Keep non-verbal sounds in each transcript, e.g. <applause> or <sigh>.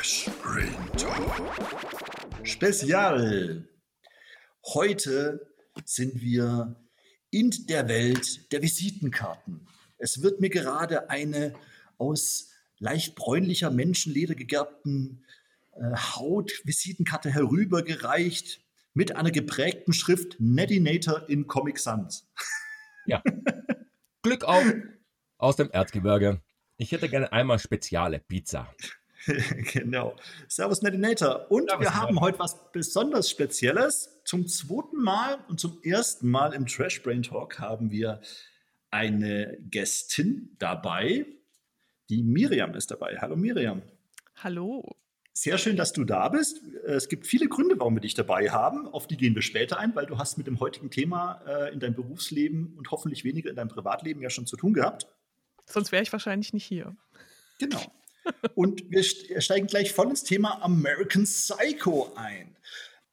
Talk. Spezial. Heute sind wir in der Welt der Visitenkarten. Es wird mir gerade eine aus leicht bräunlicher Menschenleder gegerbten äh, Haut-Visitenkarte herübergereicht mit einer geprägten Schrift Nettinator in Comic Sans. Ja. Glück auf aus dem Erzgebirge. Ich hätte gerne einmal spezielle Pizza. <laughs> genau. Servus Nettinator. Und Servus, wir haben ja. heute was besonders Spezielles. Zum zweiten Mal und zum ersten Mal im Trash Brain Talk haben wir eine Gästin dabei. Die Miriam ist dabei. Hallo Miriam. Hallo. Sehr schön, dass du da bist. Es gibt viele Gründe, warum wir dich dabei haben. Auf die gehen wir später ein, weil du hast mit dem heutigen Thema äh, in deinem Berufsleben und hoffentlich weniger in deinem Privatleben ja schon zu tun gehabt. Sonst wäre ich wahrscheinlich nicht hier. Genau. Und wir steigen gleich voll ins Thema American Psycho ein.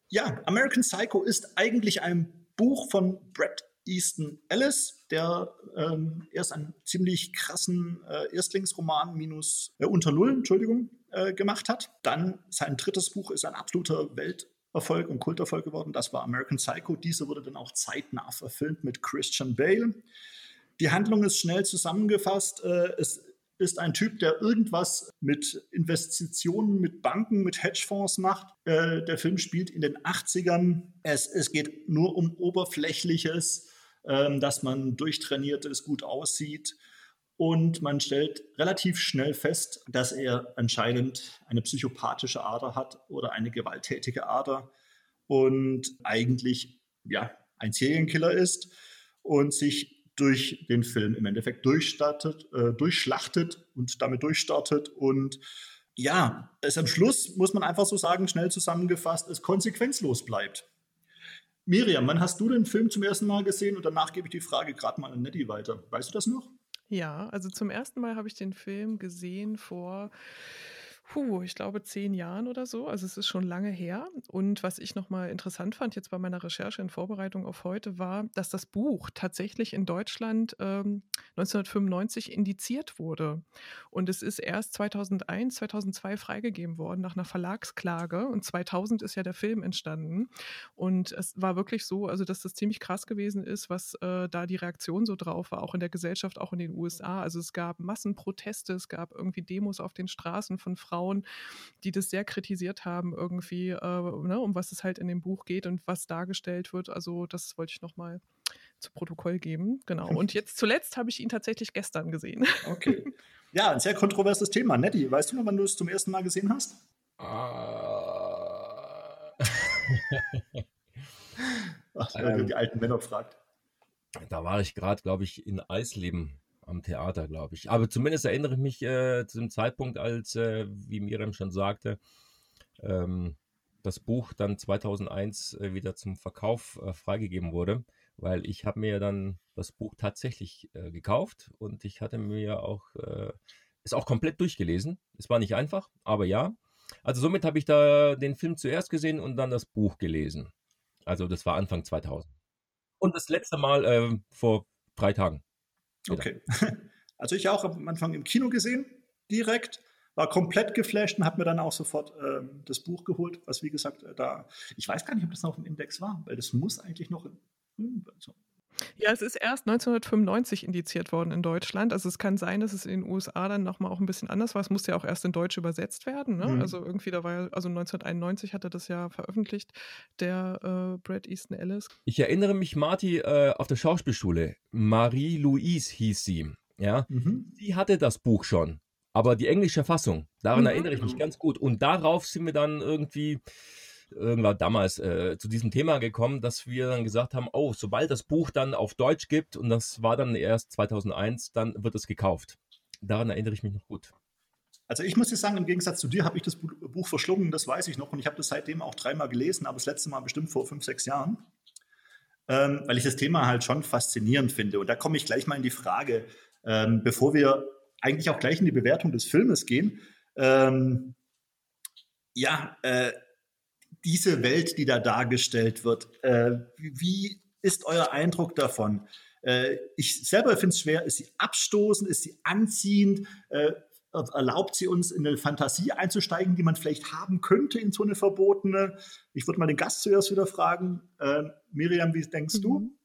Ja, American Psycho ist eigentlich ein Buch von Brett Easton Ellis, der ähm, erst einen ziemlich krassen äh, Erstlingsroman minus äh, unter Null, Entschuldigung, äh, gemacht hat. Dann sein drittes Buch ist ein absoluter Welterfolg und Kulterfolg geworden. Das war American Psycho. Dieser wurde dann auch zeitnah verfilmt mit Christian Bale. Die Handlung ist schnell zusammengefasst. Äh, es ist ein Typ, der irgendwas mit Investitionen, mit Banken, mit Hedgefonds macht. Äh, der Film spielt in den 80ern. Es, es geht nur um Oberflächliches, ähm, dass man durchtrainiert ist, gut aussieht. Und man stellt relativ schnell fest, dass er anscheinend eine psychopathische Ader hat oder eine gewalttätige Ader und eigentlich ja ein Serienkiller ist und sich durch den Film im Endeffekt durchstartet, äh, durchschlachtet und damit durchstartet und ja, es am Schluss, muss man einfach so sagen, schnell zusammengefasst, es konsequenzlos bleibt. Miriam, wann hast du den Film zum ersten Mal gesehen? Und danach gebe ich die Frage gerade mal an Nettie weiter. Weißt du das noch? Ja, also zum ersten Mal habe ich den Film gesehen vor puh, ich glaube, zehn Jahren oder so. Also es ist schon lange her. Und was ich nochmal interessant fand jetzt bei meiner Recherche in Vorbereitung auf heute, war, dass das Buch tatsächlich in Deutschland ähm, 1995 indiziert wurde. Und es ist erst 2001, 2002 freigegeben worden nach einer Verlagsklage. Und 2000 ist ja der Film entstanden. Und es war wirklich so, also dass das ziemlich krass gewesen ist, was äh, da die Reaktion so drauf war, auch in der Gesellschaft, auch in den USA. Also es gab Massenproteste, es gab irgendwie Demos auf den Straßen von Frauen Frauen, die das sehr kritisiert haben, irgendwie, äh, ne, um was es halt in dem Buch geht und was dargestellt wird. Also, das wollte ich nochmal zu Protokoll geben. Genau. Und jetzt zuletzt habe ich ihn tatsächlich gestern gesehen. <laughs> Okay. Ja, ein sehr kontroverses Thema. Nettie, weißt du noch, wann du es zum ersten Mal gesehen hast? Uh. Ach, ähm, die alten Männer fragt. Da war ich gerade, glaube ich, in Eisleben am Theater, glaube ich. Aber zumindest erinnere ich mich äh, zu dem Zeitpunkt, als, äh, wie Miriam schon sagte, ähm, das Buch dann 2001 äh, wieder zum Verkauf äh, freigegeben wurde, weil ich habe mir dann das Buch tatsächlich äh, gekauft und ich hatte mir auch äh, es auch komplett durchgelesen. Es war nicht einfach, aber ja. Also somit habe ich da den Film zuerst gesehen und dann das Buch gelesen. Also das war Anfang 2000. Und das letzte Mal vor drei Tagen. Okay. <laughs> Also ich auch am Anfang im Kino gesehen, direkt, war komplett geflasht und habe mir dann auch sofort ähm, das Buch geholt, was wie gesagt äh, da, ich weiß gar nicht, ob das noch im Index war, weil das muss eigentlich noch, hm, also ja, es ist erst 1995 indiziert worden in Deutschland. Also es kann sein, dass es in den USA dann nochmal auch ein bisschen anders war. Es musste ja auch erst in Deutsch übersetzt werden. Ne? Mhm. Also irgendwie, da war ja, also 1991 hat er das ja veröffentlicht, der äh, Brad Easton Ellis. Ich erinnere mich, Marty, äh, auf der Schauspielschule, Marie-Louise hieß sie. Ja, mhm. sie hatte das Buch schon. Aber die englische Fassung, daran mhm. erinnere ich mich ganz gut. Und darauf sind wir dann irgendwie irgendwann damals äh, zu diesem Thema gekommen, dass wir dann gesagt haben, oh, sobald das Buch dann auf Deutsch gibt, und das war dann erst 2001, dann wird es gekauft. Daran erinnere ich mich noch gut. Also ich muss dir sagen, im Gegensatz zu dir habe ich das Buch verschlungen, das weiß ich noch, und ich habe das seitdem auch dreimal gelesen, aber das letzte Mal bestimmt vor fünf, sechs Jahren, ähm, weil ich das Thema halt schon faszinierend finde. Und da komme ich gleich mal in die Frage, ähm, bevor wir eigentlich auch gleich in die Bewertung des Filmes gehen. Ähm, ja, äh, diese Welt, die da dargestellt wird, äh, wie ist euer Eindruck davon? Äh, ich selber finde es schwer, ist sie abstoßend, ist sie anziehend? Äh, erlaubt sie uns in eine Fantasie einzusteigen, die man vielleicht haben könnte in so eine verbotene. Ich würde mal den Gast zuerst wieder fragen. Äh, Miriam, wie denkst mhm. du?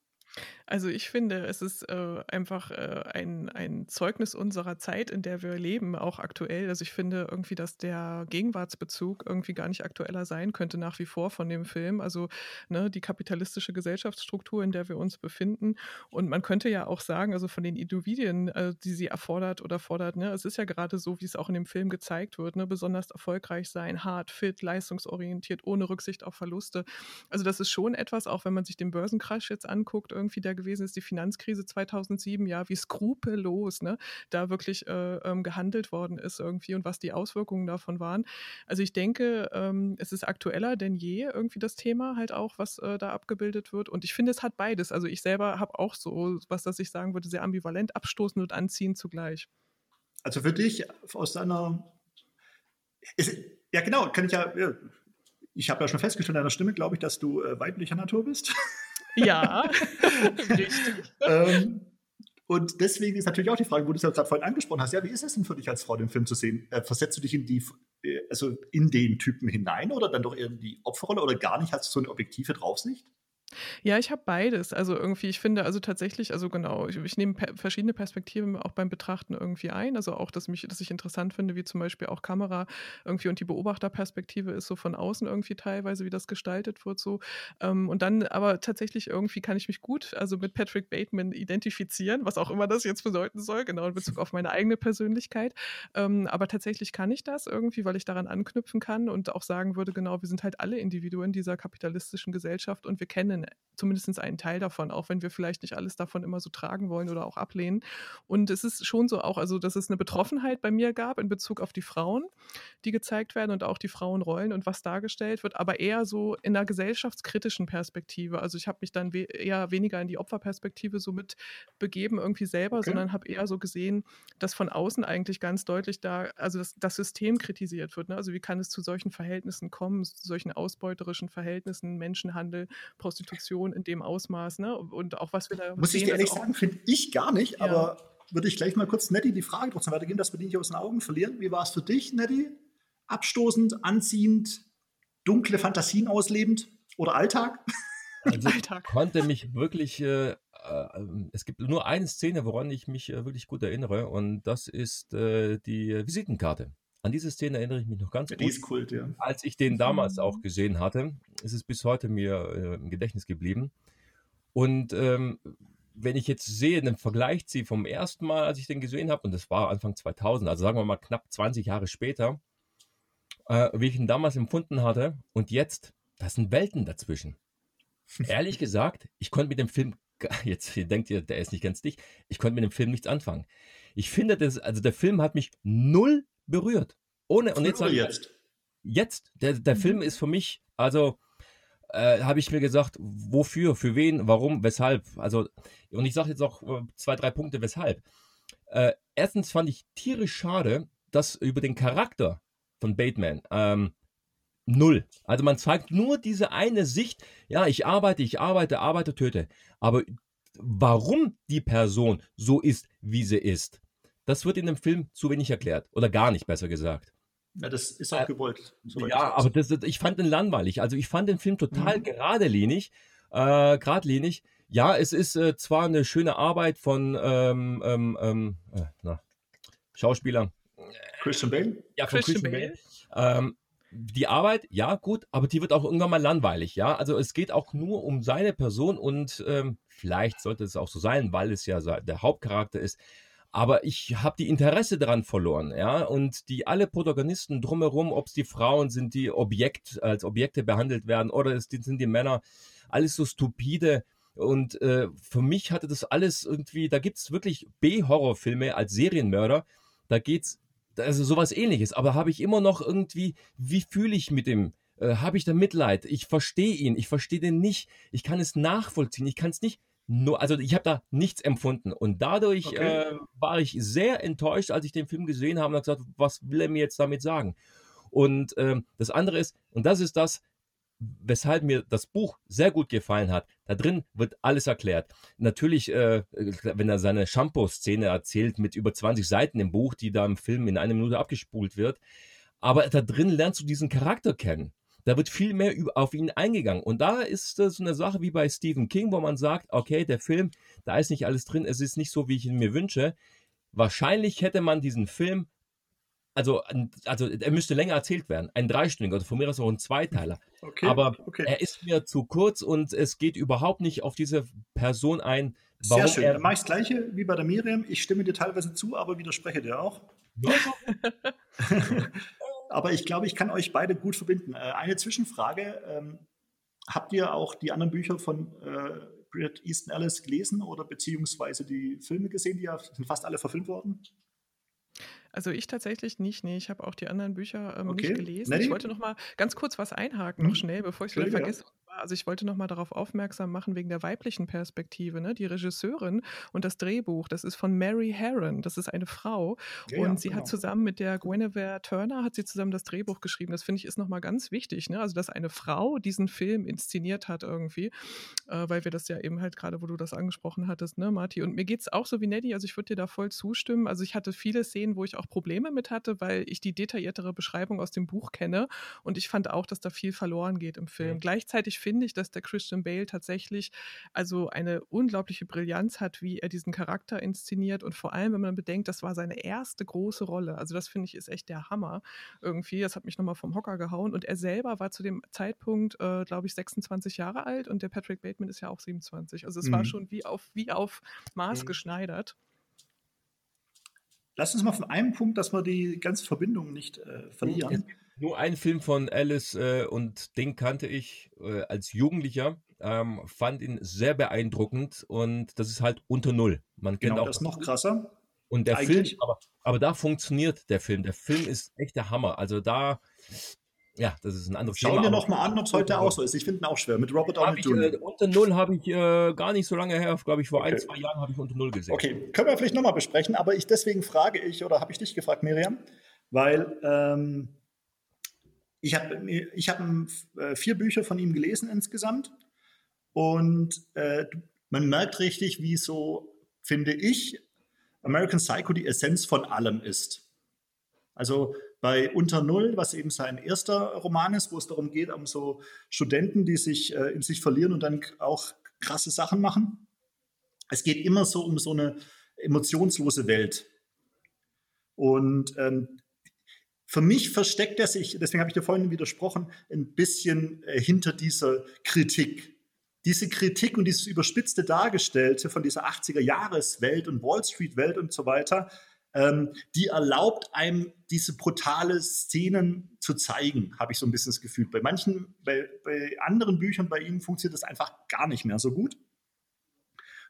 Also ich finde, es ist äh, einfach äh, ein, ein Zeugnis unserer Zeit, in der wir leben, auch aktuell. Also ich finde irgendwie, dass der Gegenwartsbezug irgendwie gar nicht aktueller sein könnte nach wie vor von dem Film. Also ne, die kapitalistische Gesellschaftsstruktur, in der wir uns befinden. Und man könnte ja auch sagen, also von den Individuen, äh, die sie erfordert oder fordert, ne, es ist ja gerade so, wie es auch in dem Film gezeigt wird, ne, besonders erfolgreich sein, hart, fit, leistungsorientiert, ohne Rücksicht auf Verluste. Also das ist schon etwas, auch wenn man sich den Börsencrash jetzt anguckt, irgendwie der gewesen ist, die Finanzkrise 2007, ja, wie skrupellos ne, da wirklich äh, ähm, gehandelt worden ist irgendwie und was die Auswirkungen davon waren. Also ich denke, ähm, es ist aktueller denn je irgendwie das Thema halt auch, was äh, da abgebildet wird. Und ich finde, es hat beides. Also ich selber habe auch so, was das ich sagen würde, sehr ambivalent, abstoßend und anziehend zugleich. Also für dich aus deiner ist, ja, genau, kann ich ja, ich habe ja schon festgestellt in deiner Stimme, glaube ich, dass du äh, weiblicher Natur bist. <laughs> Ja, <laughs> richtig. ähm, und deswegen ist natürlich auch die Frage, wo du es ja gerade vorhin angesprochen hast, ja, wie ist es denn für dich als Frau, den Film zu sehen? Äh, versetzt du dich in die, äh, also in den Typen hinein oder dann doch eher in die Opferrolle oder gar nicht? Hast du so eine objektive Draufsicht? Ja, ich habe beides. Also irgendwie, ich finde, also tatsächlich, also genau, ich, ich nehme pe verschiedene Perspektiven auch beim Betrachten irgendwie ein. Also auch, dass mich, dass ich interessant finde, wie zum Beispiel auch Kamera irgendwie und die Beobachterperspektive ist so von außen irgendwie teilweise, wie das gestaltet wird so. Ähm, und dann aber tatsächlich irgendwie kann ich mich gut, also mit Patrick Bateman identifizieren, was auch immer das jetzt bedeuten soll, genau in Bezug auf meine eigene Persönlichkeit. Ähm, aber tatsächlich kann ich das irgendwie, weil ich daran anknüpfen kann und auch sagen würde, genau, wir sind halt alle Individuen dieser kapitalistischen Gesellschaft und wir kennen zumindest einen Teil davon, auch wenn wir vielleicht nicht alles davon immer so tragen wollen oder auch ablehnen. Und es ist schon so auch, also dass es eine Betroffenheit bei mir gab in Bezug auf die Frauen, die gezeigt werden und auch die Frauenrollen und was dargestellt wird, aber eher so in einer gesellschaftskritischen Perspektive. Also ich habe mich dann we eher weniger in die Opferperspektive so mit begeben irgendwie selber, okay. sondern habe eher so gesehen, dass von außen eigentlich ganz deutlich da, also das, das System kritisiert wird. Ne? Also wie kann es zu solchen Verhältnissen kommen, zu solchen ausbeuterischen Verhältnissen, Menschenhandel, Prostitution Prostitution in dem Ausmaß, ne? Und auch was wir da. Muss ich dir ehrlich sagen, finde ich gar nicht, ja. aber würde ich gleich mal kurz Nettie die Frage trotzdem weitergeben, dass wir die nicht aus den Augen verlieren. Wie war es für dich, Nettie? Abstoßend, anziehend, dunkle Fantasien auslebend oder Alltag? <laughs> Also Alltag. konnte mich wirklich, äh, äh, es gibt nur eine Szene, woran ich mich äh, wirklich gut erinnere, und das ist äh, die Visitenkarte. An diese Szene erinnere ich mich noch ganz ja, gut. Die ist Kult, ja. Als ich den damals auch gesehen hatte, ist es bis heute mir äh, im Gedächtnis geblieben. Und ähm, wenn ich jetzt sehe, den Vergleich ziehe vom ersten Mal, als ich den gesehen habe, und das war Anfang 2000, also sagen wir mal knapp 20 Jahre später, äh, wie ich ihn damals empfunden hatte und jetzt, das sind Welten dazwischen. <laughs> Ehrlich gesagt, ich konnte mit dem Film, <laughs> jetzt denkt ihr, der ist nicht ganz dicht, ich konnte mit dem Film nichts anfangen. Ich finde, das, also der Film hat mich null berührt. Ohne, und jetzt, jetzt? Jetzt. Der, der mhm. Film ist für mich, also äh, habe ich mir gesagt, wofür, für wen, warum, weshalb. Also, und ich sage jetzt auch äh, zwei, drei Punkte, weshalb. Äh, erstens fand ich tierisch schade, dass über den Charakter von Bateman ähm, null. Also man zeigt nur diese eine Sicht, ja, ich arbeite, ich arbeite, arbeite, töte. Aber warum die Person so ist, wie sie ist, das wird in dem Film zu wenig erklärt. Oder gar nicht, besser gesagt. Ja, das ist auch gewollt. Ja, aber das, ich fand den langweilig. Also ich fand den Film total mhm. geradlinig. Äh, geradlinig. Ja, es ist äh, zwar eine schöne Arbeit von ähm, ähm, ähm äh, na, Schauspieler. Christian Bale? Ja, von Christian, Christian Bale. Bale. Ähm, die Arbeit, ja, gut, aber die wird auch irgendwann mal langweilig, ja. Also es geht auch nur um seine Person und ähm, vielleicht sollte es auch so sein, weil es ja der Hauptcharakter ist. Aber ich habe die Interesse daran verloren, ja. Und die alle Protagonisten drumherum, ob es die Frauen sind, die Objekt, als Objekte behandelt werden, oder es sind die Männer, alles so stupide. Und äh, für mich hatte das alles irgendwie, da gibt es wirklich B-Horrorfilme als Serienmörder. Da geht's, also sowas ähnliches. Aber habe ich immer noch irgendwie, wie fühle ich mit dem? Äh, habe ich da Mitleid? Ich verstehe ihn, ich verstehe den nicht. Ich kann es nachvollziehen, ich kann es nicht nur, also ich habe da nichts empfunden. Und dadurch okay. äh, war ich sehr enttäuscht, als ich den Film gesehen habe und habe gesagt, was will er mir jetzt damit sagen? Und ähm, das andere ist, und das ist das, weshalb mir das Buch sehr gut gefallen hat. Da drin wird alles erklärt. Natürlich, äh, wenn er seine Shampoo-Szene erzählt mit über 20 Seiten im Buch, die da im Film in einer Minute abgespult wird, aber da drin lernst du diesen Charakter kennen. Da wird viel mehr auf ihn eingegangen. Und da ist es so eine Sache wie bei Stephen King, wo man sagt, okay, der Film, da ist nicht alles drin, es ist nicht so, wie ich ihn mir wünsche. Wahrscheinlich hätte man diesen Film also, also er müsste länger erzählt werden. Ein dreistündiger oder von mir aus auch ein Zweiteiler. Okay, Aber okay. er ist mir zu kurz und es geht überhaupt nicht auf diese Person ein. Sehr schön. Dann mache ich das Gleiche wie bei der Miriam. Ich stimme dir teilweise zu, aber widerspreche dir auch. Ja. <laughs> <laughs> aber ich glaube, ich kann euch beide gut verbinden. Äh, eine Zwischenfrage. Ähm, habt ihr auch die anderen Bücher von äh, Bret Easton Ellis gelesen oder beziehungsweise die Filme gesehen? Die ja, sind fast alle verfilmt worden? Also ich tatsächlich nicht. Nee, ich habe auch die anderen Bücher ähm, okay. nicht gelesen. Nelly? Ich wollte noch mal ganz kurz was einhaken, noch hm. schnell, bevor ich es wieder vergesse. Also ich wollte noch mal darauf aufmerksam machen wegen der weiblichen Perspektive. Ne? Die Regisseurin und das Drehbuch, das ist von Mary Herron. Das ist eine Frau ja, und sie genau. hat zusammen mit der Guinevere Turner hat sie zusammen das Drehbuch geschrieben. Das finde ich ist noch mal ganz wichtig. Ne? Also dass eine Frau diesen Film inszeniert hat irgendwie, äh, weil wir das ja eben halt gerade, wo du das angesprochen hattest, ne, Marti. Und mir geht es auch so wie Neddy. Also ich würde dir da voll zustimmen. Also ich hatte viele Szenen, wo ich auch Probleme mit hatte, weil ich die detailliertere Beschreibung aus dem Buch kenne und ich fand auch, dass da viel verloren geht im Film. Ja. Gleichzeitig finde ich, dass der Christian Bale tatsächlich also eine unglaubliche Brillanz hat, wie er diesen Charakter inszeniert und vor allem, wenn man bedenkt, das war seine erste große Rolle. Also das finde ich ist echt der Hammer irgendwie. Das hat mich nochmal vom Hocker gehauen und er selber war zu dem Zeitpunkt, äh, glaube ich, 26 Jahre alt und der Patrick Bateman ist ja auch 27. Also es mhm. war schon wie auf, wie auf Maß mhm. geschneidert. Lass uns mal von einem Punkt, dass wir die ganze Verbindung nicht äh, verlieren nur einen Film von Alice äh, und den kannte ich äh, als Jugendlicher. Ähm, fand ihn sehr beeindruckend und das ist halt unter Null. Man kennt genau, auch das noch krasser. Und der Eigentlich. Film, aber, aber da funktioniert der Film. Der Film ist echt der Hammer. Also da, ja, das ist ein anderes Schau Thema. Schau dir nochmal an, ob es heute auch so ist. Ich finde ihn auch schwer. Mit Robert Downey Jr. Äh, unter Null habe ich äh, gar nicht so lange her, glaube ich, vor okay. ein, zwei Jahren habe ich unter Null gesehen. Okay, können wir vielleicht nochmal besprechen, aber ich deswegen frage ich, oder habe ich dich gefragt, Miriam, weil ähm, ich habe ich hab, äh, vier Bücher von ihm gelesen insgesamt und äh, man merkt richtig, wie so, finde ich, American Psycho die Essenz von allem ist. Also bei Unter Null, was eben sein erster Roman ist, wo es darum geht, um so Studenten, die sich äh, in sich verlieren und dann auch krasse Sachen machen. Es geht immer so um so eine emotionslose Welt. Und ähm, für mich versteckt er sich, deswegen habe ich dir vorhin widersprochen, ein bisschen äh, hinter dieser Kritik. Diese Kritik und dieses überspitzte Dargestellte von dieser 80er-Jahres-Welt und Wall Street-Welt und so weiter, ähm, die erlaubt einem, diese brutale Szenen zu zeigen, habe ich so ein bisschen das Gefühl. Bei manchen, bei, bei anderen Büchern bei ihm funktioniert das einfach gar nicht mehr so gut.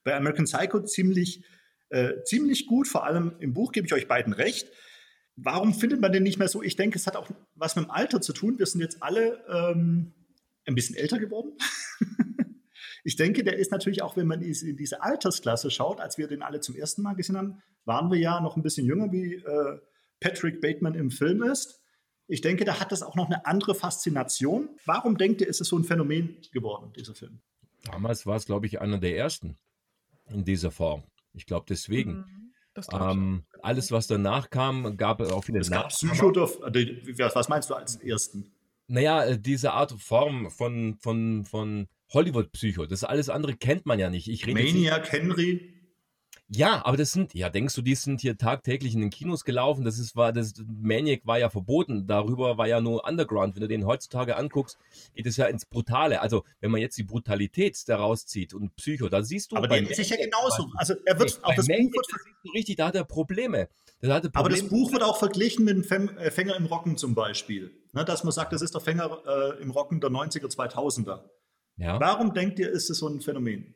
Bei American Psycho ziemlich, äh, ziemlich gut, vor allem im Buch gebe ich euch beiden recht. Warum findet man den nicht mehr so? Ich denke, es hat auch was mit dem Alter zu tun. Wir sind jetzt alle ähm, ein bisschen älter geworden. <laughs> ich denke, der ist natürlich auch, wenn man in diese Altersklasse schaut, als wir den alle zum ersten Mal gesehen haben, waren wir ja noch ein bisschen jünger, wie äh, Patrick Bateman im Film ist. Ich denke, da hat das auch noch eine andere Faszination. Warum denkt ihr, ist es so ein Phänomen geworden, dieser Film? Damals war es, glaube ich, einer der ersten in dieser Form. Ich glaube deswegen. Mhm. Ähm, alles, was danach kam, gab auch viele Nach Psycho, was meinst du als ersten? Naja, äh, diese Art Form von, von, von Hollywood-Psycho, das alles andere kennt man ja nicht. Ich rede Maniac, Henry. Ja, aber das sind, ja, denkst du, die sind hier tagtäglich in den Kinos gelaufen? Das ist, war, das Maniac war ja verboten. Darüber war ja nur Underground. Wenn du den heutzutage anguckst, geht es ja ins Brutale. Also, wenn man jetzt die Brutalität daraus zieht und Psycho, da siehst du. Aber der ist ja genauso. Also, er wird nee, auch das Maniac, Buch wird richtig, da hat er Probleme. Da hat er Probleme. Aber das Buch wird auch verglichen mit dem äh, Fänger im Rocken zum Beispiel. Ne, dass man sagt, das ist der Fänger äh, im Rocken der 90er, 2000er. Ja. Warum denkt ihr, ist es so ein Phänomen?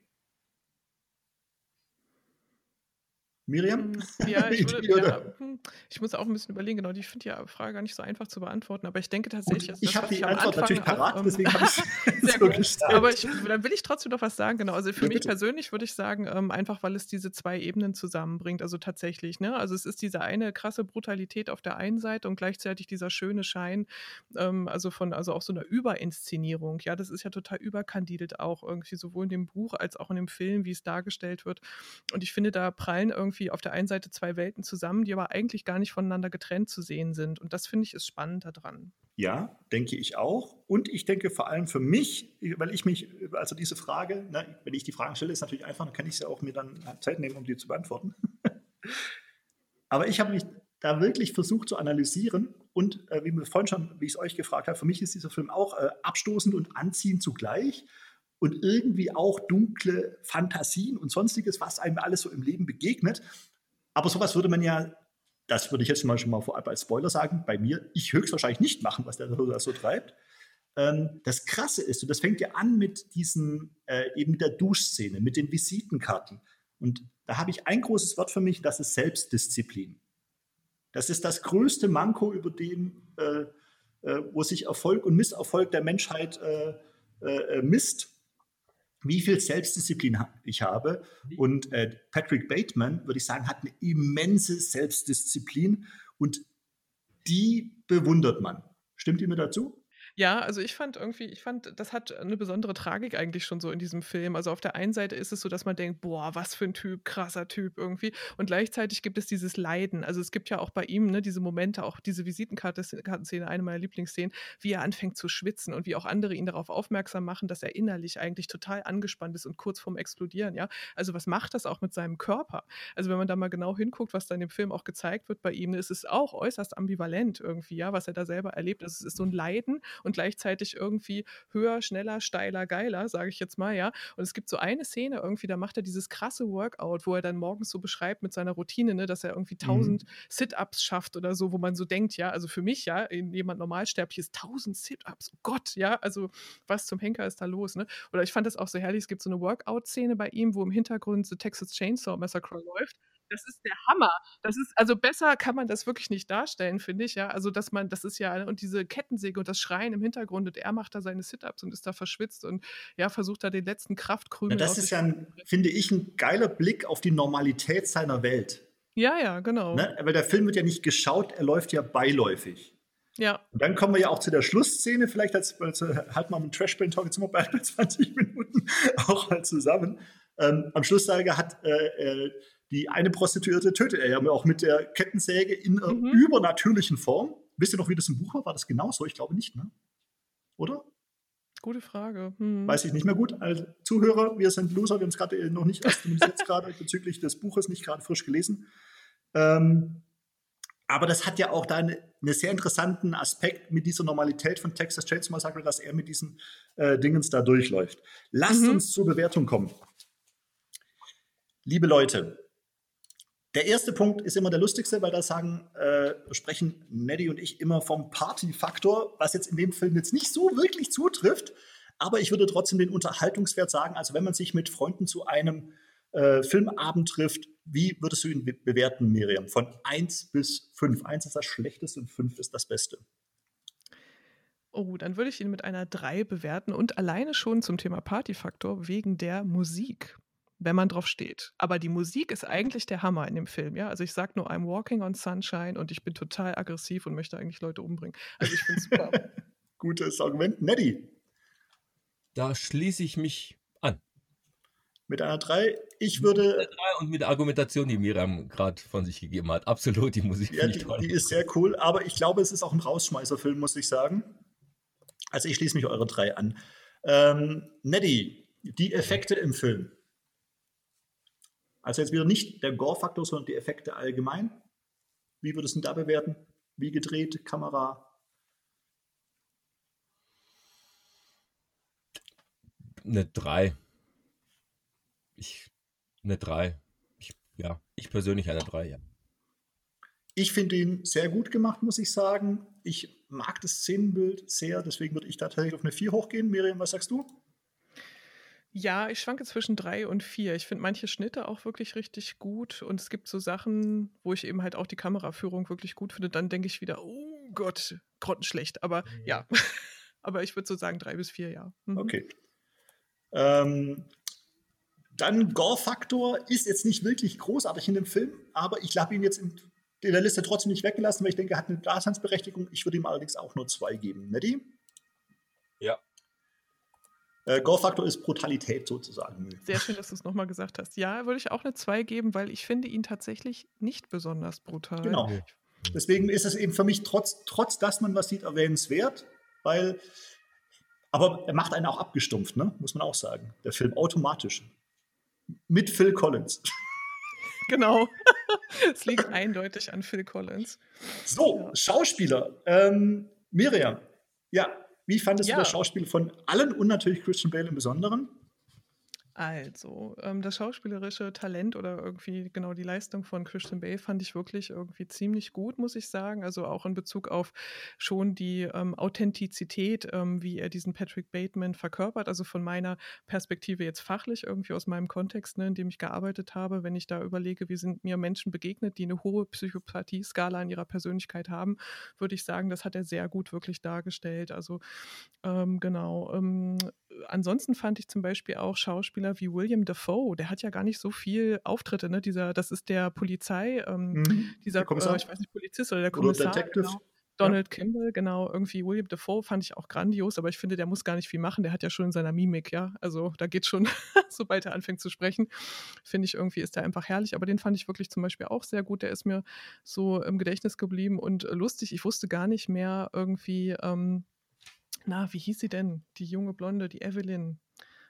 Miriam? Hm, ja, <laughs> ich, würde, ja, hm, ich muss auch ein bisschen überlegen, genau, ich finde die Frage gar nicht so einfach zu beantworten, aber ich denke tatsächlich, Gut, ich habe die Antwort natürlich parat, auch, ähm, deswegen habe ich <laughs> <laughs> so gestartet. Aber ich, dann will ich trotzdem noch was sagen, genau. Also für ja, mich persönlich würde ich sagen, ähm, einfach weil es diese zwei Ebenen zusammenbringt, also tatsächlich, ne? Also es ist diese eine krasse Brutalität auf der einen Seite und gleichzeitig dieser schöne Schein, ähm, also von, also auch so einer Überinszenierung, ja, das ist ja total überkandidelt auch irgendwie, sowohl in dem Buch als auch in dem Film, wie es dargestellt wird. Und ich finde, da prallen irgendwie irgendwie auf der einen Seite zwei Welten zusammen, die aber eigentlich gar nicht voneinander getrennt zu sehen sind. Und das finde ich ist spannend daran. Ja, denke ich auch. Und ich denke vor allem für mich, weil ich mich, also diese Frage, ne, wenn ich die Fragen stelle, ist natürlich einfach, dann kann ich sie auch mir dann Zeit nehmen, um die zu beantworten. <laughs> aber ich habe mich da wirklich versucht zu analysieren und äh, wie wir vorhin schon, wie ich es euch gefragt habe, für mich ist dieser Film auch äh, abstoßend und anziehend zugleich und irgendwie auch dunkle Fantasien und sonstiges, was einem alles so im Leben begegnet. Aber sowas würde man ja, das würde ich jetzt mal schon mal vorab als Spoiler sagen, bei mir, ich höchstwahrscheinlich nicht machen, was der da so treibt. Ähm, das Krasse ist, und das fängt ja an mit diesen, äh, eben der Duschszene, mit den Visitenkarten. Und da habe ich ein großes Wort für mich, das ist Selbstdisziplin. Das ist das größte Manko, über dem, äh, äh, wo sich Erfolg und Misserfolg der Menschheit äh, äh, misst wie viel Selbstdisziplin ich habe. Und äh, Patrick Bateman, würde ich sagen, hat eine immense Selbstdisziplin und die bewundert man. Stimmt ihr mir dazu? Ja, also ich fand irgendwie, ich fand, das hat eine besondere Tragik eigentlich schon so in diesem Film. Also auf der einen Seite ist es so, dass man denkt, boah, was für ein Typ, krasser Typ irgendwie. Und gleichzeitig gibt es dieses Leiden. Also es gibt ja auch bei ihm ne, diese Momente, auch diese Visitenkartenszene, eine meiner Lieblingsszenen, wie er anfängt zu schwitzen und wie auch andere ihn darauf aufmerksam machen, dass er innerlich eigentlich total angespannt ist und kurz vorm Explodieren. Ja, also was macht das auch mit seinem Körper? Also wenn man da mal genau hinguckt, was da in dem Film auch gezeigt wird bei ihm, ist es auch äußerst ambivalent irgendwie, ja, was er da selber erlebt. Also es ist so ein Leiden und gleichzeitig irgendwie höher, schneller, steiler, geiler, sage ich jetzt mal, ja. Und es gibt so eine Szene irgendwie, da macht er dieses krasse Workout, wo er dann morgens so beschreibt mit seiner Routine, ne, dass er irgendwie 1000 mhm. Sit-Ups schafft oder so, wo man so denkt, ja, also für mich, ja, jemand normalsterblich ist 1000 Sit-Ups, oh Gott, ja, also was zum Henker ist da los, ne? Oder ich fand das auch so herrlich, es gibt so eine Workout-Szene bei ihm, wo im Hintergrund The Texas Chainsaw Massacre läuft das ist der Hammer. Das ist, also besser kann man das wirklich nicht darstellen, finde ich, ja. Also, dass man, das ist ja, und diese Kettensäge und das Schreien im Hintergrund und er macht da seine Sit-Ups und ist da verschwitzt und ja, versucht da den letzten Kraftkrümel. Ja, das ist ja, ein, finde ich, ein geiler Blick auf die Normalität seiner Welt. Ja, ja, genau. Ne? Weil der Film wird ja nicht geschaut, er läuft ja beiläufig. Ja. Und dann kommen wir ja auch zu der Schlussszene, vielleicht als, als halt mal mit Trash Talk, jetzt wir bei <laughs> 20 Minuten auch mal zusammen. Ähm, am Schlusssage hat äh, äh, die eine Prostituierte tötet er ja auch mit der Kettensäge in mhm. übernatürlichen Form. Wisst ihr noch, wie das im Buch war? War das genauso? Ich glaube nicht, ne? Oder? Gute Frage. Hm. Weiß ich nicht mehr gut. Also Zuhörer, wir sind Loser, wir haben es gerade noch nicht, erst jetzt <laughs> gerade bezüglich des Buches nicht gerade frisch gelesen. Ähm, aber das hat ja auch da einen eine sehr interessanten Aspekt mit dieser Normalität von Texas Chainsaw Massacre, dass er mit diesen äh, Dingens da durchläuft. Lasst mhm. uns zur Bewertung kommen. Liebe Leute, der erste Punkt ist immer der lustigste, weil da sagen, äh, sprechen Neddy und ich immer vom Party-Faktor, was jetzt in dem Film jetzt nicht so wirklich zutrifft. Aber ich würde trotzdem den Unterhaltungswert sagen. Also wenn man sich mit Freunden zu einem äh, Filmabend trifft, wie würdest du ihn be bewerten, Miriam? Von 1 bis 5. 1 ist das Schlechteste und 5 ist das Beste. Oh, dann würde ich ihn mit einer 3 bewerten und alleine schon zum Thema Partyfaktor wegen der Musik wenn man drauf steht. Aber die Musik ist eigentlich der Hammer in dem Film, ja. Also ich sage nur I'm walking on sunshine und ich bin total aggressiv und möchte eigentlich Leute umbringen. Also ich finde super. <laughs> Gutes Argument. Neddy. Da schließe ich mich an. Mit einer 3. Ich würde. Mit einer 3 und mit der Argumentation, die Miriam gerade von sich gegeben hat. Absolut, die Musik ja, die, die ist sehr cool, aber ich glaube, es ist auch ein Rausschmeißerfilm, muss ich sagen. Also ich schließe mich eure 3 an. Ähm, Neddy, die Effekte im Film. Also jetzt wieder nicht der Gore-Faktor, sondern die Effekte allgemein. Wie würdest du da bewerten? Wie gedreht, Kamera? Eine 3. Ich, eine 3. Ich, ja, ich persönlich eine 3, ja. Ich finde ihn sehr gut gemacht, muss ich sagen. Ich mag das Szenenbild sehr, deswegen würde ich da tatsächlich auf eine 4 hochgehen. Miriam, was sagst du? Ja, ich schwanke zwischen drei und vier. Ich finde manche Schnitte auch wirklich richtig gut und es gibt so Sachen, wo ich eben halt auch die Kameraführung wirklich gut finde. Dann denke ich wieder, oh Gott, grottenschlecht. Aber mhm. ja, <laughs> aber ich würde so sagen drei bis vier, ja. Mhm. Okay. Ähm, dann Gore-Faktor ist jetzt nicht wirklich großartig in dem Film, aber ich habe ihn jetzt in, in, der Liste trotzdem nicht weggelassen, weil ich denke, er hat eine Daseinsberechtigung. Ich würde ihm allerdings auch nur zwei geben. Nettie? Ja, äh, Gore-Faktor ist Brutalität sozusagen. Sehr schön, dass du es nochmal gesagt hast. Ja, würde ich auch eine 2 geben, weil ich finde ihn tatsächlich nicht besonders brutal. Genau. Deswegen ist es eben für mich trotz, trotz dass man was sieht, erwähnenswert, weil, aber er macht einen auch abgestumpft, ne? muss man auch sagen. Der Film automatisch. Mit Phil Collins. <laughs> Genau. <laughs> es liegt eindeutig an Phil Collins. So, ja. Schauspieler. Ähm, Miriam, ja, wie fandest ja. du das Schauspiel von allen und natürlich Christian Bale im Besonderen? Also, ähm, das schauspielerische Talent oder irgendwie genau die Leistung von Christian Bale fand ich wirklich irgendwie ziemlich gut, muss ich sagen. Also auch in Bezug auf schon die ähm, Authentizität, ähm, wie er diesen Patrick Bateman verkörpert. Also von meiner Perspektive jetzt fachlich, irgendwie aus meinem Kontext, ne, in dem ich gearbeitet habe, wenn ich da überlege, wie sind mir Menschen begegnet, die eine hohe Psychopathie-Skala in ihrer Persönlichkeit haben, würde ich sagen, das hat er sehr gut wirklich dargestellt. Also ähm, genau. Ansonsten fand ich zum Beispiel auch Schauspieler wie William Dafoe, der hat ja gar nicht so viel Auftritte, ne? Dieser, das ist der Polizei, ähm, mhm. dieser, äh, ich weiß nicht, Polizist oder der Kommissar. Oder. Genau. Donald ja. Kimball, genau, irgendwie William Dafoe fand ich auch grandios, aber ich finde, der muss gar nicht viel machen, der hat ja schon in seiner Mimik, ja, also da geht schon, <laughs> sobald er anfängt zu sprechen, finde ich irgendwie ist der einfach herrlich, aber den fand ich wirklich zum Beispiel auch sehr gut, der ist mir so im Gedächtnis geblieben und lustig, ich wusste gar nicht mehr irgendwie, ähm, na, wie hieß sie denn? Die junge Blonde, die Evelyn.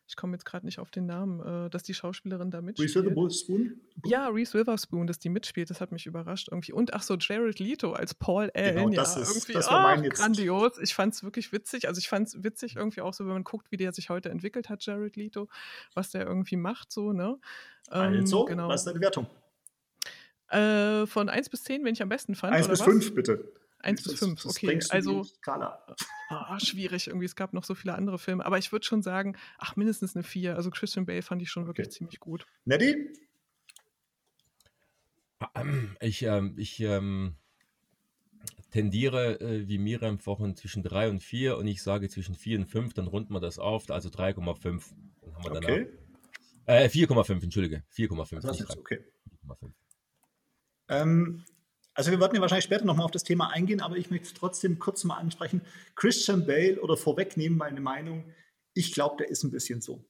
Ich komme jetzt gerade nicht auf den Namen, äh, dass die Schauspielerin da mitspielt. Reese Witherspoon? Ja, Reese Witherspoon, dass die mitspielt, das hat mich überrascht irgendwie. Und ach so, Jared Leto als Paul Allen. Genau, das ja, ist, irgendwie, das war mein jetzt. grandios. Ich fand es wirklich witzig. Also ich fand es witzig irgendwie auch so, wenn man guckt, wie der sich heute entwickelt hat, Jared Leto, was der irgendwie macht, so, ne? Ähm, also, genau. was ist deine Wertung? Äh, von 1 bis 10, wenn ich am besten fand. 1 bis 5, bitte. 1 bis 5, okay. Also oh, schwierig, irgendwie. Es gab noch so viele andere Filme. Aber ich würde schon sagen, ach, mindestens eine 4. Also Christian Bale fand ich schon wirklich okay. ziemlich gut. Neddy? Ich, ähm, ich ähm, tendiere, äh, wie Miriam vorhin, zwischen 3 und 4 und ich sage zwischen 4 und 5, dann runden wir das auf, also 3,5. Dann haben wir okay. Äh, 4,5, entschuldige. 4,5. Okay. 4,5. Ähm, also wir werden ja wahrscheinlich später nochmal auf das Thema eingehen, aber ich möchte es trotzdem kurz mal ansprechen. Christian Bale oder vorwegnehmen meine Meinung, ich glaube, der ist ein bisschen so.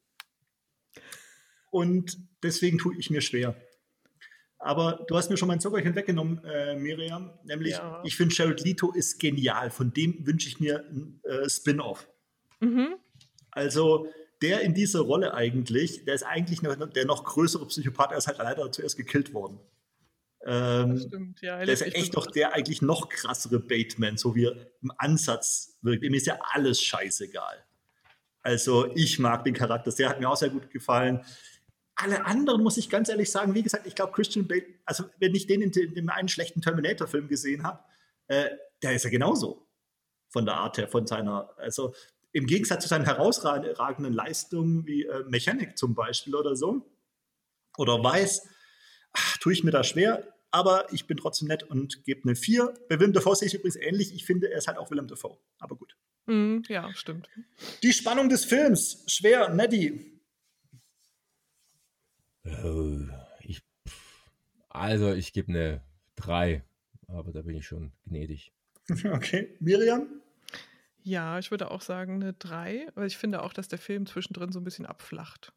Und deswegen tue ich mir schwer. Aber du hast mir schon mein Zuckerchen weggenommen, äh, Miriam. Nämlich, ja. ich finde, Jared Leto ist genial. Von dem wünsche ich mir ein äh, Spin-off. Mhm. Also, der in dieser Rolle eigentlich, der ist eigentlich noch, der noch größere Psychopath, er ist halt leider zuerst gekillt worden. Ähm, stimmt, ja. Der ist ja echt doch der eigentlich noch krassere Bateman, so wie er im Ansatz wirkt. Ihm ist ja alles scheißegal. Also ich mag den Charakter, der hat mir auch sehr gut gefallen. Alle anderen muss ich ganz ehrlich sagen, wie gesagt, ich glaube Christian Bale, also wenn ich den in, dem einen schlechten Terminator-Film gesehen habe, äh, der ist ja genauso von der Art her, von seiner, also im Gegensatz zu seinen herausragenden Leistungen wie äh, Mechanik zum Beispiel oder so, oder Weiß, ach, tue ich mir da schwer aber ich bin trotzdem nett und gebe eine 4. Bei Willem Dafoe sehe ich übrigens ähnlich. Ich finde, er ist halt auch Willem Dafoe. Aber gut. Mm, ja, stimmt. Die Spannung des Films. Schwer, Neddy. Oh, ich, also, ich gebe eine 3. Aber da bin ich schon gnädig. <laughs> Okay. Miriam? Ja, ich würde auch sagen eine 3, weil ich finde auch, dass der Film zwischendrin so ein bisschen abflacht.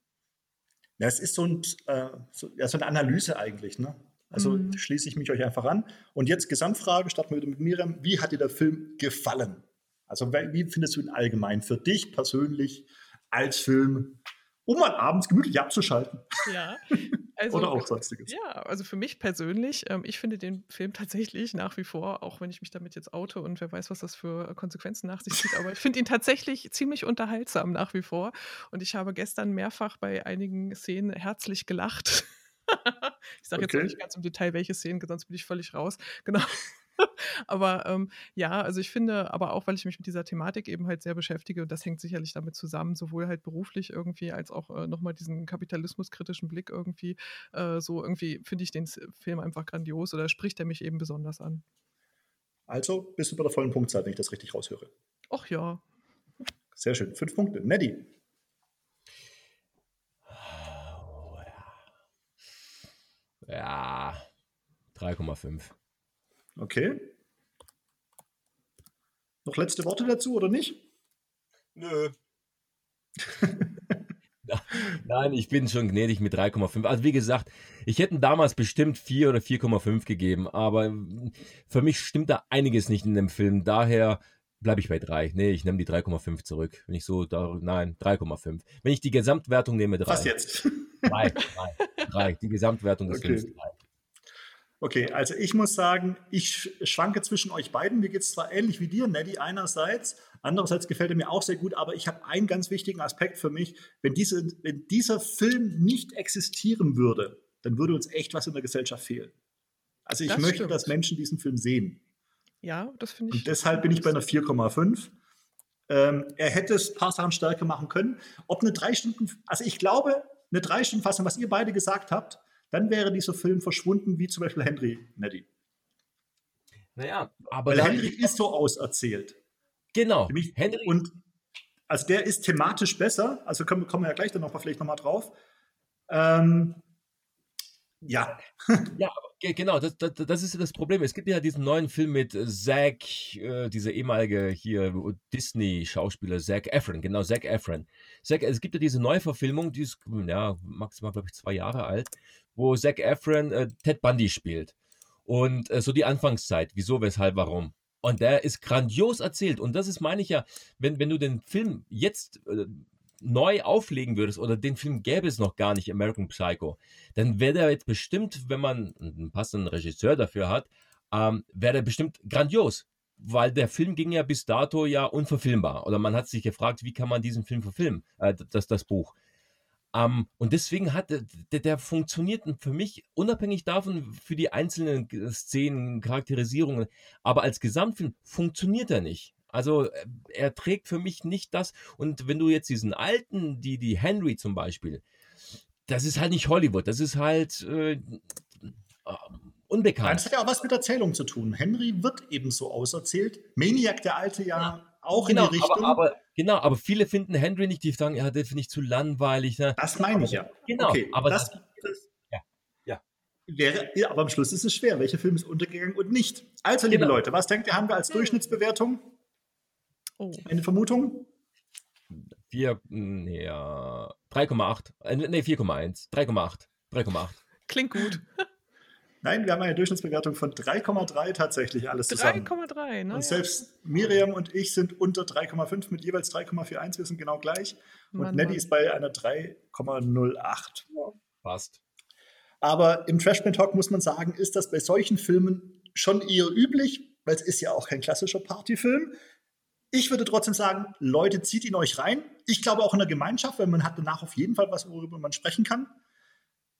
Ja, es ist so, ein, äh, so, ja, so eine Analyse eigentlich, ne? Also mhm. schließe ich mich euch einfach an. Und jetzt Gesamtfrage, starten wir wieder mit Miriam. Wie hat dir der Film gefallen? Also wie findest du ihn allgemein für dich persönlich als Film, um mal abends gemütlich abzuschalten? Ja. <laughs> Also, Oder auch sonstiges. Ja, also für mich persönlich, ähm, ich finde den Film tatsächlich nach wie vor, auch wenn ich mich damit jetzt oute und wer weiß, was das für Konsequenzen nach sich zieht, aber ich finde ihn tatsächlich ziemlich unterhaltsam nach wie vor. Und ich habe gestern mehrfach bei einigen Szenen herzlich gelacht. Ich sage okay. jetzt nicht ganz im Detail, welche Szenen, sonst bin ich völlig raus. <laughs> Genau. aber ähm, ja, also ich finde, aber auch, weil ich mich mit dieser Thematik eben halt sehr beschäftige, und das hängt sicherlich damit zusammen, sowohl halt beruflich irgendwie, als auch äh, nochmal diesen kapitalismuskritischen Blick irgendwie, äh, so irgendwie finde ich den Film einfach grandios oder spricht er mich eben besonders an. Also bist du bei der vollen Punktzahl, wenn ich das richtig raushöre. Ach ja. Sehr schön. Fünf Punkte. Neddy. Ja, 3,5. Okay. Noch letzte Worte dazu oder nicht? Nö. <laughs> Nein, ich bin schon gnädig mit 3,5. Also wie gesagt, ich hätte damals bestimmt 4 oder 4,5 gegeben, aber für mich stimmt da einiges nicht in dem Film. Daher bleibe ich bei 3. Nee, ich nehme die 3,5 zurück. Wenn ich so, da, nein, 3,5. Wenn ich die Gesamtwertung nehme, 3. Was jetzt? 3, 3, 3. Die Gesamtwertung des okay. Films 3. Okay, also ich muss sagen, ich schwanke zwischen euch beiden. Mir geht es zwar ähnlich wie dir, Neddy, einerseits, andererseits gefällt er mir auch sehr gut, aber ich habe einen ganz wichtigen Aspekt für mich. Wenn, diese, wenn dieser Film nicht existieren würde, dann würde uns echt was in der Gesellschaft fehlen. Also ich das möchte, stimmt. dass Menschen diesen Film sehen. Ja, das finde ich. Und deshalb bin ich bei einer 4,5. Ähm, er hätte es ein paar Sachen stärker machen können. Ob eine drei Stunden, also ich glaube, eine drei Stunden Fassung, was ihr beide gesagt habt, dann wäre dieser Film verschwunden, wie zum Beispiel Henry Neddy. Naja, aber. Weil Henry ist so auserzählt. Genau. Nämlich, Henry. Und also der ist thematisch besser, also kommen, kommen wir ja gleich dann noch mal, vielleicht nochmal drauf. Ähm, ja. ja, genau, das, das, das, ist das Problem. Es gibt ja diesen neuen Film mit Zac, äh, dieser ehemalige hier Disney-Schauspieler Zac Efron, genau, Zac Efron. Zac, es gibt ja diese Neuverfilmung, die ist ja, maximal, glaube ich, zwei Jahre alt, wo Zac Efron äh, Ted Bundy spielt. Und äh, so die Anfangszeit, wieso, weshalb, warum. Und der ist grandios erzählt. Und das ist, meine ich ja, wenn, wenn du den Film jetzt äh, neu auflegen würdest oder den Film gäbe es noch gar nicht, American Psycho, dann wäre der jetzt bestimmt, wenn man einen passenden Regisseur dafür hat, ähm, wäre der bestimmt grandios. Weil der Film ging ja bis dato ja unverfilmbar. Oder man hat sich gefragt, wie kann man diesen Film verfilmen, äh, das, das Buch. Ähm, und deswegen hat der, der funktioniert für mich unabhängig davon für die einzelnen Szenen, Charakterisierungen, aber als Gesamtfilm funktioniert er nicht. Also äh, er trägt für mich nicht das. Und wenn du jetzt diesen alten, die die Henry zum Beispiel, das ist halt nicht Hollywood, das ist halt äh, äh unbekannt. Das hat ja auch was mit Erzählung zu tun. Henry wird ebenso auserzählt. Maniac, der alte, ja, ja. auch genau, in die Richtung. Aber, aber, genau, aber viele finden Henry nicht, die sagen, ja, der finde ich zu langweilig. Ne? Das meine ich ja. Genau, okay, aber das, das, ja, ja. Wäre, ja, aber am Schluss ist es schwer. Welcher Film ist untergegangen und nicht? Also, liebe genau. Leute, was denkt ihr, haben wir als Durchschnittsbewertung? Oh. Eine Vermutung? 4, ja, 3,8. Äh, nee, 4,1. 3,8. 3,8. Klingt gut. <laughs> Nein, wir haben eine Durchschnittsbewertung von 3,3 tatsächlich alles zusammen. 3,3, ne? Und selbst Miriam und ich sind unter 3,5 mit jeweils 3,41. Wir sind genau gleich. Und Mann, Nelly Mann. ist bei einer 3,08. Passt. Aber im Trashman Talk muss man sagen, ist das bei solchen Filmen schon eher üblich, weil es ist ja auch kein klassischer Partyfilm. Ich würde trotzdem sagen, Leute, zieht ihn euch rein. Ich glaube auch in der Gemeinschaft, weil man hat danach auf jeden Fall was, worüber man sprechen kann.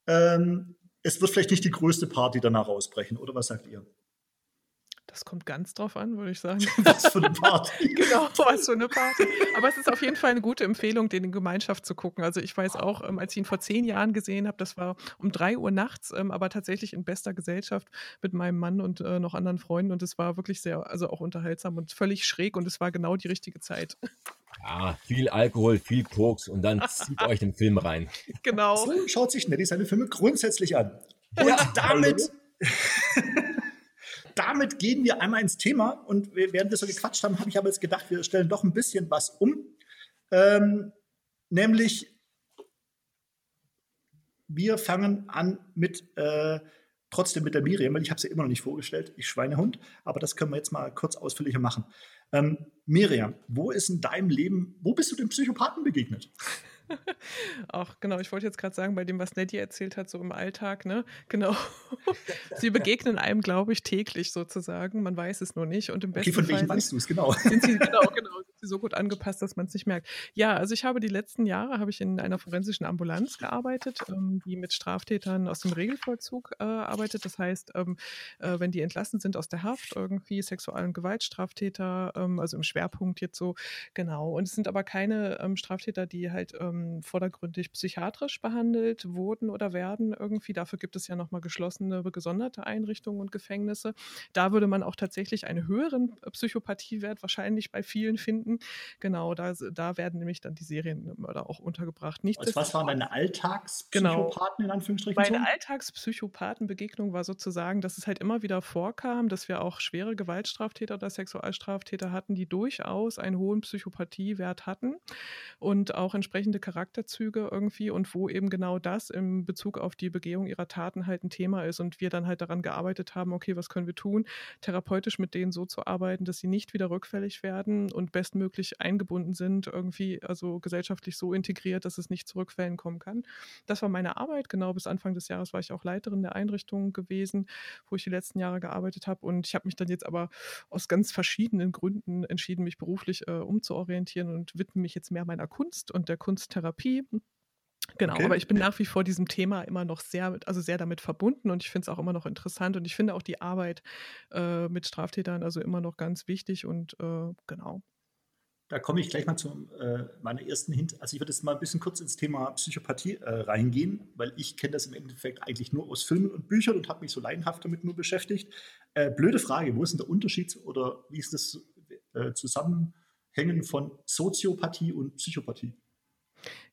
Ähm, es wird vielleicht nicht die größte Party danach ausbrechen, oder was sagt ihr? Das kommt ganz drauf an, würde ich sagen. <laughs> Was für eine Party. <laughs> genau, was für eine Party. Aber es ist auf jeden Fall eine gute Empfehlung, den in Gemeinschaft zu gucken. Also ich weiß auch, ähm, als ich ihn vor zehn Jahren gesehen habe, das war um drei Uhr nachts, ähm, aber tatsächlich in bester Gesellschaft mit meinem Mann und äh, noch anderen Freunden. Und es war wirklich sehr, also auch unterhaltsam und völlig schräg und es war genau die richtige Zeit. Ja, viel Alkohol, viel Koks und dann <laughs> zieht euch den Film rein. Genau. So schaut sich Nettie seine Filme grundsätzlich an. Und ja, damit damit gehen wir einmal ins Thema. Und während wir so gequatscht haben, habe ich aber jetzt gedacht, wir stellen doch ein bisschen was um. Ähm, nämlich, wir fangen an mit, äh, trotzdem mit der Miriam, weil ich habe sie immer noch nicht vorgestellt, ich Schweinehund. Aber das können wir jetzt mal kurz ausführlicher machen. Ähm, Miriam, wo ist in deinem Leben, wo bist du dem Psychopathen begegnet? <laughs> Ach, genau, ich wollte jetzt gerade sagen, bei dem, was Nettie erzählt hat, so im Alltag, ne? Genau. <laughs> sie begegnen einem, glaube ich, täglich sozusagen. Man weiß es nur nicht. Und im besten okay, von welchem weißt du es, genau. Sind sie, genau, genau. So gut angepasst, dass man es nicht merkt. Ja, also ich habe die letzten Jahre habe ich in einer forensischen Ambulanz gearbeitet, ähm, die mit Straftätern aus dem Regelvollzug äh, arbeitet. Das heißt, ähm, äh, wenn die entlassen sind aus der Haft, irgendwie Sexual- und Gewaltstraftäter, ähm, also im Schwerpunkt jetzt so, genau. Und es sind aber keine ähm, Straftäter, die halt ähm, vordergründig psychiatrisch behandelt wurden oder werden irgendwie. Dafür gibt es ja nochmal geschlossene, gesonderte Einrichtungen und Gefängnisse. Da würde man auch tatsächlich einen höheren Psychopathiewert wahrscheinlich bei vielen finden. Genau, da, da werden nämlich dann die Serienmörder auch untergebracht. Nicht also was waren deine genau. Alltagspsychopathen genau. in Anführungsstrichen? Meine? Alltagspsychopathenbegegnung war sozusagen, dass es halt immer wieder vorkam, dass wir auch schwere Gewaltstraftäter oder Sexualstraftäter hatten, die durchaus einen hohen Psychopathiewert hatten und auch entsprechende Charakterzüge irgendwie und wo eben genau das in Bezug auf die Begehung ihrer Taten halt ein Thema ist und wir dann halt daran gearbeitet haben, okay, was können wir tun, therapeutisch mit denen so zu arbeiten, dass sie nicht wieder rückfällig werden und bestmöglich eingebunden sind, irgendwie, also gesellschaftlich so integriert, dass es nicht zu Rückfällen kommen kann. Das war meine Arbeit. Genau bis Anfang des Jahres war ich auch Leiterin der Einrichtung gewesen, wo ich die letzten Jahre gearbeitet habe. Und ich habe mich dann jetzt aber aus ganz verschiedenen Gründen entschieden, mich beruflich äh, umzuorientieren und widme mich jetzt mehr meiner Kunst und der Kunsttherapie. Genau, okay. aber ich bin nach wie vor diesem Thema immer noch sehr, also sehr damit verbunden und ich finde es auch immer noch interessant und ich finde auch die Arbeit äh, mit Straftätern also immer noch ganz wichtig und äh, genau. Da komme ich gleich mal zu äh, meiner ersten Hint. Also ich würde jetzt mal ein bisschen kurz ins Thema Psychopathie äh, reingehen, weil ich kenne das im Endeffekt eigentlich nur aus Filmen und Büchern und habe mich so laienhaft damit nur beschäftigt. Äh, blöde Frage, wo ist denn der Unterschied oder wie ist das äh, Zusammenhängen von Soziopathie und Psychopathie?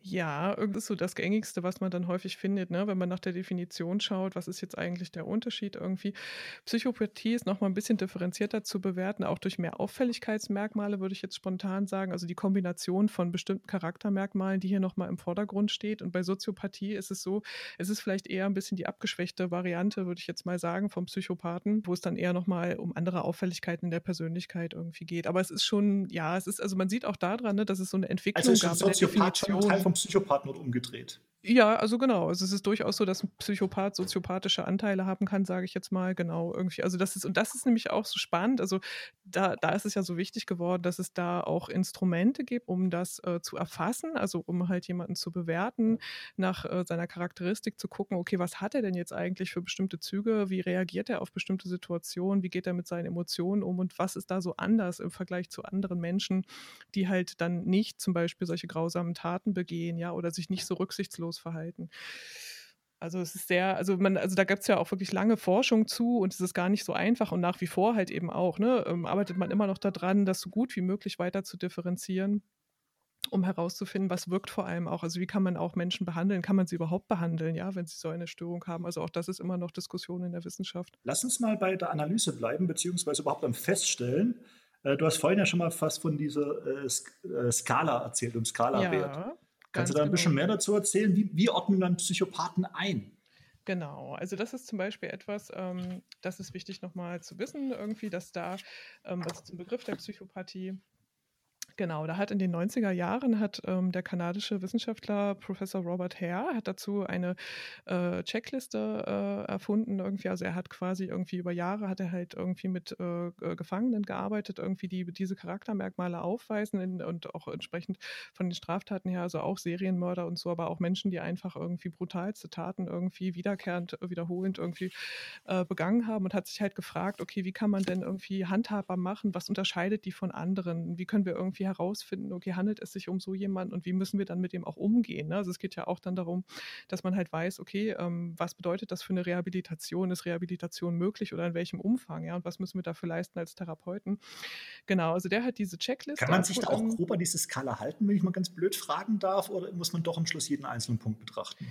Ja, irgendwie ist so das Gängigste, was man dann häufig findet, ne? wenn man nach der Definition schaut, was ist jetzt eigentlich der Unterschied irgendwie. Psychopathie ist nochmal ein bisschen differenzierter zu bewerten, auch durch mehr Auffälligkeitsmerkmale, würde ich jetzt spontan sagen. Also die Kombination von bestimmten Charaktermerkmalen, die hier nochmal im Vordergrund steht. Und bei Soziopathie ist es so, es ist vielleicht eher ein bisschen die abgeschwächte Variante, würde ich jetzt mal sagen, vom Psychopathen, wo es dann eher nochmal um andere Auffälligkeiten in der Persönlichkeit irgendwie geht. Aber es ist schon, ja, es ist, also man sieht auch daran, ne, dass es so eine Entwicklung also gab in der Definition. Teil vom Psychopathen wird umgedreht. Ja, also genau. Also es ist durchaus so, dass ein Psychopath soziopathische Anteile haben kann, sage ich jetzt mal, genau, irgendwie. Also das ist, und das ist nämlich auch so spannend. Also da, da ist es ja so wichtig geworden, dass es da auch Instrumente gibt, um das äh, zu erfassen, also um halt jemanden zu bewerten, nach äh, seiner Charakteristik zu gucken, okay, was hat er denn jetzt eigentlich für bestimmte Züge, wie reagiert er auf bestimmte Situationen, wie geht er mit seinen Emotionen um und was ist da so anders im Vergleich zu anderen Menschen, die halt dann nicht zum Beispiel solche grausamen Taten begehen, ja, oder sich nicht so rücksichtslos Verhalten. Also es ist sehr, also man, also da gibt es ja auch wirklich lange Forschung zu und es ist gar nicht so einfach und nach wie vor halt eben auch, ne, ähm, arbeitet man immer noch daran, das so gut wie möglich weiter zu differenzieren, um herauszufinden, was wirkt vor allem auch. Also wie kann man auch Menschen behandeln? Kann man sie überhaupt behandeln, ja, wenn sie so eine Störung haben? Also auch das ist immer noch Diskussion in der Wissenschaft. Lass uns mal bei der Analyse bleiben, beziehungsweise überhaupt am Feststellen. Äh, du hast vorhin ja schon mal fast von dieser äh, äh Skala erzählt, um Skala-Wert. Ja. Kannst du da ein bisschen genau. mehr dazu erzählen? Wie, wie ordnen dann Psychopathen ein? Genau, also das ist zum Beispiel etwas, ähm, das ist wichtig nochmal zu wissen, irgendwie, dass da, ähm, also zum Begriff der Psychopathie, Genau, da hat in den 90er Jahren hat ähm, der kanadische Wissenschaftler Professor Robert Hare hat dazu eine äh, Checkliste äh, erfunden irgendwie. Also er hat quasi irgendwie über Jahre hat er halt irgendwie mit äh, Gefangenen gearbeitet, irgendwie die diese Charaktermerkmale aufweisen in, und auch entsprechend von den Straftaten her, also auch Serienmörder und so, aber auch Menschen, die einfach irgendwie brutalste Taten irgendwie wiederkehrend, wiederholend irgendwie äh, begangen haben und hat sich halt gefragt, okay, wie kann man denn irgendwie handhabbar machen? Was unterscheidet die von anderen? Wie können wir irgendwie herausfinden, okay, handelt es sich um so jemanden und wie müssen wir dann mit dem auch umgehen? Ne? Also es geht ja auch dann darum, dass man halt weiß, okay, ähm, was bedeutet das für eine Rehabilitation? Ist Rehabilitation möglich oder in welchem Umfang? Ja, und was müssen wir dafür leisten als Therapeuten? Genau, also der hat diese Checkliste. Kann man sich da auch grob an diese Skala halten, wenn ich mal ganz blöd fragen darf, oder muss man doch am Schluss jeden einzelnen Punkt betrachten?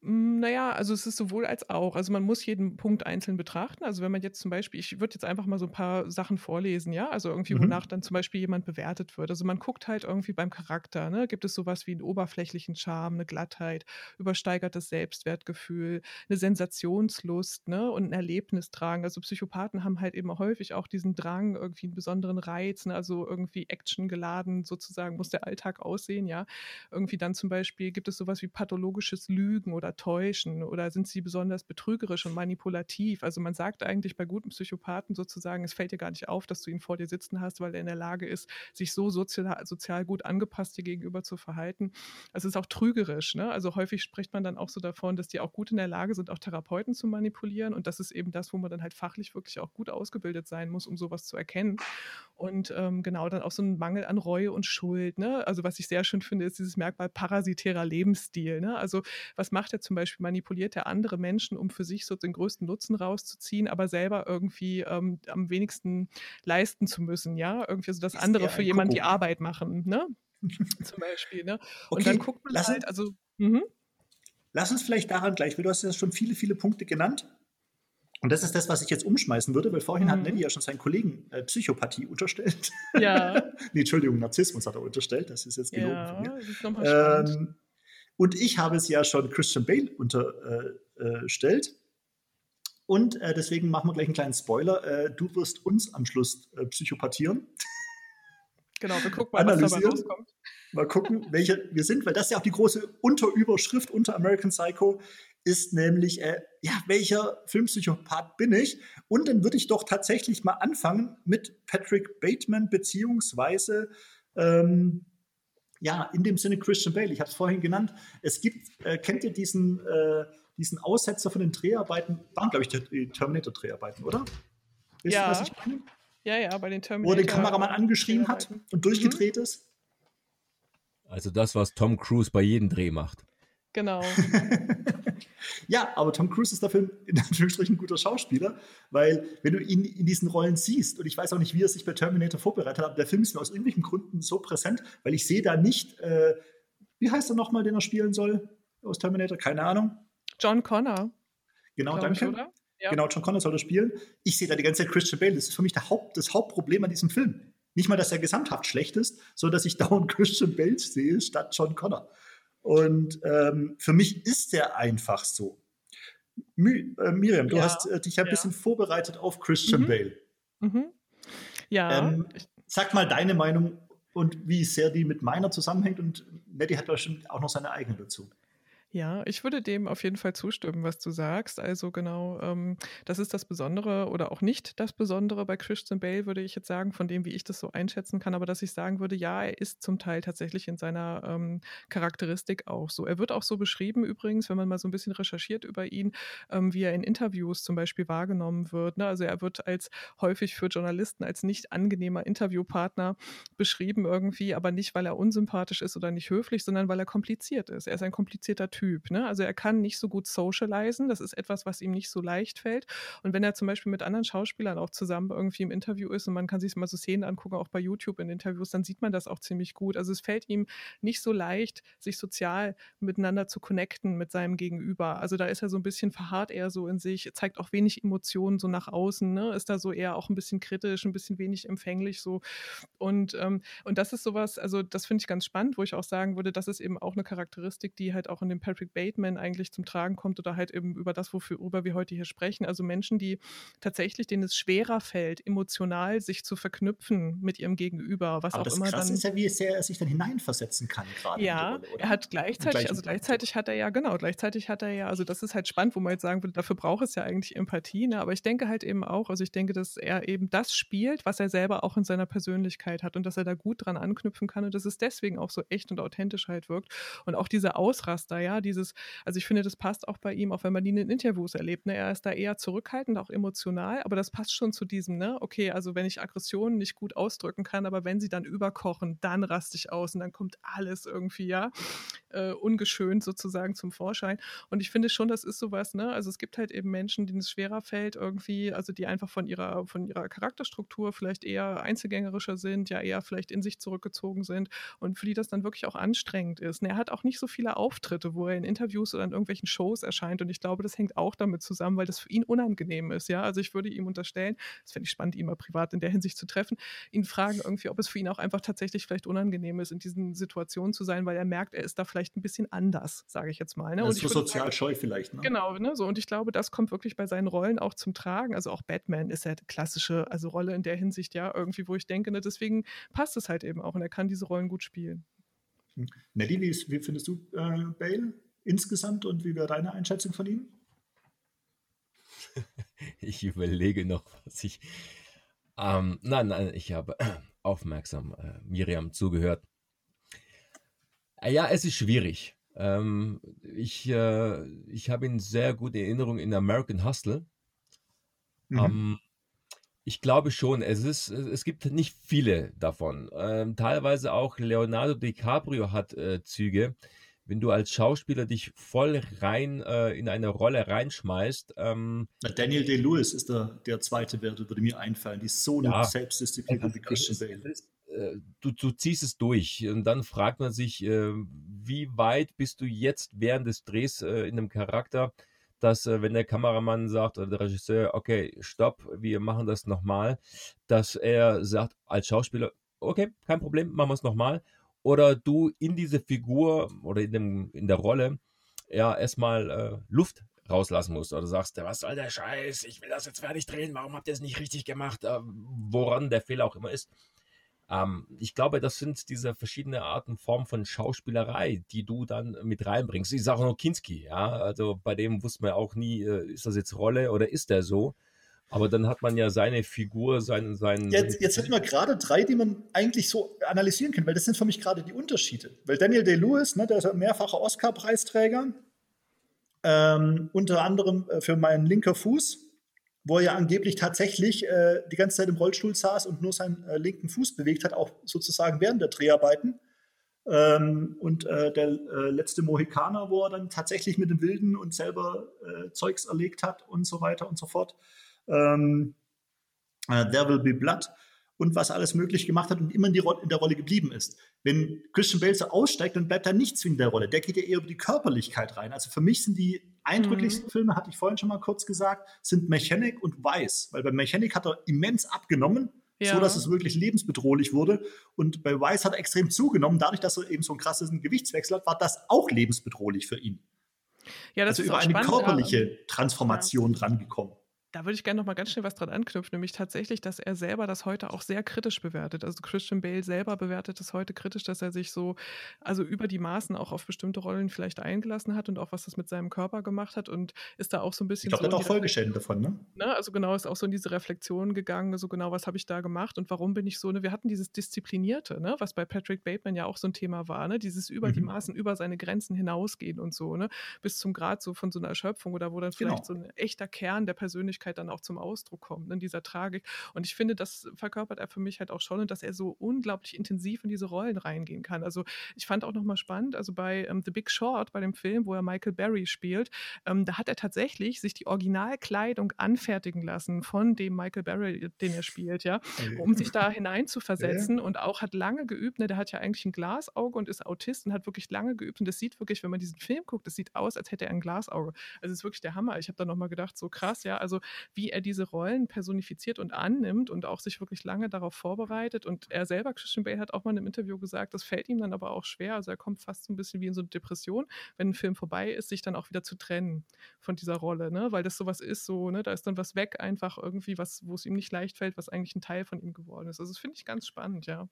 Hm, naja, also es ist sowohl als auch. Also man muss jeden Punkt einzeln betrachten. Also wenn man jetzt zum Beispiel, ich würde jetzt einfach mal so ein paar Sachen vorlesen, ja, also irgendwie, mhm. wonach dann zum Beispiel jemand bewertet wird. Also man guckt halt irgendwie beim Charakter, ne? Gibt es sowas wie einen oberflächlichen Charme, eine Glattheit, übersteigertes Selbstwertgefühl, eine Sensationslust, ne? Und ein Erlebnistrang. Also Psychopathen haben halt eben häufig auch diesen Drang, irgendwie einen besonderen Reiz, ne? also irgendwie actiongeladen sozusagen muss der Alltag aussehen, ja. Irgendwie dann zum Beispiel gibt es sowas wie pathologisches Lügen oder täuschen oder sind sie besonders betrügerisch und manipulativ? Also man sagt eigentlich bei guten Psychopathen sozusagen, es fällt dir gar nicht auf, dass du ihn vor dir sitzen hast, weil er in der Lage ist, sich so sozial, sozial gut angepasst dir gegenüber zu verhalten. Es ist auch trügerisch. Ne? Also häufig spricht man dann auch so davon, dass die auch gut in der Lage sind, auch Therapeuten zu manipulieren. Und das ist eben das, wo man dann halt fachlich wirklich auch gut ausgebildet sein muss, um sowas zu erkennen. Und ähm, genau dann auch so ein Mangel an Reue und Schuld. Ne? Also was ich sehr schön finde, ist dieses Merkmal parasitärer Lebensstil. Ne? Also was macht er zum Beispiel? Manipuliert er andere Menschen, um für sich so den größten Nutzen rauszuziehen, aber selber irgendwie ähm, am wenigsten leisten zu müssen, ja? Irgendwie so, dass ist andere für jemanden die Arbeit machen, ne? <laughs> zum Beispiel. Ne? Und okay, dann guckt man halt, also. Mh. Lass uns vielleicht daran gleich, weil du hast ja schon viele, viele Punkte genannt. Und das ist das, was ich jetzt umschmeißen würde, weil vorhin mhm. hat Nelly ja schon seinen Kollegen äh, Psychopathie unterstellt. Ja. <laughs> nee, Entschuldigung, Narzissmus hat er unterstellt. Das ist jetzt gelogen ja, von mir. Ähm, und ich habe es ja schon Christian Bale unterstellt. Äh, äh, und äh, deswegen machen wir gleich einen kleinen Spoiler. Äh, du wirst uns am Schluss psychopathieren. Genau, wir gucken mal, was dabei rauskommt. Mal gucken, welche wir sind, weil das ist ja auch die große Unterüberschrift unter American Psycho ist nämlich, äh, ja, welcher Filmpsychopath bin ich? Und dann würde ich doch tatsächlich mal anfangen mit Patrick Bateman, beziehungsweise, ähm, ja, in dem Sinne Christian Bale. Ich habe es vorhin genannt. Es gibt, äh, kennt ihr diesen, äh, diesen Aussetzer von den Dreharbeiten? Waren, glaube ich, die Terminator-Dreharbeiten, oder? Wisst ja. Ihr, was ich meine? Ja, ja, bei den Terminator. Wo der Kameramann angeschrien hat und durchgedreht mhm. ist. Also das, was Tom Cruise bei jedem Dreh macht. Genau. <laughs> ja, aber Tom Cruise ist dafür in Anführungsstrichen ein guter Schauspieler, weil wenn du ihn in diesen Rollen siehst, und ich weiß auch nicht, wie er sich bei Terminator vorbereitet hat, aber der Film ist mir aus irgendwelchen Gründen so präsent, weil ich sehe da nicht, äh, wie heißt er nochmal, den er spielen soll aus Terminator? Keine Ahnung. John Connor. Genau, danke. Ich, ja. Genau, John Connor soll das spielen. Ich sehe da die ganze Zeit Christian Bale. Das ist für mich Haupt, das Hauptproblem an diesem Film. Nicht mal, dass er gesamthaft schlecht ist, sondern dass ich dauernd <laughs> Christian Bale sehe statt John Connor. Und ähm, für mich ist der einfach so. My, äh, Miriam, du ja, hast äh, dich ja ein bisschen vorbereitet auf Christian mhm. Bale. Mhm. Ja. Ähm, sag mal deine Meinung und wie sehr die mit meiner zusammenhängt. Und Nettie hat bestimmt auch noch seine eigene dazu. Ja, ich würde dem auf jeden Fall zustimmen, was du sagst. Also genau, ähm, das ist das Besondere oder auch nicht das Besondere bei Christian Bale, würde ich jetzt sagen, von dem, wie ich das so einschätzen kann. Aber dass ich sagen würde, ja, er ist zum Teil tatsächlich in seiner ähm, Charakteristik auch so. Er wird auch so beschrieben übrigens, wenn man mal so ein bisschen recherchiert über ihn, ähm, wie er in Interviews zum Beispiel wahrgenommen wird. Ne? Also er wird als häufig für Journalisten als nicht angenehmer Interviewpartner beschrieben irgendwie, aber nicht, weil er unsympathisch ist oder nicht höflich, sondern weil er kompliziert ist. Er ist ein komplizierter Typ. Typ. Ne? Also er kann nicht so gut socialisen. Das ist etwas, was ihm nicht so leicht fällt. Und wenn er zum Beispiel mit anderen Schauspielern auch zusammen irgendwie im Interview ist und man kann sich mal so Szenen angucken, auch bei YouTube in Interviews, dann sieht man das auch ziemlich gut. Also es fällt ihm nicht so leicht, sich sozial miteinander zu connecten mit seinem Gegenüber. Also da ist er so ein bisschen verharrt eher so in sich, zeigt auch wenig Emotionen so nach außen, ne? ist da so eher auch ein bisschen kritisch, ein bisschen wenig empfänglich so. Und, ähm, und das ist sowas, also das finde ich ganz spannend, wo ich auch sagen würde, das ist eben auch eine Charakteristik, die halt auch in dem Patrick Bateman eigentlich zum Tragen kommt oder halt eben über das, worüber wir heute hier sprechen. Also Menschen, die tatsächlich, denen es schwerer fällt, emotional sich zu verknüpfen mit ihrem Gegenüber, was Aber auch das immer dann. ist ja, wie sehr er sich dann hineinversetzen kann gerade. Ja, Rolle, er hat gleichzeitig, also gleichzeitig hat er ja, genau, gleichzeitig hat er ja, also das ist halt spannend, wo man jetzt sagen würde, dafür braucht es ja eigentlich Empathie, ne? aber ich denke halt eben auch, also ich denke, dass er eben das spielt, was er selber auch in seiner Persönlichkeit hat und dass er da gut dran anknüpfen kann und dass es deswegen auch so echt und authentisch halt wirkt und auch diese Ausraster, ja, dieses, also ich finde, das passt auch bei ihm, auch wenn man ihn in Interviews erlebt. Ne? Er ist da eher zurückhaltend, auch emotional, aber das passt schon zu diesem, ne? Okay, also wenn ich Aggressionen nicht gut ausdrücken kann, aber wenn sie dann überkochen, dann raste ich aus und dann kommt alles irgendwie, ja, äh, ungeschönt sozusagen zum Vorschein. Und ich finde schon, das ist sowas, ne? Also es gibt halt eben Menschen, denen es schwerer fällt, irgendwie, also die einfach von ihrer, von ihrer Charakterstruktur vielleicht eher einzelgängerischer sind, ja eher vielleicht in sich zurückgezogen sind und für die das dann wirklich auch anstrengend ist. Und er hat auch nicht so viele Auftritte, wo er in Interviews oder in irgendwelchen Shows erscheint. Und ich glaube, das hängt auch damit zusammen, weil das für ihn unangenehm ist. Ja, also ich würde ihm unterstellen, das fände ich spannend, ihn mal privat in der Hinsicht zu treffen, ihn fragen irgendwie, ob es für ihn auch einfach tatsächlich vielleicht unangenehm ist, in diesen Situationen zu sein, weil er merkt, er ist da vielleicht ein bisschen anders, sage ich jetzt mal. Ne? Und so sozial sagen, scheu vielleicht. Ne? Genau, ne? so. Und ich glaube, das kommt wirklich bei seinen Rollen auch zum Tragen. Also auch Batman ist ja klassische, also Rolle in der Hinsicht, ja, irgendwie, wo ich denke, ne, deswegen passt es halt eben auch und er kann diese Rollen gut spielen. Nelly, wie, wie findest du äh, Bale? insgesamt und wie wäre deine Einschätzung von ihm? <laughs> ich überlege noch, was ich. Ähm, nein, nein, ich habe <clears throat> aufmerksam äh, Miriam zugehört. Äh, ja, es ist schwierig. Ähm, ich äh, ich habe ihn sehr gut in Erinnerung in American Hustle. Mhm. Ähm, ich glaube schon, es, ist, es gibt nicht viele davon. Ähm, teilweise auch Leonardo DiCaprio hat äh, Züge. Wenn du als Schauspieler dich voll rein äh, in eine Rolle reinschmeißt. Ähm, Daniel Day-Lewis ist der, der zweite Werte, würde mir einfallen. Die ist so eine ja, Selbstdisziplin wie Christian Bale. Äh, du, du, ziehst es durch und dann fragt man sich, äh, wie weit bist du jetzt während des Drehs äh, in einem Charakter? Dass äh, wenn der Kameramann sagt oder der Regisseur, okay, stopp, wir machen das nochmal, dass er sagt als Schauspieler, okay, kein Problem, machen wir es nochmal. Oder du in diese Figur oder in, dem, in der Rolle ja erstmal äh, Luft rauslassen musst oder sagst, was soll der Scheiß, ich will das jetzt fertig drehen, warum habt ihr es nicht richtig gemacht, äh, woran der Fehler auch immer ist. Ähm, ich glaube, das sind diese verschiedenen Arten, Formen von Schauspielerei, die du dann mit reinbringst. Ich sage nur Kinski, ja, also bei dem wusste man auch nie, äh, ist das jetzt Rolle oder ist der so? Aber dann hat man ja seine Figur, seinen. seinen jetzt, jetzt hätten wir gerade drei, die man eigentlich so analysieren kann, weil das sind für mich gerade die Unterschiede. Weil Daniel Day-Lewis, ne, der ist ein mehrfacher Oscar-Preisträger, ähm, unter anderem äh, für meinen linker Fuß, wo er ja angeblich tatsächlich äh, die ganze Zeit im Rollstuhl saß und nur seinen äh, linken Fuß bewegt hat, auch sozusagen während der Dreharbeiten. Ähm, und äh, der äh, letzte Mohikaner, wo er dann tatsächlich mit dem Wilden und selber äh, Zeugs erlegt hat und so weiter und so fort. Ähm, äh, There Will Be Blood und was alles möglich gemacht hat und immer in, in der Rolle geblieben ist. Wenn Christian Bale so aussteigt, dann bleibt er nicht zwingend in der Rolle. Der geht ja eher über die Körperlichkeit rein. Also für mich sind die eindrücklichsten mhm. Filme, hatte ich vorhin schon mal kurz gesagt, sind Mechanic und Weiß. Weil bei Mechanic hat er immens abgenommen, ja. so dass es wirklich lebensbedrohlich wurde. Und bei Weiß hat er extrem zugenommen. Dadurch, dass er eben so einen krassen Gewichtswechsel hat, war das auch lebensbedrohlich für ihn. Ja, das also ist über eine spannend, körperliche. Transformation ja. drangekommen da würde ich gerne noch mal ganz schnell was dran anknüpfen, nämlich tatsächlich, dass er selber das heute auch sehr kritisch bewertet. Also Christian Bale selber bewertet es heute kritisch, dass er sich so, also über die Maßen auch auf bestimmte Rollen vielleicht eingelassen hat und auch was das mit seinem Körper gemacht hat und ist da auch so ein bisschen. Ich glaube, so hat auch Folgeschäden davon, ne? ne? Also genau, ist auch so in diese Reflexion gegangen, so genau, was habe ich da gemacht und warum bin ich so, ne? Wir hatten dieses Disziplinierte, ne? Was bei Patrick Bateman ja auch so ein Thema war, ne? Dieses über mhm. die Maßen, über seine Grenzen hinausgehen und so, ne? Bis zum Grad so von so einer Erschöpfung oder wo dann vielleicht genau. so ein echter Kern der Persönlichkeit Persönlichkeit dann auch zum Ausdruck kommt, in dieser Tragik. Und ich finde, das verkörpert er für mich halt auch schon und dass er so unglaublich intensiv in diese Rollen reingehen kann. Also ich fand auch nochmal spannend, also bei ähm, The Big Short, bei dem Film, wo er Michael Barry spielt, ähm, da hat er tatsächlich sich die Originalkleidung anfertigen lassen von dem Michael Barry, den er spielt, ja, um sich da hineinzuversetzen ja. und auch hat lange geübt, ne, der hat ja eigentlich ein Glasauge und ist Autist und hat wirklich lange geübt und das sieht wirklich, wenn man diesen Film guckt, das sieht aus, als hätte er ein Glasauge. Also es ist wirklich der Hammer. Ich habe da nochmal gedacht, so krass, ja, also wie er diese Rollen personifiziert und annimmt und auch sich wirklich lange darauf vorbereitet. Und er selber, Christian Bale, hat auch mal in einem Interview gesagt, das fällt ihm dann aber auch schwer. Also er kommt fast so ein bisschen wie in so eine Depression, wenn ein Film vorbei ist, sich dann auch wieder zu trennen von dieser Rolle, ne? Weil das sowas ist, so, ne, da ist dann was weg, einfach irgendwie, was, wo es ihm nicht leicht fällt, was eigentlich ein Teil von ihm geworden ist. Also das finde ich ganz spannend, ja.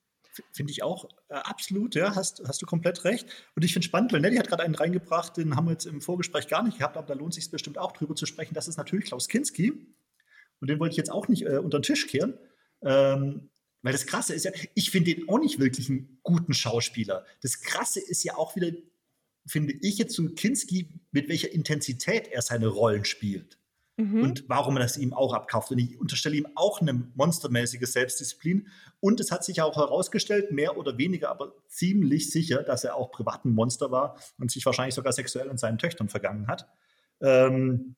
Finde ich auch äh, absolut, ja, hast, hast du komplett recht. Und ich finde spannend, weil Nelly hat gerade einen reingebracht, den haben wir jetzt im Vorgespräch gar nicht gehabt, aber da lohnt sich bestimmt auch drüber zu sprechen. Das ist natürlich Klaus Kinski. Und den wollte ich jetzt auch nicht äh, unter den Tisch kehren. Ähm, weil das Krasse ist ja, ich finde den auch nicht wirklich einen guten Schauspieler. Das Krasse ist ja auch wieder, finde ich jetzt zu Kinski, mit welcher Intensität er seine Rollen spielt. Mhm. Und warum er das ihm auch abkauft. Und ich unterstelle ihm auch eine monstermäßige Selbstdisziplin. Und es hat sich auch herausgestellt, mehr oder weniger, aber ziemlich sicher, dass er auch privat ein Monster war und sich wahrscheinlich sogar sexuell an seinen Töchtern vergangen hat. Ähm,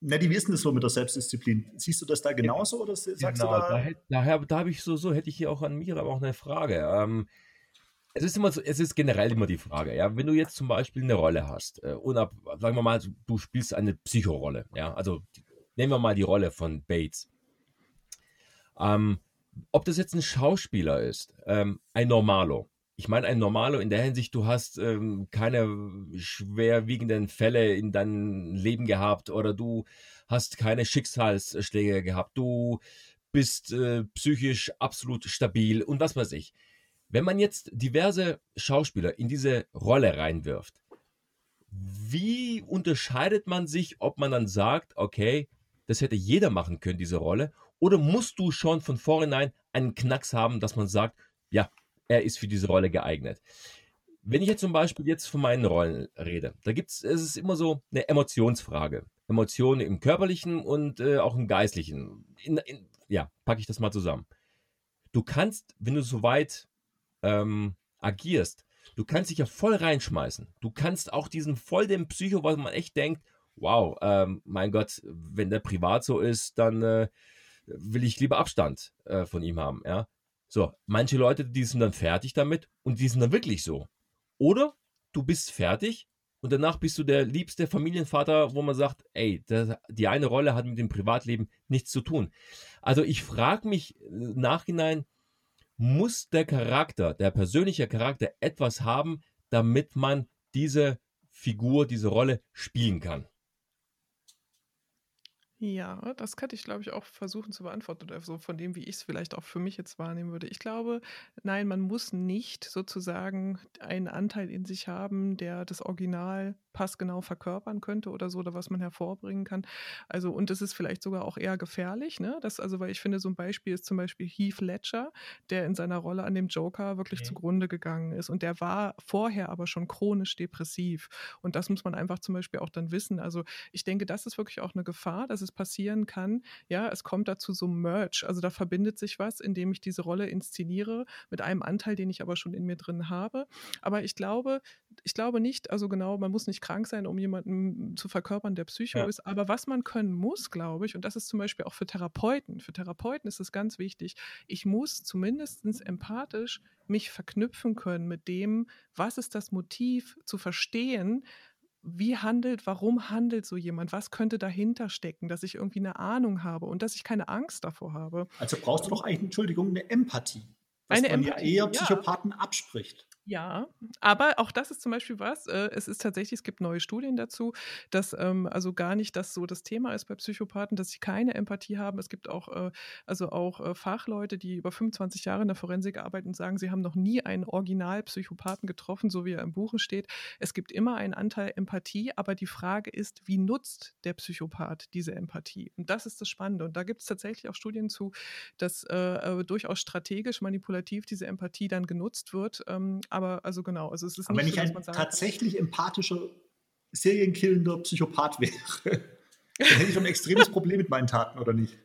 wie ist denn das so mit der Selbstdisziplin? Siehst du das da genauso oder sagst genau, du da? Da, da, da habe ich so, so hätte ich hier auch an mir aber auch eine Frage. Ähm, es ist immer so, es ist generell immer die Frage, ja, wenn du jetzt zum Beispiel eine Rolle hast, äh, unab, sagen wir mal, du spielst eine Psychorolle, ja, also nehmen wir mal die Rolle von Bates. Ähm, ob das jetzt ein Schauspieler ist, ähm, ein Normalo, ich meine, ein Normalo in der Hinsicht, du hast ähm, keine schwerwiegenden Fälle in deinem Leben gehabt oder du hast keine Schicksalsschläge gehabt, du bist äh, psychisch absolut stabil und was weiß ich. Wenn man jetzt diverse Schauspieler in diese Rolle reinwirft, wie unterscheidet man sich, ob man dann sagt, okay, das hätte jeder machen können, diese Rolle, oder musst du schon von vornherein einen Knacks haben, dass man sagt, ja, er ist für diese Rolle geeignet. Wenn ich jetzt zum Beispiel jetzt von meinen Rollen rede, da gibt es, es ist immer so eine Emotionsfrage. Emotionen im körperlichen und äh, auch im geistlichen. In, in, ja, packe ich das mal zusammen. Du kannst, wenn du so weit ähm, agierst, du kannst dich ja voll reinschmeißen. Du kannst auch diesen voll den Psycho, was man echt denkt, wow, ähm, mein Gott, wenn der privat so ist, dann äh, will ich lieber Abstand äh, von ihm haben, ja. So, manche Leute, die sind dann fertig damit und die sind dann wirklich so. Oder du bist fertig und danach bist du der liebste Familienvater, wo man sagt, ey, das, die eine Rolle hat mit dem Privatleben nichts zu tun. Also ich frage mich äh, nachhinein, muss der Charakter, der persönliche Charakter etwas haben, damit man diese Figur, diese Rolle spielen kann? Ja, das könnte ich, glaube ich, auch versuchen zu beantworten oder so von dem, wie ich es vielleicht auch für mich jetzt wahrnehmen würde. Ich glaube, nein, man muss nicht sozusagen einen Anteil in sich haben, der das Original passgenau verkörpern könnte oder so, oder was man hervorbringen kann. Also, und es ist vielleicht sogar auch eher gefährlich, ne? Das, also, weil ich finde, so ein Beispiel ist zum Beispiel Heath Ledger, der in seiner Rolle an dem Joker wirklich okay. zugrunde gegangen ist. Und der war vorher aber schon chronisch depressiv. Und das muss man einfach zum Beispiel auch dann wissen. Also, ich denke, das ist wirklich auch eine Gefahr, dass es passieren kann. Ja, es kommt dazu so Merch. Also da verbindet sich was, indem ich diese Rolle inszeniere mit einem Anteil, den ich aber schon in mir drin habe. Aber ich glaube, ich glaube nicht, also genau, man muss nicht krank sein, um jemanden zu verkörpern, der Psycho ja. ist. Aber was man können muss, glaube ich, und das ist zum Beispiel auch für Therapeuten, für Therapeuten ist es ganz wichtig, ich muss zumindest empathisch mich verknüpfen können mit dem, was ist das Motiv zu verstehen, wie handelt, warum handelt so jemand, was könnte dahinter stecken, dass ich irgendwie eine Ahnung habe und dass ich keine Angst davor habe. Also brauchst du doch eigentlich, Entschuldigung, eine Empathie. Was eine man Empathie, ja eher Psychopathen ja. abspricht. Ja, aber auch das ist zum Beispiel was, äh, es ist tatsächlich, es gibt neue Studien dazu, dass ähm, also gar nicht das so das Thema ist bei Psychopathen, dass sie keine Empathie haben. Es gibt auch, äh, also auch äh, Fachleute, die über 25 Jahre in der Forensik arbeiten und sagen, sie haben noch nie einen Originalpsychopathen getroffen, so wie er im Buche steht. Es gibt immer einen Anteil Empathie, aber die Frage ist, wie nutzt der Psychopath diese Empathie? Und das ist das Spannende. Und da gibt es tatsächlich auch Studien zu, dass äh, äh, durchaus strategisch, manipulativ diese Empathie dann genutzt wird. Ähm, aber also genau, also es ist aber nicht wenn ich so, ein tatsächlich empathischer, serienkillender Psychopath <laughs> wäre, dann hätte ich schon ein extremes Problem mit meinen Taten, oder nicht?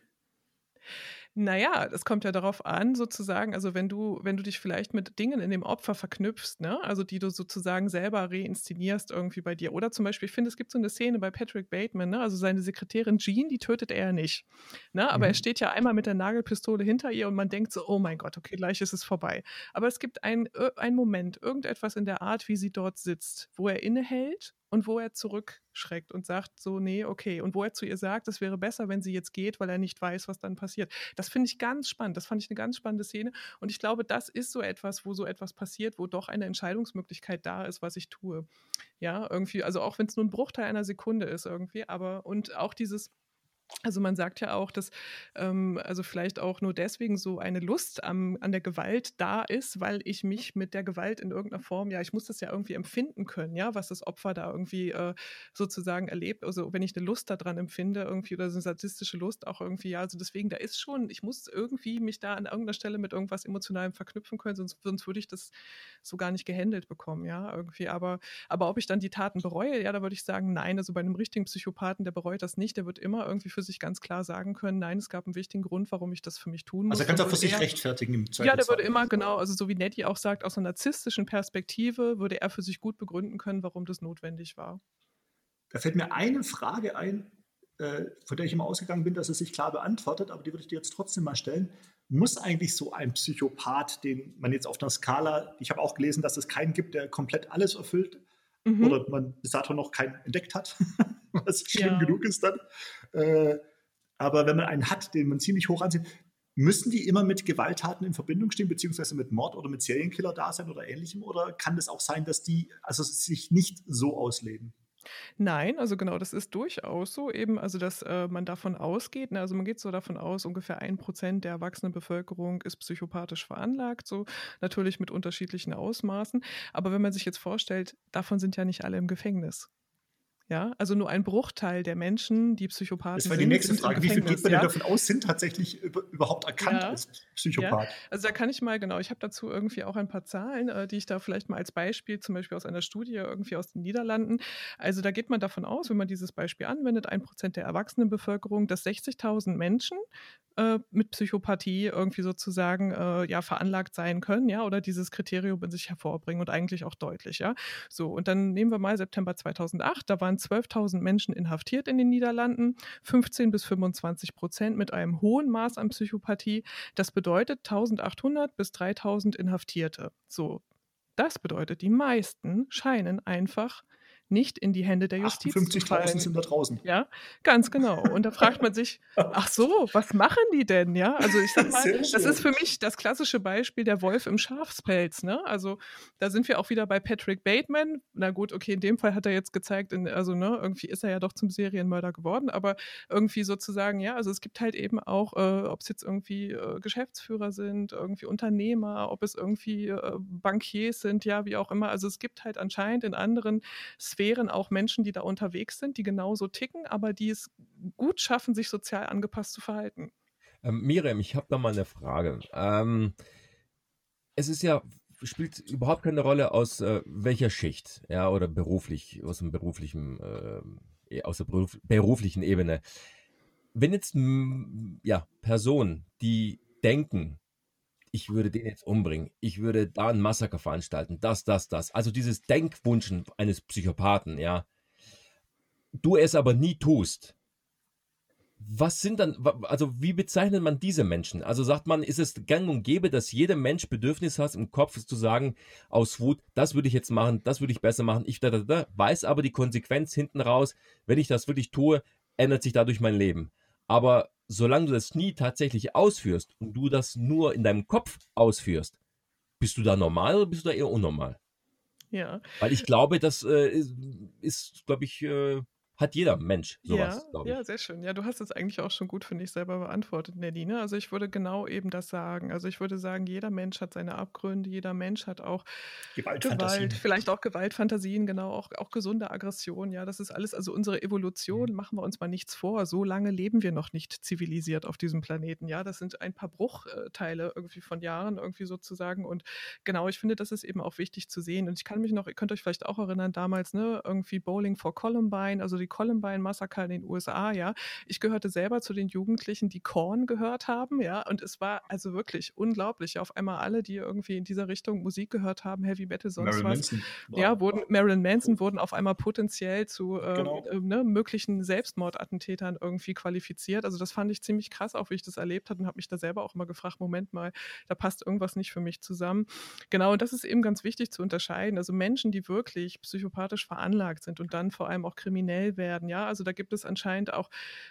Naja, das kommt ja darauf an, sozusagen, also wenn du, wenn du dich vielleicht mit Dingen in dem Opfer verknüpfst, ne, also die du sozusagen selber reinszenierst irgendwie bei dir. Oder zum Beispiel, ich finde, es gibt so eine Szene bei Patrick Bateman, ne, also seine Sekretärin Jean, die tötet er nicht. Ne, aber mhm. er steht ja einmal mit der Nagelpistole hinter ihr und man denkt so, oh mein Gott, okay, gleich ist es vorbei. Aber es gibt einen Moment, irgendetwas in der Art, wie sie dort sitzt, wo er innehält und wo er zurückschreckt und sagt so, nee, okay. Und wo er zu ihr sagt, es wäre besser, wenn sie jetzt geht, weil er nicht weiß, was dann passiert. Das finde ich ganz spannend. Das fand ich eine ganz spannende Szene. Und ich glaube, das ist so etwas, wo so etwas passiert, wo doch eine Entscheidungsmöglichkeit da ist, was ich tue. Ja, irgendwie, also auch wenn es nur ein Bruchteil einer Sekunde ist irgendwie, aber und auch dieses also man sagt ja auch, dass ähm, also vielleicht auch nur deswegen so eine Lust am, an der Gewalt da ist, weil ich mich mit der Gewalt in irgendeiner Form, ja, ich muss das ja irgendwie empfinden können, ja, was das Opfer da irgendwie äh, sozusagen erlebt. Also wenn ich eine Lust daran empfinde, irgendwie oder so eine sadistische Lust auch irgendwie, ja, also deswegen, da ist schon, ich muss irgendwie mich da an irgendeiner Stelle mit irgendwas Emotionalem verknüpfen können, sonst, sonst würde ich das so gar nicht gehandelt bekommen, ja, irgendwie. Aber, aber ob ich dann die Taten bereue, ja, da würde ich sagen, nein, also bei einem richtigen Psychopathen, der bereut das nicht, der wird immer irgendwie für für sich ganz klar sagen können, nein, es gab einen wichtigen Grund, warum ich das für mich tun muss. Also er kann es auch für sich er, rechtfertigen im Ja, der würde immer, genau, also so wie Nettie auch sagt, aus einer narzisstischen Perspektive würde er für sich gut begründen können, warum das notwendig war. Da fällt mir eine Frage ein, äh, von der ich immer ausgegangen bin, dass es sich klar beantwortet, aber die würde ich dir jetzt trotzdem mal stellen. Muss eigentlich so ein Psychopath, den man jetzt auf einer Skala, ich habe auch gelesen, dass es keinen gibt, der komplett alles erfüllt, mhm. oder man bis dato noch keinen entdeckt hat, <laughs> was schlimm ja. genug ist dann. Äh, aber wenn man einen hat, den man ziemlich hoch ansieht, müssen die immer mit Gewalttaten in Verbindung stehen, beziehungsweise mit Mord oder mit Serienkiller da sein oder ähnlichem? Oder kann es auch sein, dass die also sich nicht so ausleben? Nein, also genau, das ist durchaus so eben, also dass äh, man davon ausgeht, ne, also man geht so davon aus, ungefähr ein Prozent der erwachsenen Bevölkerung ist psychopathisch veranlagt, so natürlich mit unterschiedlichen Ausmaßen. Aber wenn man sich jetzt vorstellt, davon sind ja nicht alle im Gefängnis. Ja, also nur ein Bruchteil der Menschen, die Psychopathen sind. Das war die nächste Frage. Wie viel geht man ja? denn davon aus, sind tatsächlich überhaupt erkannt ja. als Psychopath? Ja. Also da kann ich mal, genau, ich habe dazu irgendwie auch ein paar Zahlen, äh, die ich da vielleicht mal als Beispiel, zum Beispiel aus einer Studie irgendwie aus den Niederlanden. Also da geht man davon aus, wenn man dieses Beispiel anwendet, ein Prozent der Erwachsenenbevölkerung, dass 60.000 Menschen äh, mit Psychopathie irgendwie sozusagen äh, ja veranlagt sein können, ja, oder dieses Kriterium in sich hervorbringen und eigentlich auch deutlich, ja. So, und dann nehmen wir mal September 2008, da waren 12.000 Menschen inhaftiert in den Niederlanden, 15 bis 25 Prozent mit einem hohen Maß an Psychopathie. Das bedeutet 1800 bis 3000 Inhaftierte. So, das bedeutet, die meisten scheinen einfach nicht in die Hände der Justiz 58.000 sind da draußen. Ja, ganz genau. Und da fragt man sich, <laughs> ach so, was machen die denn? Ja, also ich sag <laughs> mal, das ist für mich das klassische Beispiel der Wolf im Schafspelz. Ne? Also da sind wir auch wieder bei Patrick Bateman. Na gut, okay, in dem Fall hat er jetzt gezeigt, in, also ne, irgendwie ist er ja doch zum Serienmörder geworden, aber irgendwie sozusagen, ja, also es gibt halt eben auch, äh, ob es jetzt irgendwie äh, Geschäftsführer sind, irgendwie Unternehmer, ob es irgendwie äh, Bankiers sind, ja, wie auch immer. Also es gibt halt anscheinend in anderen Sphären Sphären auch Menschen, die da unterwegs sind, die genauso ticken, aber die es gut schaffen, sich sozial angepasst zu verhalten. Ähm, Miriam, ich habe da mal eine Frage. Ähm, es ist ja, spielt überhaupt keine Rolle aus äh, welcher Schicht, ja, oder beruflich, aus dem beruflichen, äh, aus der beruf, beruflichen Ebene. Wenn jetzt ja, Personen, die denken, ich würde den jetzt umbringen, ich würde da ein Massaker veranstalten, das, das, das. Also dieses Denkwunschen eines Psychopathen, ja. Du es aber nie tust. Was sind dann, also wie bezeichnet man diese Menschen? Also sagt man, ist es gang und gäbe, dass jeder Mensch Bedürfnis hat im Kopf zu sagen, aus Wut, das würde ich jetzt machen, das würde ich besser machen, ich da, da, da, weiß aber die Konsequenz hinten raus, wenn ich das wirklich tue, ändert sich dadurch mein Leben. Aber solange du das nie tatsächlich ausführst und du das nur in deinem Kopf ausführst, bist du da normal oder bist du da eher unnormal? Ja. Weil ich glaube, das äh, ist, ist glaube ich, äh, hat jeder Mensch sowas, ja, Ja, sehr schön. Ja, du hast es eigentlich auch schon gut, finde ich, selber beantwortet, Nadine. Also ich würde genau eben das sagen. Also ich würde sagen, jeder Mensch hat seine Abgründe, jeder Mensch hat auch Gewalt, vielleicht auch Gewaltfantasien, genau, auch, auch gesunde Aggression. Ja, das ist alles, also unsere Evolution, mhm. machen wir uns mal nichts vor. So lange leben wir noch nicht zivilisiert auf diesem Planeten. Ja, das sind ein paar Bruchteile irgendwie von Jahren irgendwie sozusagen. Und genau, ich finde, das ist eben auch wichtig zu sehen. Und ich kann mich noch, ihr könnt euch vielleicht auch erinnern, damals, ne, irgendwie Bowling for Columbine, also die Columbine-Massaker in den USA, ja. Ich gehörte selber zu den Jugendlichen, die Korn gehört haben, ja. Und es war also wirklich unglaublich. Auf einmal alle, die irgendwie in dieser Richtung Musik gehört haben, Heavy Metal, sonst Marilyn was. Manson. Ja, wurden, Marilyn Manson wurden auf einmal potenziell zu äh, genau. äh, ne, möglichen Selbstmordattentätern irgendwie qualifiziert. Also das fand ich ziemlich krass, auch wie ich das erlebt habe und habe mich da selber auch immer gefragt, Moment mal, da passt irgendwas nicht für mich zusammen. Genau, und das ist eben ganz wichtig zu unterscheiden. Also Menschen, die wirklich psychopathisch veranlagt sind und dann vor allem auch kriminell werden. Ja, also da gibt es anscheinend auch,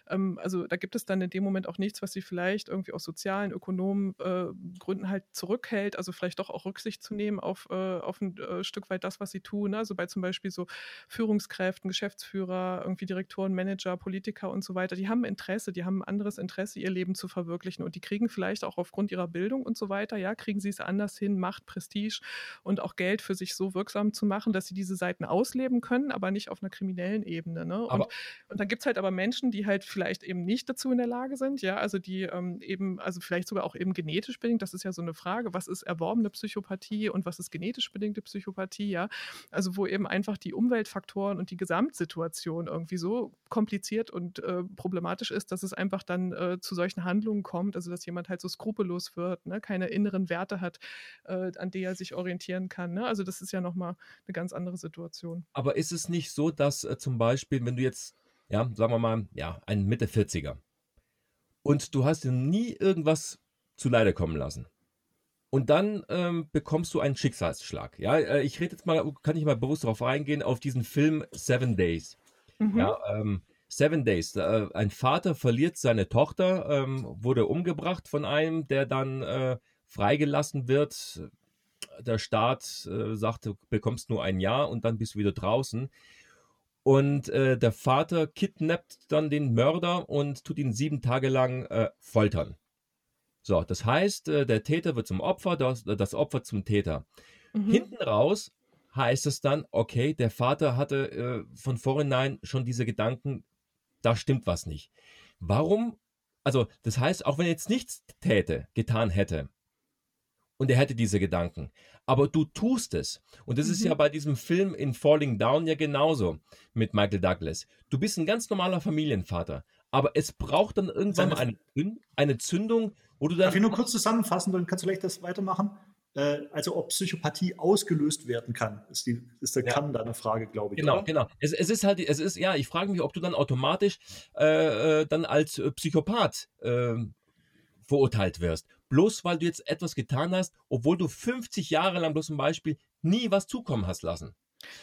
ähm, also da gibt es dann in dem Moment auch nichts, was sie vielleicht irgendwie aus sozialen, ökonomen äh, Gründen halt zurückhält. Also vielleicht doch auch Rücksicht zu nehmen auf, äh, auf ein äh, Stück weit das, was sie tun. Also bei zum Beispiel so Führungskräften, Geschäftsführer, irgendwie Direktoren, Manager, Politiker und so weiter. Die haben Interesse, die haben ein anderes Interesse, ihr Leben zu verwirklichen und die kriegen vielleicht auch aufgrund ihrer Bildung und so weiter, ja, kriegen sie es anders hin, Macht, Prestige und auch Geld für sich so wirksam zu machen, dass sie diese Seiten ausleben können, aber nicht auf einer kriminellen Ebene. Ne? Und, und dann gibt es halt aber Menschen, die halt vielleicht eben nicht dazu in der Lage sind, ja, also die ähm, eben, also vielleicht sogar auch eben genetisch bedingt, das ist ja so eine Frage, was ist erworbene Psychopathie und was ist genetisch bedingte Psychopathie, ja, also wo eben einfach die Umweltfaktoren und die Gesamtsituation irgendwie so kompliziert und äh, problematisch ist, dass es einfach dann äh, zu solchen Handlungen kommt, also dass jemand halt so skrupellos wird, ne, keine inneren Werte hat, äh, an die er sich orientieren kann, ne? also das ist ja nochmal eine ganz andere Situation. Aber ist es nicht so, dass äh, zum Beispiel, wenn du jetzt, ja, sagen wir mal, ja, ein Mitte 40er und du hast dir nie irgendwas zu Leide kommen lassen. Und dann ähm, bekommst du einen Schicksalsschlag. Ja, äh, ich rede jetzt mal, kann ich mal bewusst darauf eingehen, auf diesen Film Seven Days. Mhm. Ja, ähm, Seven Days. Äh, ein Vater verliert seine Tochter, ähm, wurde umgebracht von einem, der dann äh, freigelassen wird. Der Staat äh, sagt, du bekommst nur ein Jahr und dann bist du wieder draußen. Und äh, der Vater kidnappt dann den Mörder und tut ihn sieben Tage lang äh, foltern. So, das heißt, äh, der Täter wird zum Opfer, das, das Opfer zum Täter. Mhm. Hinten raus heißt es dann, okay, der Vater hatte äh, von vornherein schon diese Gedanken, da stimmt was nicht. Warum? Also, das heißt, auch wenn er jetzt nichts täte, getan hätte, und er hätte diese Gedanken, aber du tust es. Und das mhm. ist ja mhm. bei diesem Film in Falling Down ja genauso mit Michael Douglas. Du bist ein ganz normaler Familienvater, aber es braucht dann irgendwann eine, eine Zündung, wo du dann. Darf ich nur kurz zusammenfassen, dann kannst du vielleicht das weitermachen? Äh, also ob Psychopathie ausgelöst werden kann, ist, die, ist der ja. Kann deine Frage, glaube ich. Genau, oder? genau. Es, es, ist halt, es ist, ja, ich frage mich, ob du dann automatisch äh, äh dann als Psychopath äh, verurteilt wirst. Bloß weil du jetzt etwas getan hast, obwohl du 50 Jahre lang bloß zum Beispiel nie was zukommen hast lassen.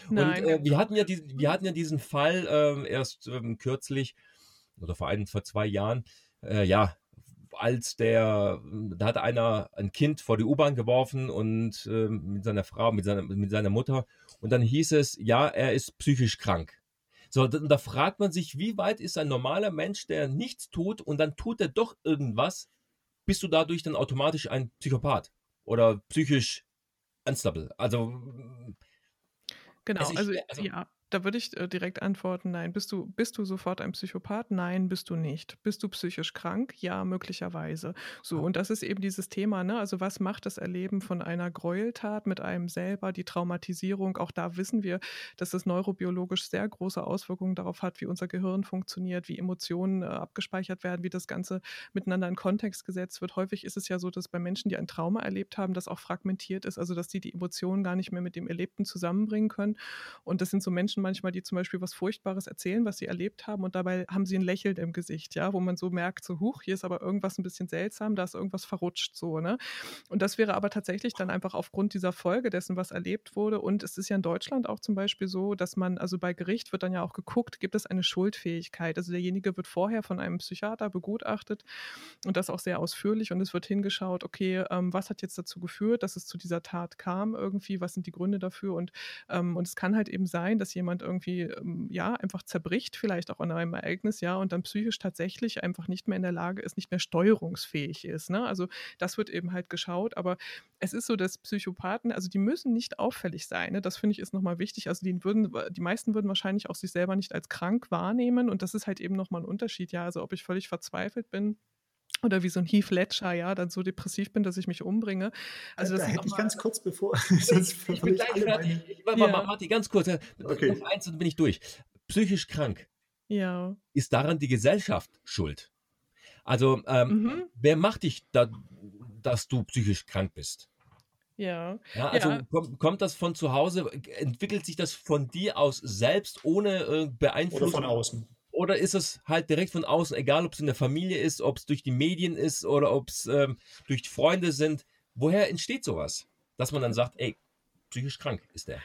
Nein. Und äh, wir, hatten ja die, wir hatten ja diesen Fall äh, erst ähm, kürzlich oder vor ein, vor zwei Jahren, äh, ja, als der, da hat einer ein Kind vor die U-Bahn geworfen und äh, mit seiner Frau, mit seiner, mit seiner Mutter. Und dann hieß es, ja, er ist psychisch krank. So, da, da fragt man sich, wie weit ist ein normaler Mensch, der nichts tut und dann tut er doch irgendwas, bist du dadurch dann automatisch ein Psychopath oder psychisch unstable. Also Genau, also, ich, also, also ja, da würde ich äh, direkt antworten, nein. Bist du, bist du sofort ein Psychopath? Nein, bist du nicht. Bist du psychisch krank? Ja, möglicherweise. So, und das ist eben dieses Thema, ne? Also, was macht das Erleben von einer Gräueltat mit einem selber, die Traumatisierung? Auch da wissen wir, dass es neurobiologisch sehr große Auswirkungen darauf hat, wie unser Gehirn funktioniert, wie Emotionen äh, abgespeichert werden, wie das Ganze miteinander in Kontext gesetzt wird. Häufig ist es ja so, dass bei Menschen, die ein Trauma erlebt haben, das auch fragmentiert ist, also dass sie die Emotionen gar nicht mehr mit dem Erlebten zusammenbringen können. Und das sind so Menschen, manchmal, die zum Beispiel was Furchtbares erzählen, was sie erlebt haben und dabei haben sie ein Lächeln im Gesicht, ja, wo man so merkt, so, huch, hier ist aber irgendwas ein bisschen seltsam, da ist irgendwas verrutscht, so, ne? Und das wäre aber tatsächlich dann einfach aufgrund dieser Folge dessen, was erlebt wurde. Und es ist ja in Deutschland auch zum Beispiel so, dass man, also bei Gericht wird dann ja auch geguckt, gibt es eine Schuldfähigkeit? Also derjenige wird vorher von einem Psychiater begutachtet und das auch sehr ausführlich und es wird hingeschaut, okay, ähm, was hat jetzt dazu geführt, dass es zu dieser Tat kam irgendwie, was sind die Gründe dafür und, ähm, und es kann halt eben sein, dass jemand jemand irgendwie, ähm, ja, einfach zerbricht, vielleicht auch an einem Ereignis, ja, und dann psychisch tatsächlich einfach nicht mehr in der Lage ist, nicht mehr steuerungsfähig ist. Ne? Also das wird eben halt geschaut, aber es ist so, dass Psychopathen, also die müssen nicht auffällig sein. Ne? Das finde ich ist nochmal wichtig. Also die würden, die meisten würden wahrscheinlich auch sich selber nicht als krank wahrnehmen und das ist halt eben nochmal ein Unterschied. Ja, also ob ich völlig verzweifelt bin, oder wie so ein Heath Ledger, ja, dann so depressiv bin, dass ich mich umbringe. Also da hätte ich ganz kurz bevor. ich, <laughs> ich bin gleich fertig. Ich, warte, ja. Martin, ganz kurz. Okay. Noch eins und bin ich durch. Psychisch krank. Ja. Ist daran die Gesellschaft schuld? Also, ähm, mhm. wer macht dich da, dass du psychisch krank bist? Ja. ja also ja. Kommt, kommt, das von zu Hause? Entwickelt sich das von dir aus selbst ohne äh, Beeinflussung? Oder von außen? Oder ist es halt direkt von außen, egal ob es in der Familie ist, ob es durch die Medien ist oder ob es ähm, durch Freunde sind? Woher entsteht sowas? Dass man dann sagt, ey, psychisch krank ist der.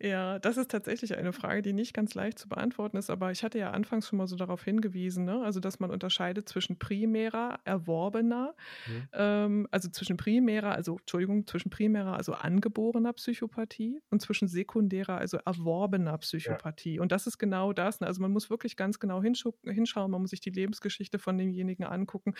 Ja, das ist tatsächlich eine Frage, die nicht ganz leicht zu beantworten ist, aber ich hatte ja anfangs schon mal so darauf hingewiesen, ne? also dass man unterscheidet zwischen primärer, erworbener, mhm. ähm, also zwischen primärer, also Entschuldigung, zwischen primärer, also angeborener Psychopathie und zwischen sekundärer, also erworbener Psychopathie. Ja. Und das ist genau das. Ne? Also man muss wirklich ganz genau hinschauen, man muss sich die Lebensgeschichte von demjenigen angucken,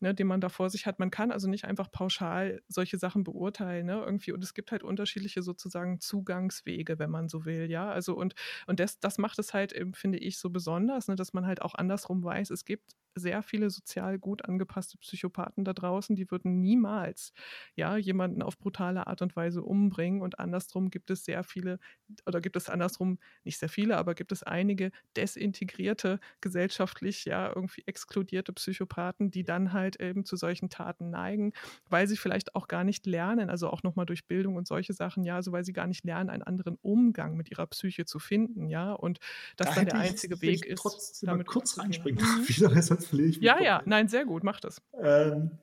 ne, den man da vor sich hat. Man kann also nicht einfach pauschal solche Sachen beurteilen, ne? irgendwie. Und es gibt halt unterschiedliche sozusagen Zugangswege wenn man so will, ja. Also und, und das, das macht es halt, finde ich, so besonders, ne, dass man halt auch andersrum weiß, es gibt sehr viele sozial gut angepasste Psychopathen da draußen, die würden niemals ja jemanden auf brutale Art und Weise umbringen und andersrum gibt es sehr viele oder gibt es andersrum nicht sehr viele, aber gibt es einige desintegrierte gesellschaftlich ja irgendwie exkludierte Psychopathen, die dann halt eben zu solchen Taten neigen, weil sie vielleicht auch gar nicht lernen, also auch nochmal durch Bildung und solche Sachen, ja, also weil sie gar nicht lernen, einen anderen Umgang mit ihrer Psyche zu finden, ja, und das da dann der einzige Weg ist. Trotzdem damit kurz reinspringen. Mhm. Wieder, sonst verliere ich mich. Ja, ja, nein, sehr gut, mach das. Ähm,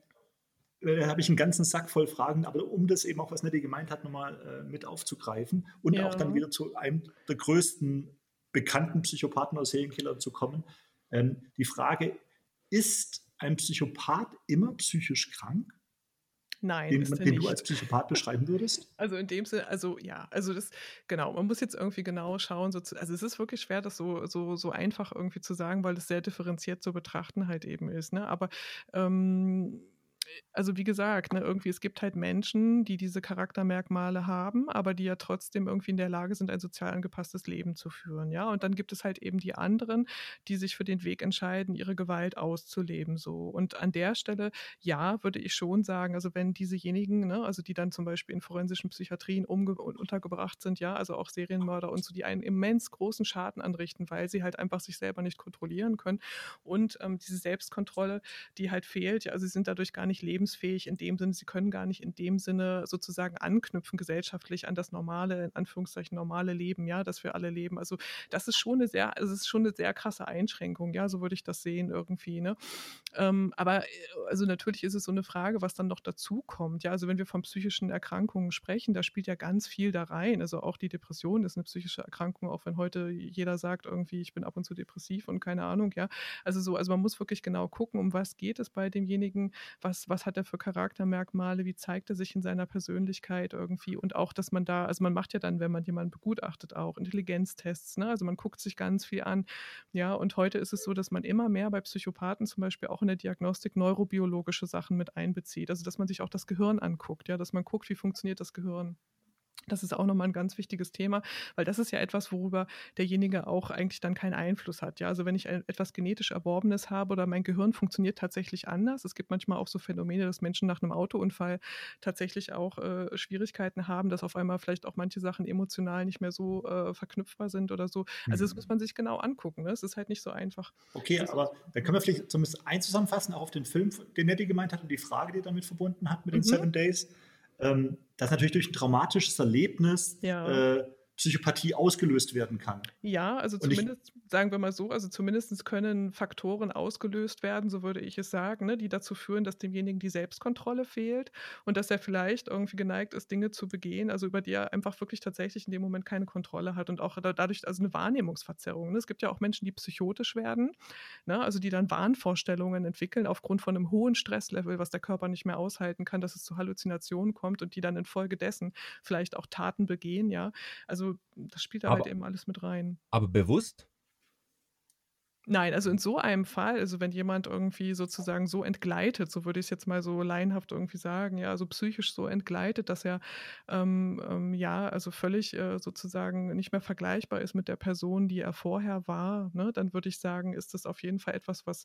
äh, da habe ich einen ganzen Sack voll Fragen, aber um das eben auch, was Nettie gemeint hat, nochmal äh, mit aufzugreifen und ja. auch dann wieder zu einem der größten bekannten Psychopathen oder Serienkiller zu kommen. Ähm, die Frage, ist ein Psychopath immer psychisch krank? Nein, den, ist den du nicht. als Psychopath beschreiben würdest? <laughs> Also in dem Sinne, also ja, also das, genau, man muss jetzt irgendwie genau schauen, so zu, also es ist wirklich schwer, das so, so, so einfach irgendwie zu sagen, weil es sehr differenziert zu betrachten halt eben ist, ne? Aber ähm, also wie gesagt, ne, irgendwie, es gibt halt Menschen, die diese Charaktermerkmale haben, aber die ja trotzdem irgendwie in der Lage sind, ein sozial angepasstes Leben zu führen, ja. Und dann gibt es halt eben die anderen, die sich für den Weg entscheiden, ihre Gewalt auszuleben, so. Und an der Stelle, ja, würde ich schon sagen, also wenn diesejenigen, ne, also die dann zum Beispiel in forensischen Psychiatrien untergebracht sind, ja, also auch Serienmörder und so, die einen immens großen Schaden anrichten, weil sie halt einfach sich selber nicht kontrollieren können und ähm, diese Selbstkontrolle, die halt fehlt, ja, also sie sind dadurch gar nicht lebensfähig in dem Sinne, sie können gar nicht in dem Sinne sozusagen anknüpfen gesellschaftlich an das normale, in Anführungszeichen normale Leben, ja, das wir alle leben. Also das ist schon eine sehr, es ist schon eine sehr krasse Einschränkung, ja, so würde ich das sehen irgendwie, ne? Ähm, aber äh, also natürlich ist es so eine Frage, was dann noch dazu kommt, ja, also wenn wir von psychischen Erkrankungen sprechen, da spielt ja ganz viel da rein. Also auch die Depression ist eine psychische Erkrankung, auch wenn heute jeder sagt irgendwie, ich bin ab und zu depressiv und keine Ahnung, ja. Also so, also man muss wirklich genau gucken, um was geht es bei demjenigen, was, was hat er für Charaktermerkmale, wie zeigt er sich in seiner Persönlichkeit irgendwie und auch, dass man da, also man macht ja dann, wenn man jemanden begutachtet, auch Intelligenztests, ne? also man guckt sich ganz viel an, ja, und heute ist es so, dass man immer mehr bei Psychopathen zum Beispiel auch in der Diagnostik neurobiologische Sachen mit einbezieht, also dass man sich auch das Gehirn anguckt, ja, dass man guckt, wie funktioniert das Gehirn. Das ist auch nochmal ein ganz wichtiges Thema, weil das ist ja etwas, worüber derjenige auch eigentlich dann keinen Einfluss hat. Ja, also wenn ich etwas genetisch Erworbenes habe oder mein Gehirn funktioniert tatsächlich anders. Es gibt manchmal auch so Phänomene, dass Menschen nach einem Autounfall tatsächlich auch äh, Schwierigkeiten haben, dass auf einmal vielleicht auch manche Sachen emotional nicht mehr so äh, verknüpfbar sind oder so. Also das Mhm. muss man sich genau angucken. Ne? Es ist halt nicht so einfach. Okay, aber da können wir vielleicht zumindest eins zusammenfassen, auch auf den Film, den Nettie gemeint hat und die Frage, die damit verbunden hat mit den Mhm. Seven Days, ähm, dass natürlich durch ein traumatisches Erlebnis Ja. äh, Psychopathie ausgelöst werden kann. Ja, also Und ich- zumindest, sagen wir mal so, also zumindest können Faktoren ausgelöst werden, so würde ich es sagen, ne, die dazu führen, dass demjenigen die Selbstkontrolle fehlt und dass er vielleicht irgendwie geneigt ist, Dinge zu begehen, also über die er einfach wirklich tatsächlich in dem Moment keine Kontrolle hat und auch da- dadurch also eine Wahrnehmungsverzerrung. Ne? Es gibt ja auch Menschen, die psychotisch werden, ne? also die dann Wahnvorstellungen entwickeln aufgrund von einem hohen Stresslevel, was der Körper nicht mehr aushalten kann, dass es zu Halluzinationen kommt und die dann infolgedessen vielleicht auch Taten begehen, ja. Also das spielt da halt Aber- eben alles mit rein. Aber bewusst? Nein, also in so einem Fall, also wenn jemand irgendwie sozusagen so entgleitet, so würde ich es jetzt mal so laienhaft irgendwie sagen, ja, also psychisch so entgleitet, dass er ähm, ähm, ja, also völlig äh, sozusagen nicht mehr vergleichbar ist mit der Person, die er vorher war, ne, dann würde ich sagen, ist das auf jeden Fall etwas, was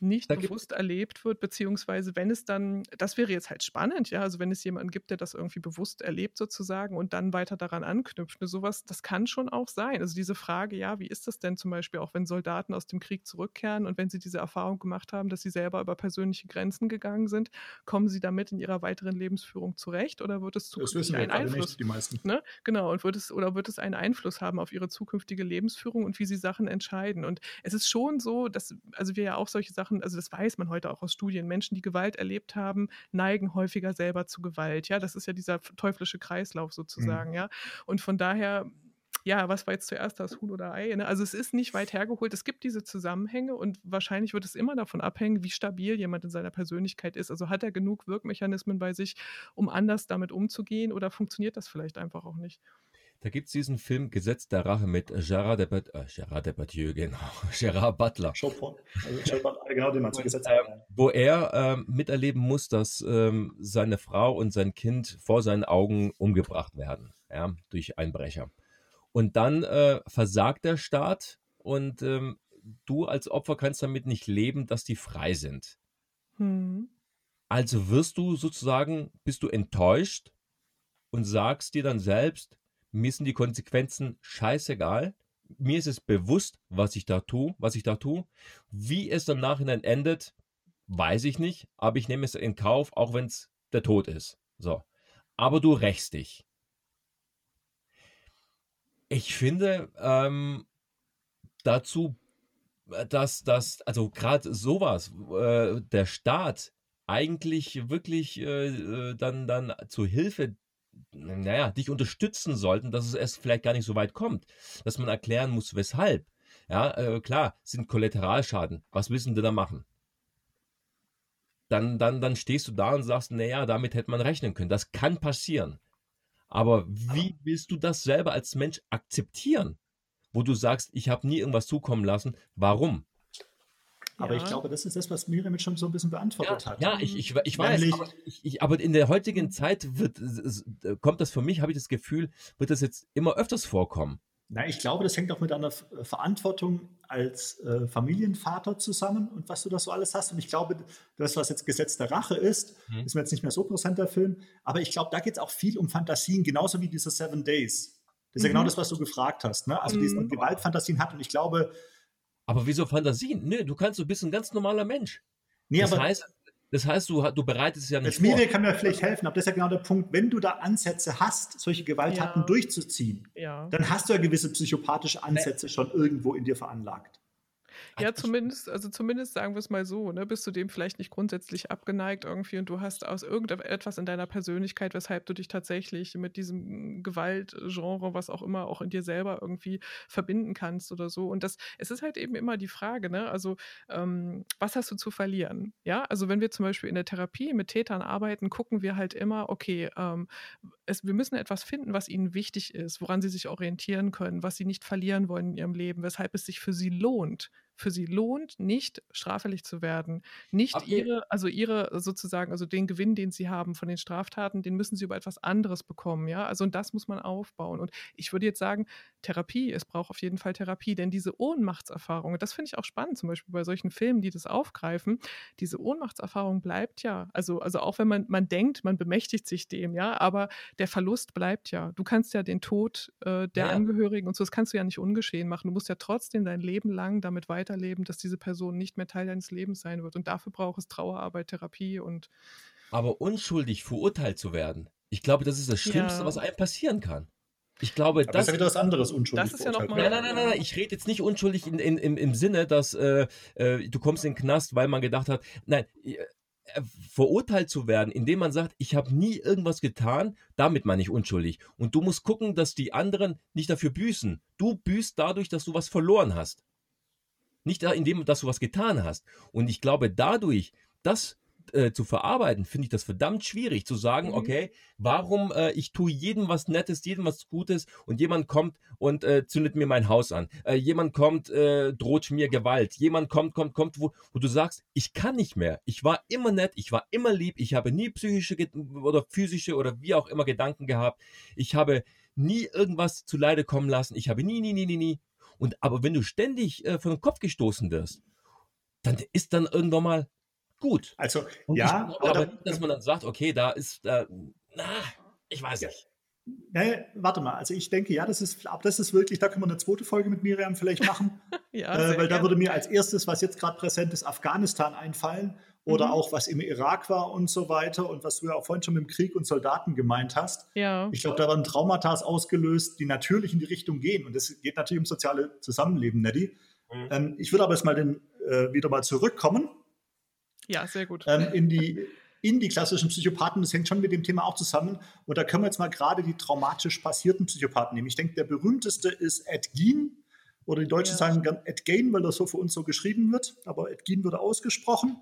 nicht Da bewusst erlebt wird, beziehungsweise wenn es dann, das wäre jetzt halt spannend, ja, also wenn es jemanden gibt, der das irgendwie bewusst erlebt sozusagen und dann weiter daran anknüpft, ne, sowas, das kann schon auch sein. Also diese Frage, ja, wie ist das denn zum Beispiel auch, wenn Soldaten aus dem Krieg zurückkehren und wenn sie diese Erfahrung gemacht haben, dass sie selber über persönliche Grenzen gegangen sind, kommen sie damit in ihrer weiteren Lebensführung zurecht oder wird es zukünftig einen Einfluss? nicht, die meisten. Ne? Genau, und wird es oder wird es einen Einfluss haben auf ihre zukünftige Lebensführung und wie sie Sachen entscheiden? Und es ist schon so, dass, also wir ja auch solche Sachen, also das weiß man heute auch aus Studien, Menschen, die Gewalt erlebt haben, neigen häufiger selber zu Gewalt. Ja, das ist ja dieser teuflische Kreislauf sozusagen, ja. Und von daher. Ja, was war jetzt zuerst das Huhn oder Ei? Ne? Also es ist nicht weit hergeholt. Es gibt diese Zusammenhänge und wahrscheinlich wird es immer davon abhängen, wie stabil jemand in seiner Persönlichkeit ist. Also hat er genug Wirkmechanismen bei sich, um anders damit umzugehen oder funktioniert das vielleicht einfach auch nicht? Da gibt es diesen Film Gesetz der Rache mit Gerard Depardieu, äh, Gerard Depardieu, genau, <laughs> Gerard Butler. Also, Showporn, genau den man Und, zugesetzt ähm, hat. wo er ähm, miterleben muss, dass ähm, seine Frau und sein Kind vor seinen Augen umgebracht werden, ja, durch Einbrecher. Und dann äh, versagt der Staat und ähm, du als Opfer kannst damit nicht leben, dass die frei sind. Hm. Also wirst du sozusagen, bist du enttäuscht und sagst dir dann selbst, mir sind die Konsequenzen scheißegal. Mir ist es bewusst, was ich da tue, was ich da tue. Wie es im Nachhinein endet, weiß ich nicht, aber ich nehme es in Kauf, auch wenn es der Tod ist. So. Aber du rächst dich. Ich finde, ähm, dazu, äh, dass das, also gerade sowas, äh, der Staat eigentlich wirklich äh, äh, dann, dann zur Hilfe, naja, dich unterstützen sollten, dass es erst vielleicht gar nicht so weit kommt, dass man erklären muss, weshalb. Ja, äh, klar, sind Kollateralschaden. Was müssen die da machen? dann, dann, dann stehst du da und sagst, naja, damit hätte man rechnen können. Das kann passieren. Aber wie willst du das selber als Mensch akzeptieren? Wo du sagst, ich habe nie irgendwas zukommen lassen. Warum? Aber ja. ich glaube, das ist das, was Miriam jetzt schon so ein bisschen beantwortet ja, hat. Ja, ich, ich, ich weiß, aber, ich, aber, in der heutigen Zeit wird, kommt das für mich, habe ich das Gefühl, wird das jetzt immer öfters vorkommen. Na, ich glaube, das hängt auch mit einer Verantwortung als äh, Familienvater zusammen und was du da so alles hast. Und ich glaube, das, was jetzt Gesetz der Rache ist, hm. ist mir jetzt nicht mehr so präsent, der Film. Aber ich glaube, da geht es auch viel um Fantasien, genauso wie diese Seven Days. Das ist mhm. ja genau mhm. das, was du gefragt hast. Ne? Also, mhm. diese Gewaltfantasien hat. Und ich glaube, aber wieso Fantasien? Nö, du kannst, du bist ein ganz normaler Mensch. Nee, das, heißt, das heißt, du, du bereitest es ja nicht vor. Miri kann mir vielleicht helfen, aber das ist ja genau der Punkt. Wenn du da Ansätze hast, solche Gewalttaten ja. durchzuziehen, ja. dann hast du ja gewisse psychopathische Ansätze schon irgendwo in dir veranlagt. Ja, zumindest, also zumindest sagen wir es mal so, ne, bist du dem vielleicht nicht grundsätzlich abgeneigt irgendwie und du hast aus irgendetwas in deiner Persönlichkeit, weshalb du dich tatsächlich mit diesem Gewaltgenre, was auch immer, auch in dir selber irgendwie verbinden kannst oder so. Und das, es ist halt eben immer die Frage, ne, also ähm, was hast du zu verlieren? Ja, also wenn wir zum Beispiel in der Therapie mit Tätern arbeiten, gucken wir halt immer, okay, ähm, es, wir müssen etwas finden, was ihnen wichtig ist, woran sie sich orientieren können, was sie nicht verlieren wollen in ihrem Leben, weshalb es sich für sie lohnt, für sie lohnt, nicht straffällig zu werden. Nicht okay. ihre, also ihre sozusagen, also den Gewinn, den sie haben von den Straftaten, den müssen sie über etwas anderes bekommen, ja. Also und das muss man aufbauen. Und ich würde jetzt sagen, Therapie, es braucht auf jeden Fall Therapie, denn diese Ohnmachtserfahrung, das finde ich auch spannend, zum Beispiel bei solchen Filmen, die das aufgreifen, diese Ohnmachtserfahrung bleibt ja, also, also auch wenn man, man denkt, man bemächtigt sich dem, ja, aber der Verlust bleibt ja. Du kannst ja den Tod äh, der ja. Angehörigen und so, das kannst du ja nicht ungeschehen machen. Du musst ja trotzdem dein Leben lang damit weiter weiterleben, dass diese Person nicht mehr Teil deines Lebens sein wird. Und dafür braucht es Trauerarbeit, Therapie und. Aber unschuldig verurteilt zu werden, ich glaube, das ist das Schlimmste, ja. was einem passieren kann. Ich glaube, Aber das, ist ja wieder was anderes unschuldig. Das ist ja noch mal, nein, nein, nein, nein, ich rede jetzt nicht unschuldig in, in, im, im Sinne, dass äh, äh, du kommst in den Knast, weil man gedacht hat, nein, äh, verurteilt zu werden, indem man sagt, ich habe nie irgendwas getan, damit meine ich unschuldig. Und du musst gucken, dass die anderen nicht dafür büßen. Du büßt dadurch, dass du was verloren hast. Nicht indem, dass du was getan hast. Und ich glaube, dadurch, das äh, zu verarbeiten, finde ich das verdammt schwierig zu sagen, mhm. okay, warum äh, ich tue jedem was Nettes, jedem was Gutes und jemand kommt und äh, zündet mir mein Haus an. Äh, jemand kommt, äh, droht mir Gewalt. Jemand kommt, kommt, kommt, wo, wo du sagst, ich kann nicht mehr. Ich war immer nett, ich war immer lieb, ich habe nie psychische oder physische oder wie auch immer Gedanken gehabt. Ich habe nie irgendwas zu Leide kommen lassen. Ich habe nie, nie, nie, nie, nie und aber wenn du ständig äh, von den Kopf gestoßen wirst, dann ist dann irgendwann mal gut. Also und ja, ich, aber nicht, dass man dann sagt, okay, da ist, äh, na, ich weiß ja. nicht. Nee, warte mal, also ich denke, ja, das ist, aber das ist wirklich, da können wir eine zweite Folge mit Miriam vielleicht machen. <laughs> ja, äh, weil da würde mir als erstes, was jetzt gerade präsent ist, Afghanistan einfallen oder mhm. auch was im Irak war und so weiter und was du ja auch vorhin schon mit dem Krieg und Soldaten gemeint hast. Ja. Ich glaube, da waren Traumata ausgelöst, die natürlich in die Richtung gehen und es geht natürlich um soziale Zusammenleben, Neddy. Mhm. Ähm, ich würde aber jetzt mal den, äh, wieder mal zurückkommen. Ja, sehr gut. Ähm, in die in die klassischen Psychopathen, das hängt schon mit dem Thema auch zusammen. Und da können wir jetzt mal gerade die traumatisch passierten Psychopathen nehmen. Ich denke, der berühmteste ist Ed Gein. Oder die Deutschen ja. sagen gern Ed Gein, weil das so für uns so geschrieben wird. Aber Ed Gein wurde ausgesprochen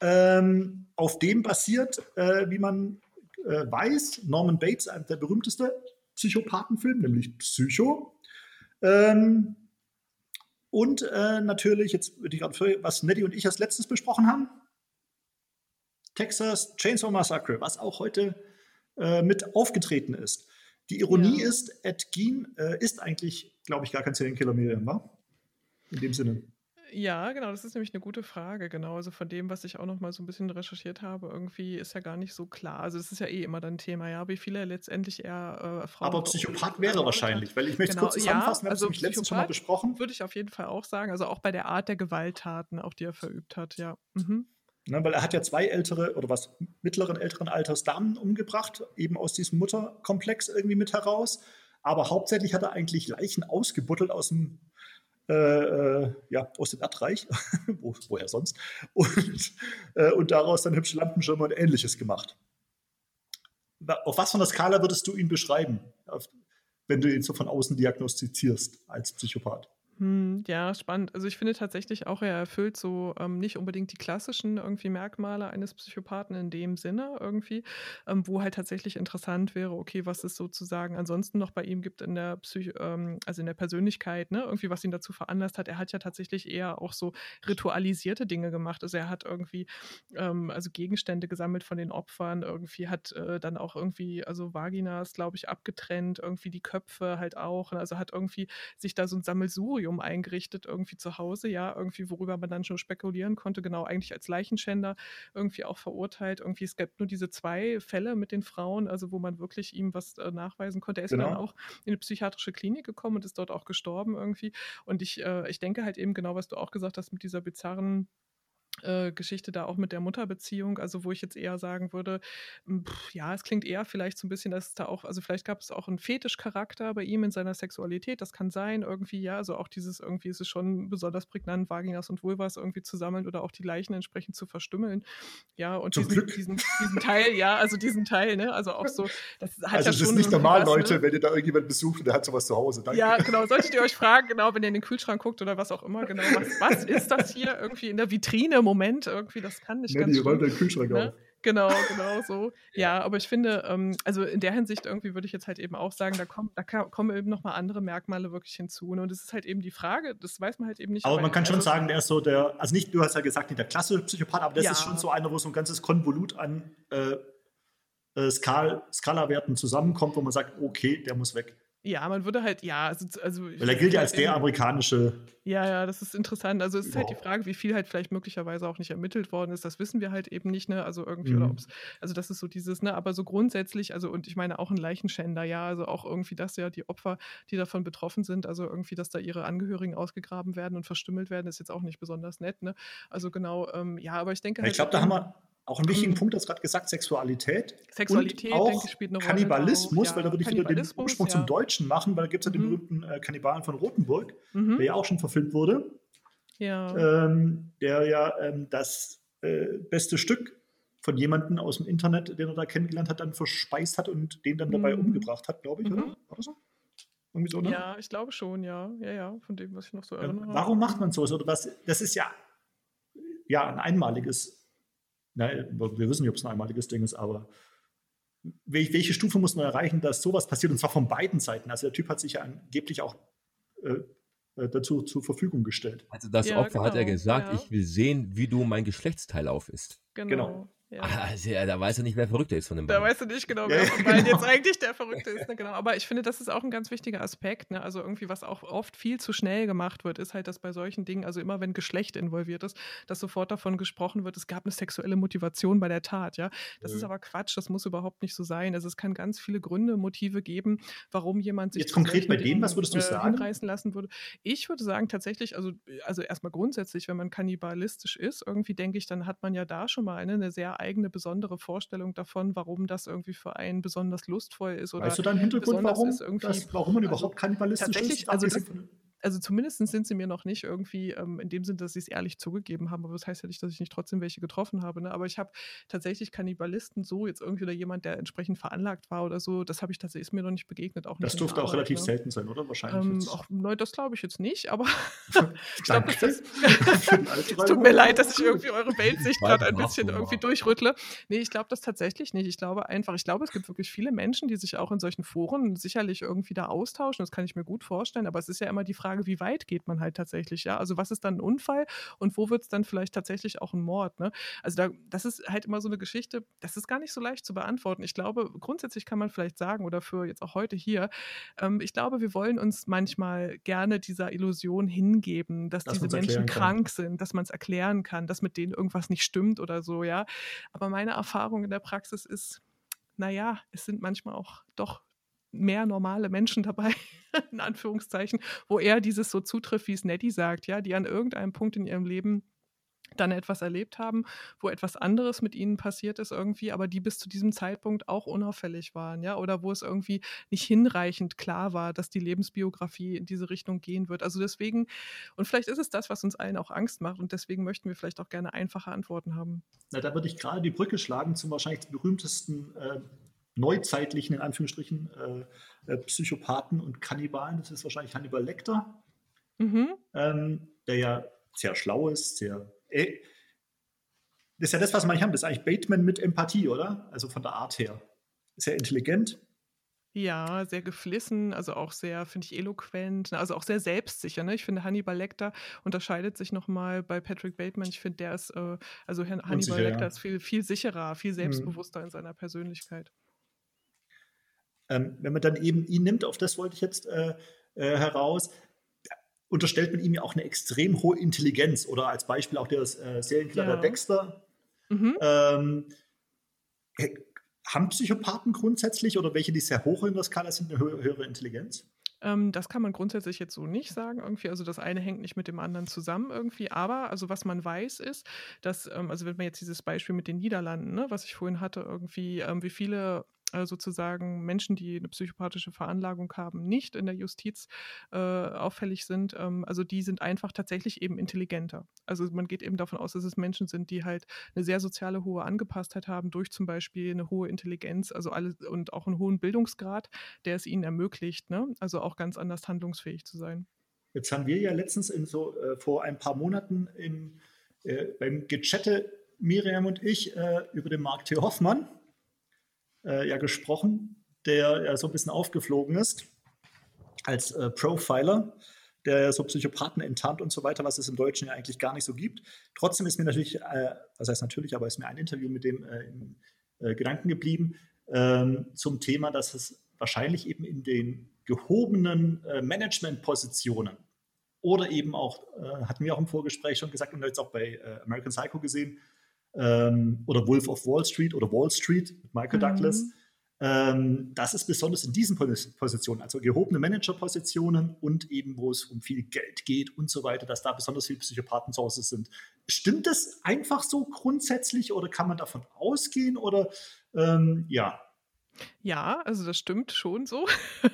ähm, auf dem basiert, äh, wie man äh, weiß, Norman Bates, der berühmteste Psychopathenfilm, nämlich Psycho. Ähm, und äh, natürlich, jetzt würde ich gerade, was Neddy und ich als letztes besprochen haben, Texas Chainsaw Massacre, was auch heute äh, mit aufgetreten ist. Die Ironie ja. ist, Ed Gein äh, ist eigentlich, glaube ich, gar kein Serienkiller mehr, war? In dem Sinne. Ja, genau, das ist nämlich eine gute Frage, genau. Also von dem, was ich auch noch mal so ein bisschen recherchiert habe, irgendwie ist ja gar nicht so klar. Also es ist ja eh immer dann Thema, ja, wie viele letztendlich eher äh, Frauen. Aber Psychopath wäre wahrscheinlich, weil ich möchte genau, kurz zusammenfassen, wir also haben es letztens schon mal besprochen. Würde ich auf jeden Fall auch sagen, also auch bei der Art der Gewalttaten, auch die er verübt hat, ja. Mhm. Ne, weil er hat ja zwei ältere oder was mittleren, älteren Alters Damen umgebracht, eben aus diesem Mutterkomplex irgendwie mit heraus. Aber hauptsächlich hat er eigentlich Leichen ausgebuddelt aus dem äh, äh, ja, aus dem Erdreich, <laughs> Wo, woher sonst, und, äh, und daraus dann hübsche Lampenschirme und ähnliches gemacht. Auf was von der Skala würdest du ihn beschreiben, wenn du ihn so von außen diagnostizierst als Psychopath? Hm, ja, spannend. Also ich finde tatsächlich auch, er erfüllt so ähm, nicht unbedingt die klassischen irgendwie Merkmale eines Psychopathen in dem Sinne irgendwie, ähm, wo halt tatsächlich interessant wäre, okay, was es sozusagen ansonsten noch bei ihm gibt in der Psych ähm, also in der Persönlichkeit, ne, irgendwie, was ihn dazu veranlasst hat. Er hat ja tatsächlich eher auch so ritualisierte Dinge gemacht. Also er hat irgendwie ähm, also Gegenstände gesammelt von den Opfern, irgendwie hat äh, dann auch irgendwie, also Vaginas, glaube ich, abgetrennt, irgendwie die Köpfe halt auch. Ne? Also hat irgendwie sich da so ein Sammelsurium Museum eingerichtet, irgendwie zu Hause, ja, irgendwie, worüber man dann schon spekulieren konnte, genau, eigentlich als Leichenschänder irgendwie auch verurteilt. Irgendwie, es gab nur diese zwei Fälle mit den Frauen, also wo man wirklich ihm was äh, nachweisen konnte. Er ist genau. dann auch in eine psychiatrische Klinik gekommen und ist dort auch gestorben irgendwie. Und ich, äh, ich denke halt eben genau, was du auch gesagt hast mit dieser bizarren äh, Geschichte da auch mit der Mutterbeziehung, also wo ich jetzt eher sagen würde, hm, pff, ja, es klingt eher vielleicht so ein bisschen, dass es da auch, also vielleicht gab es auch einen Fetischcharakter bei ihm in seiner Sexualität, das kann sein, irgendwie, ja, also auch dieses, irgendwie ist es schon besonders prägnant, Vaginas und Vulvas irgendwie zu sammeln oder auch die Leichen entsprechend zu verstümmeln, ja, und diesen, diesen, diesen, Teil, ja, also diesen Teil, ne, also auch so, <laughs> das hat also ja. Also das ist nicht normal, was, Leute, ne? wenn ihr da irgendjemand besucht und der hat sowas zu Hause, danke. Ja, genau, solltet ihr euch fragen, genau, wenn ihr in den Kühlschrank guckt oder was auch immer, genau, was, was ist das hier irgendwie in der Vitrine, Moment irgendwie, das kann nicht ja, ganz die räumt den Kühlschrank ne? auf. Genau, genau so. <laughs> Ja, aber ich finde, ähm, also in der Hinsicht irgendwie würde ich jetzt halt eben auch sagen, da, kommt, da kommen eben nochmal andere Merkmale wirklich hinzu. Ne? Und es ist halt eben die Frage, das weiß man halt eben nicht. Aber man kann also, schon sagen, der ist so der, also nicht, du hast ja gesagt, nicht der klassische Psychopath, aber das ja. ist schon so einer, wo so ein ganzes Konvolut an äh, äh, Skal Skalawerten zusammenkommt, wo man sagt, okay, der muss weg. Ja, man würde halt, ja, also. also Weil er gilt ja als der amerikanische. Ja, ja, das ist interessant. Also es ist wow. halt die Frage, wie viel halt vielleicht möglicherweise auch nicht ermittelt worden ist. Das wissen wir halt eben nicht, ne? Also irgendwie, mhm. oder ob's, also das ist so dieses, ne, aber so grundsätzlich, also und ich meine auch ein Leichenschänder, ja, also auch irgendwie das ja, die Opfer, die davon betroffen sind, also irgendwie, dass da ihre Angehörigen ausgegraben werden und verstümmelt werden, ist jetzt auch nicht besonders nett, ne? Also genau, ähm, ja, aber ich denke halt. Ich glaube, da haben wir auch einen wichtigen mhm. Punkt, das gerade gesagt, Sexualität. Sexualität, und auch denke, spielt eine. Kannibalismus, ja, weil da würde ich wieder den Ursprung ja. zum Deutschen machen, weil da gibt es ja den mhm. berühmten äh, Kannibalen von Rothenburg, mhm. der ja auch schon verfilmt wurde. Ja. Ähm, der ja ähm, das äh, beste Stück von jemandem aus dem Internet, den er da kennengelernt hat, dann verspeist hat und den dann dabei mhm. umgebracht hat, glaube ich, oder? Mhm. War so? Irgendwie so, ne? Ja, ich glaube schon, ja. Ja, ja, von dem, was ich noch so erinnere. warum macht man sowas? Oder was? Das ist ja, ja ein einmaliges Nein, wir wissen nicht, ob es ein einmaliges Ding ist, aber welche Stufe muss man erreichen, dass sowas passiert? Und zwar von beiden Seiten. Also der Typ hat sich ja angeblich auch äh, äh dazu zur Verfügung gestellt. Also das ja, Opfer genau. hat er genau, gesagt, ja. ich will sehen, wie du mein Geschlechtsteil auf ist. Genau. genau. Ja. Also, ja, da weißt du nicht, wer verrückter ist von den beiden. Da weißt du nicht genau, wer von beiden jetzt <laughs> eigentlich der Verrückte ist. Ne? Genau. Aber ich finde, das ist auch ein ganz wichtiger Aspekt. Ne? Also irgendwie, was auch oft viel zu schnell gemacht wird, ist halt, dass bei solchen Dingen, also immer wenn Geschlecht involviert ist, dass sofort davon gesprochen wird, es gab eine sexuelle Motivation bei der Tat. Ja, Das mhm. ist aber Quatsch, das muss überhaupt nicht so sein. Also es kann ganz viele Gründe, Motive geben, warum jemand sich jetzt konkret bei dem, was würdest du äh, sagen? hinreißen lassen würde. Ich würde sagen, tatsächlich, also, also erstmal grundsätzlich, wenn man kannibalistisch ist, irgendwie denke ich, dann hat man ja da schon mal eine, eine sehr eigene, besondere Vorstellung davon, warum das irgendwie für einen besonders lustvoll ist. Oder weißt du deinen Hintergrund, warum, das, warum man also überhaupt kannibalistisch ist? Also das, also zumindest sind sie mir noch nicht irgendwie ähm, in dem Sinn, dass sie es ehrlich zugegeben haben, aber das heißt ja nicht, dass ich nicht trotzdem welche getroffen habe. Ne? Aber ich habe tatsächlich Kannibalisten so, jetzt irgendwie oder jemand, der entsprechend veranlagt war oder so, das habe ich tatsächlich, ist mir noch nicht begegnet. Auch das durfte auch relativ ne? selten sein, oder? Wahrscheinlich. Ähm, auch, ne, das glaube ich jetzt nicht, aber <laughs> <laughs> ich glaube, das, <laughs> es tut mir leid, dass ich irgendwie eure Weltsicht gerade ein bisschen irgendwie durchrüttle. Nee, ich glaube das tatsächlich nicht. Ich glaube einfach, ich glaube, es gibt wirklich viele Menschen, die sich auch in solchen Foren sicherlich irgendwie da austauschen. Das kann ich mir gut vorstellen, aber es ist ja immer die Frage, Frage, wie weit geht man halt tatsächlich, ja? Also was ist dann ein Unfall und wo wird es dann vielleicht tatsächlich auch ein Mord, ne? Also da, das ist halt immer so eine Geschichte, das ist gar nicht so leicht zu beantworten. Ich glaube, grundsätzlich kann man vielleicht sagen, oder für jetzt auch heute hier, ähm, ich glaube, wir wollen uns manchmal gerne dieser Illusion hingeben, dass, dass diese Menschen krank sind, dass man es erklären kann, dass mit denen irgendwas nicht stimmt oder so, ja. Aber meine Erfahrung in der Praxis ist, naja, es sind manchmal auch doch mehr normale Menschen dabei, <laughs> in Anführungszeichen, wo er dieses so zutrifft, wie es Nettie sagt, ja, die an irgendeinem Punkt in ihrem Leben dann etwas erlebt haben, wo etwas anderes mit ihnen passiert ist irgendwie, aber die bis zu diesem Zeitpunkt auch unauffällig waren, ja, oder wo es irgendwie nicht hinreichend klar war, dass die Lebensbiografie in diese Richtung gehen wird. Also deswegen, und vielleicht ist es das, was uns allen auch Angst macht und deswegen möchten wir vielleicht auch gerne einfache Antworten haben. Na, da würde ich gerade die Brücke schlagen zum wahrscheinlich berühmtesten äh, neuzeitlichen, in Anführungsstrichen, äh, äh, Psychopathen und Kannibalen. Das ist wahrscheinlich Hannibal Lecter. mhm. ähm, der ja sehr schlau ist, sehr. Äh, das ist ja das, was manche haben. Das ist eigentlich Bateman mit Empathie, oder? Also von der Art her. Sehr intelligent, ja, sehr geflissen, also auch sehr, finde ich, eloquent, ne, also auch sehr selbstsicher. Ne? Ich finde, Hannibal Lecter unterscheidet sich nochmal bei Patrick Bateman. Ich finde, der ist, äh, also Hannibal Unsicher, Lecter ja. ist viel, viel sicherer, viel mhm. selbstbewusster mhm. in seiner Persönlichkeit. Ähm, wenn man dann eben ihn nimmt, auf das wollte ich jetzt äh, äh, heraus, unterstellt man ihm ja auch eine extrem hohe Intelligenz. Oder als Beispiel auch der äh, Serienkiller ja. Dexter. Mhm. Ähm, haben Psychopathen grundsätzlich oder welche, die sehr hoch in der Skala sind, eine höhere Intelligenz? Ähm, das kann man grundsätzlich jetzt so nicht sagen irgendwie. Also das eine hängt nicht mit dem anderen zusammen irgendwie. Aber also was man weiß ist, dass, ähm, also wenn man jetzt dieses Beispiel mit den Niederlanden, ne, was ich vorhin hatte, irgendwie, ähm, wie viele äh, sozusagen Menschen, die eine psychopathische Veranlagung haben, nicht in der Justiz äh, auffällig sind. Ähm, also die sind einfach tatsächlich eben intelligenter. Also man geht eben davon aus, dass es Menschen sind, die halt eine sehr soziale hohe Angepasstheit haben durch zum Beispiel eine hohe Intelligenz, also alle und auch einen hohen Bildungsgrad, der es ihnen ermöglicht, ne? also auch ganz anders handlungsfähig zu sein. Jetzt haben wir ja letztens so äh, vor ein paar Monaten im, äh, beim Gechatte Miriam und ich äh, über den Mark T. Hoffmann äh, ja gesprochen, der ja so ein bisschen aufgeflogen ist als äh, Profiler, der so Psychopathen enttarnt und so weiter, was es im Deutschen ja eigentlich gar nicht so gibt. Trotzdem ist mir natürlich, äh, was heißt natürlich, aber ist mir ein Interview mit dem äh, in äh, Gedanken geblieben ähm, zum Thema, dass es wahrscheinlich eben in den gehobenen äh, Managementpositionen oder eben auch, hatten wir auch im Vorgespräch schon gesagt und jetzt auch bei American Psycho gesehen, ähm, oder Wolf of Wall Street oder Wall Street mit Michael mhm. Douglas. Ähm, das ist besonders in diesen Positionen, also gehobene Managerpositionen und eben, wo es um viel Geld geht und so weiter, dass da besonders viele Psychopathen zu Hause sind. Stimmt das einfach so grundsätzlich oder kann man davon ausgehen oder ähm, ja? Ja, also das stimmt schon so.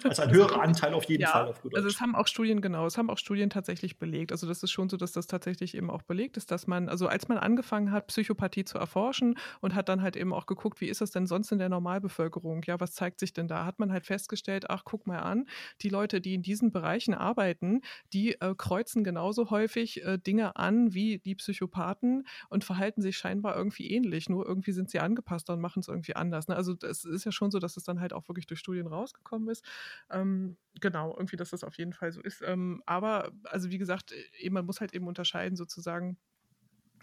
Also ein <laughs> höherer Anteil auf jeden ja, Fall auf gut Also es haben auch Studien, genau, es haben auch Studien tatsächlich belegt. Also das ist schon so, dass das tatsächlich eben auch belegt ist, dass man, also als man angefangen hat, Psychopathie zu erforschen und hat dann halt eben auch geguckt, wie ist das denn sonst in der Normalbevölkerung? Ja, was zeigt sich denn da? Hat man halt festgestellt, ach, guck mal an, die Leute, die in diesen Bereichen arbeiten, die äh, kreuzen genauso häufig äh, Dinge an wie die Psychopathen und verhalten sich scheinbar irgendwie ähnlich. Nur irgendwie sind sie angepasst und machen es irgendwie anders. Ne? Also es ist ja schon so, dass es dann halt auch wirklich durch Studien rausgekommen ist. Ähm, genau, irgendwie, dass das auf jeden Fall so ist. Ähm, aber, also wie gesagt, eben, man muss halt eben unterscheiden sozusagen,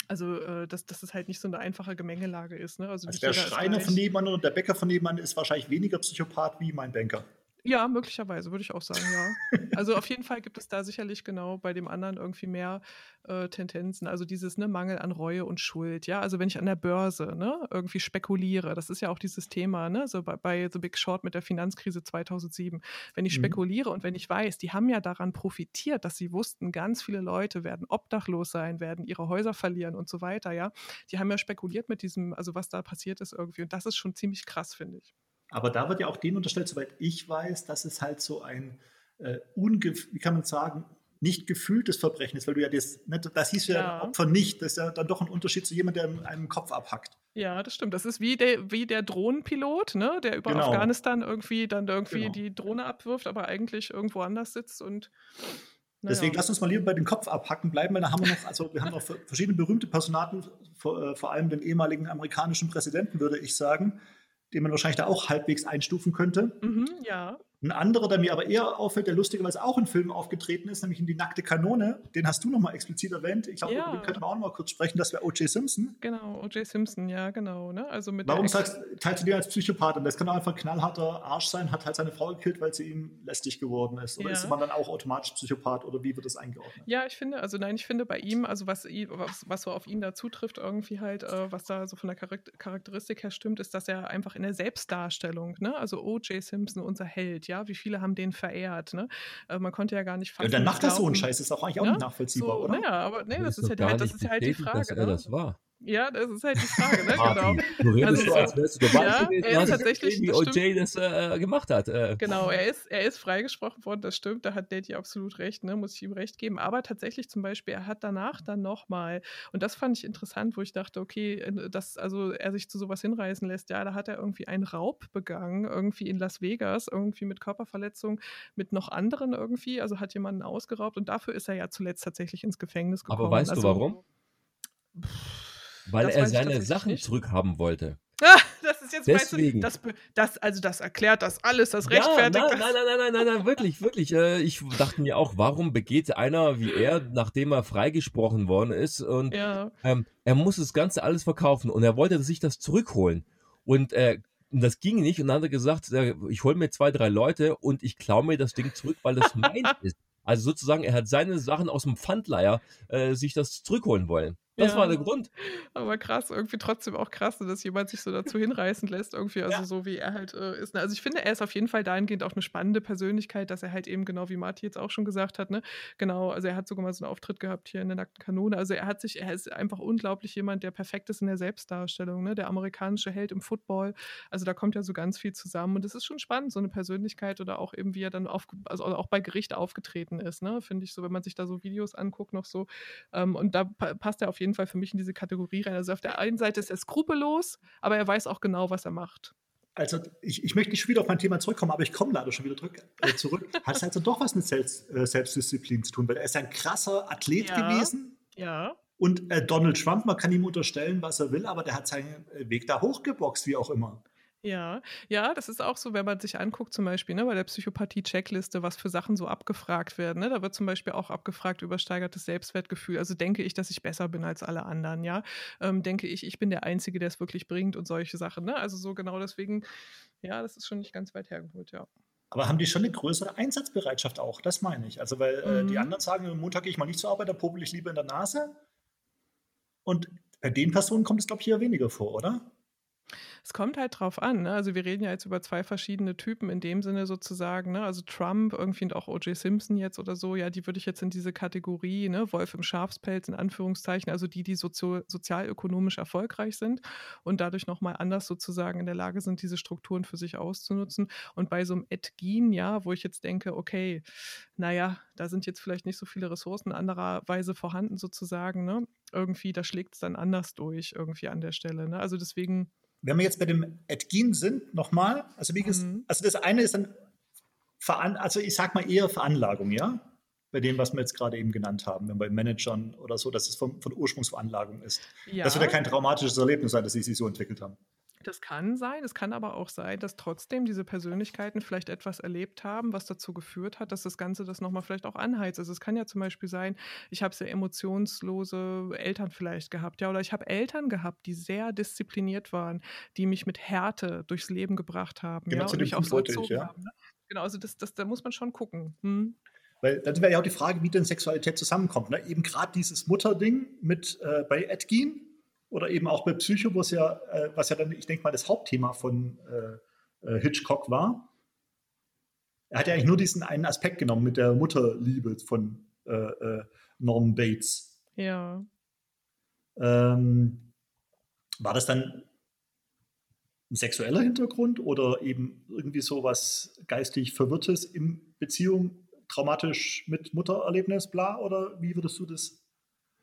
also, äh, dass, dass es halt nicht so eine einfache Gemengelage ist. Ne? Also, also der Schreiner von nebenan und der Bäcker von nebenan ist wahrscheinlich weniger Psychopath wie mein Banker. Ja, möglicherweise, würde ich auch sagen, ja. Also auf jeden Fall gibt es da sicherlich genau bei dem anderen irgendwie mehr äh, Tendenzen. Also dieses ne, Mangel an Reue und Schuld, ja. Also wenn ich an der Börse ne, irgendwie spekuliere, das ist ja auch dieses Thema, ne, so bei, bei The Big Short mit der Finanzkrise 2007. Wenn ich mhm. spekuliere und wenn ich weiß, die haben ja daran profitiert, dass sie wussten, ganz viele Leute werden obdachlos sein, werden ihre Häuser verlieren und so weiter, ja. Die haben ja spekuliert mit diesem, also was da passiert ist irgendwie. Und das ist schon ziemlich krass, finde ich. Aber da wird ja auch denen unterstellt, soweit ich weiß, dass es halt so ein, äh, wie kann man sagen, nicht gefühltes Verbrechen ist, weil du ja das, ne, das hieß ja, ja Opfer nicht. Das ist ja dann doch ein Unterschied zu jemandem, der einem Kopf abhackt. Ja, das stimmt. Das ist wie der, wie der Drohnenpilot, ne, der über genau. Afghanistan irgendwie dann irgendwie genau. die Drohne abwirft, aber eigentlich irgendwo anders sitzt und naja. Deswegen lass uns mal lieber bei den Kopf abhacken bleiben, weil da haben wir noch, also wir haben noch verschiedene berühmte Personaten, vor, äh, vor allem den ehemaligen amerikanischen Präsidenten, würde ich sagen, den man wahrscheinlich da auch halbwegs einstufen könnte. Mhm, ja. Ein anderer, der mir aber eher auffällt, der lustigerweise auch in Filmen aufgetreten ist, nämlich in Die nackte Kanone, den hast du nochmal explizit erwähnt. Ich glaube, ja. den könnte man auch nochmal kurz sprechen, das wäre O.J. Simpson. Genau, O.J. Simpson, ja, genau. Ne? Also mit Warum sagst, teilst du den als Psychopath? Und das kann auch einfach ein knallharter Arsch sein, hat halt seine Frau gekillt, weil sie ihm lästig geworden ist. Oder ja. ist man dann auch automatisch Psychopath oder wie wird das eingeordnet? Ja, ich finde, also nein, ich finde bei ihm, also was, was, was so auf ihn da zutrifft, irgendwie halt, äh, was da so von der Charakteristik her stimmt, ist, dass er einfach in der Selbstdarstellung, ne? also O.J. Simpson, unser Held, ja, wie viele haben den verehrt. Ne? Äh, man konnte ja gar nicht fassen. Ja, dann macht das so einen Scheiß, ist auch eigentlich auch ja? nicht nachvollziehbar, so, oder? Naja, aber nee, das, ist, ja, halt, das ist ja halt die Frage. Dass er ne? das war. Ja, das ist halt die Frage, ne? genau. Du redest Also, so, als wärst du dabei ja, gewesen, er ist tatsächlich- gesehen, wie. OJ das äh, gemacht hat. Äh, Genau, er ist, er ist freigesprochen worden, das stimmt, da hat Daddy absolut recht, ne, muss ich ihm recht geben. Aber tatsächlich zum Beispiel, er hat danach dann nochmal, und das fand ich interessant, wo ich dachte, okay, dass also er sich zu sowas hinreißen lässt, ja, da hat er irgendwie einen Raub begangen, irgendwie in Las Vegas, irgendwie mit Körperverletzung, mit noch anderen irgendwie, also hat jemanden ausgeraubt und dafür ist er ja zuletzt tatsächlich ins Gefängnis gekommen. aber weißt du also, warum? Weil das er seine Sachen nicht. zurückhaben wollte. Ah, <laughs> das ist jetzt, Deswegen. weißt du, das, das, also das erklärt das alles, das Ja, rechtfertigt nein, das. nein, nein, nein, nein, nein, wirklich, wirklich. Äh, ich dachte mir auch, warum begeht einer wie er, nachdem er freigesprochen worden ist und Ja, ähm, er muss das Ganze alles verkaufen und er wollte sich das zurückholen. Und äh, und das ging nicht und dann hat er gesagt, äh, ich hole mir zwei, drei Leute und ich klaue mir das Ding zurück, weil das mein <laughs> ist. Also sozusagen, er hat seine Sachen aus dem Pfandleiher äh, sich das zurückholen wollen. Das Ja. war der Grund. Aber krass, irgendwie trotzdem auch krass, dass jemand sich so dazu hinreißen lässt, irgendwie, also Ja. so wie er halt äh, ist. ne? Also ich finde, er ist auf jeden Fall dahingehend auch eine spannende Persönlichkeit, dass er halt eben, genau wie Marty jetzt auch schon gesagt hat, ne, genau, also er hat sogar mal so einen Auftritt gehabt hier in der nackten Kanone. Also er hat sich, er ist einfach unglaublich jemand, der perfekt ist in der Selbstdarstellung, ne? Der amerikanische Held im Football. Also da kommt ja so ganz viel zusammen. Und es ist schon spannend, so eine Persönlichkeit oder auch eben, wie er dann auf, also auch bei Gericht aufgetreten ist, ne? Finde ich so, wenn man sich da so Videos anguckt, noch so, ähm, und da pa passt er auf jeden Fall für mich in diese Kategorie rein. Also auf der einen Seite ist er skrupellos, aber er weiß auch genau, was er macht. Also ich, ich möchte nicht schon wieder auf mein Thema zurückkommen, aber ich komme leider schon wieder zurück. Äh, zurück. <laughs> Hat es also doch was mit Selbst, äh, Selbstdisziplin zu tun, weil er ist ein krasser Athlet Ja. gewesen. Ja. Und äh, Donald Trump, man kann ihm unterstellen, was er will, aber der hat seinen Weg da hochgeboxt, wie auch immer. Ja, ja, das ist auch so, wenn man sich anguckt, zum Beispiel ne, bei der Psychopathie-Checkliste, was für Sachen so abgefragt werden. Ne? Da wird zum Beispiel auch abgefragt über steigertes Selbstwertgefühl. Also denke ich, dass ich besser bin als alle anderen, ja? Ähm, denke ich, ich bin der Einzige, der es wirklich bringt und solche Sachen. Ne? Also so genau deswegen, ja, das ist schon nicht ganz weit hergeholt, ja. Aber haben die schon eine größere Einsatzbereitschaft auch? Das meine ich. Also, weil äh, die Mhm. anderen sagen, am Montag gehe ich mal nicht zur Arbeit, da popel ich lieber in der Nase. Und bei den Personen kommt es, glaube ich, hier weniger vor, oder? Es kommt halt drauf an. Ne? Also wir reden ja jetzt über zwei verschiedene Typen in dem Sinne sozusagen. Ne? Also Trump irgendwie und auch O.J. Simpson jetzt oder so, ja, die würde ich jetzt in diese Kategorie, ne? Wolf im Schafspelz in Anführungszeichen, also die, die sozio sozialökonomisch erfolgreich sind und dadurch nochmal anders sozusagen in der Lage sind, diese Strukturen für sich auszunutzen. Und bei so einem Ed Gein, ja, wo ich jetzt denke, okay, naja, da sind jetzt vielleicht nicht so viele Ressourcen andererweise vorhanden sozusagen, ne? Irgendwie, da schlägt es dann anders durch irgendwie an der Stelle. Ne? Also deswegen Wenn wir jetzt bei dem Edgin sind, nochmal, also wie gesagt, Mhm. also das eine ist dann, Veran also ich sag mal eher Veranlagung, ja? Bei dem, was wir jetzt gerade eben genannt haben, wenn bei Managern oder so, dass es von, von Ursprungsveranlagung ist. Ja, Das wird ja kein traumatisches Erlebnis sein, dass sie sich so entwickelt haben. Das kann sein. Es kann aber auch sein, dass trotzdem diese Persönlichkeiten vielleicht etwas erlebt haben, was dazu geführt hat, dass das Ganze das nochmal vielleicht auch anheizt. Also es kann ja zum Beispiel sein, ich habe sehr emotionslose Eltern vielleicht gehabt, ja, oder ich habe Eltern gehabt, die sehr diszipliniert waren, die mich mit Härte durchs Leben gebracht haben, Genau ja, und mich auch so erzogen ja. haben. Ne? Genau, also das, das, da muss man schon gucken. Hm? Weil dann wäre ja auch die Frage, wie denn Sexualität zusammenkommt. Ne? Eben gerade dieses Mutterding mit äh, bei Edgin oder eben auch bei Psycho, wo es ja, äh, was ja dann, ich denke mal, das Hauptthema von äh, äh, Hitchcock war. Er hat ja eigentlich nur diesen einen Aspekt genommen mit der Mutterliebe von äh, äh, Norman Bates. Ja. Ähm, war das dann ein sexueller Hintergrund oder eben irgendwie so was geistig Verwirrtes in Beziehung, traumatisch mit Muttererlebnis, bla? Oder wie würdest du das?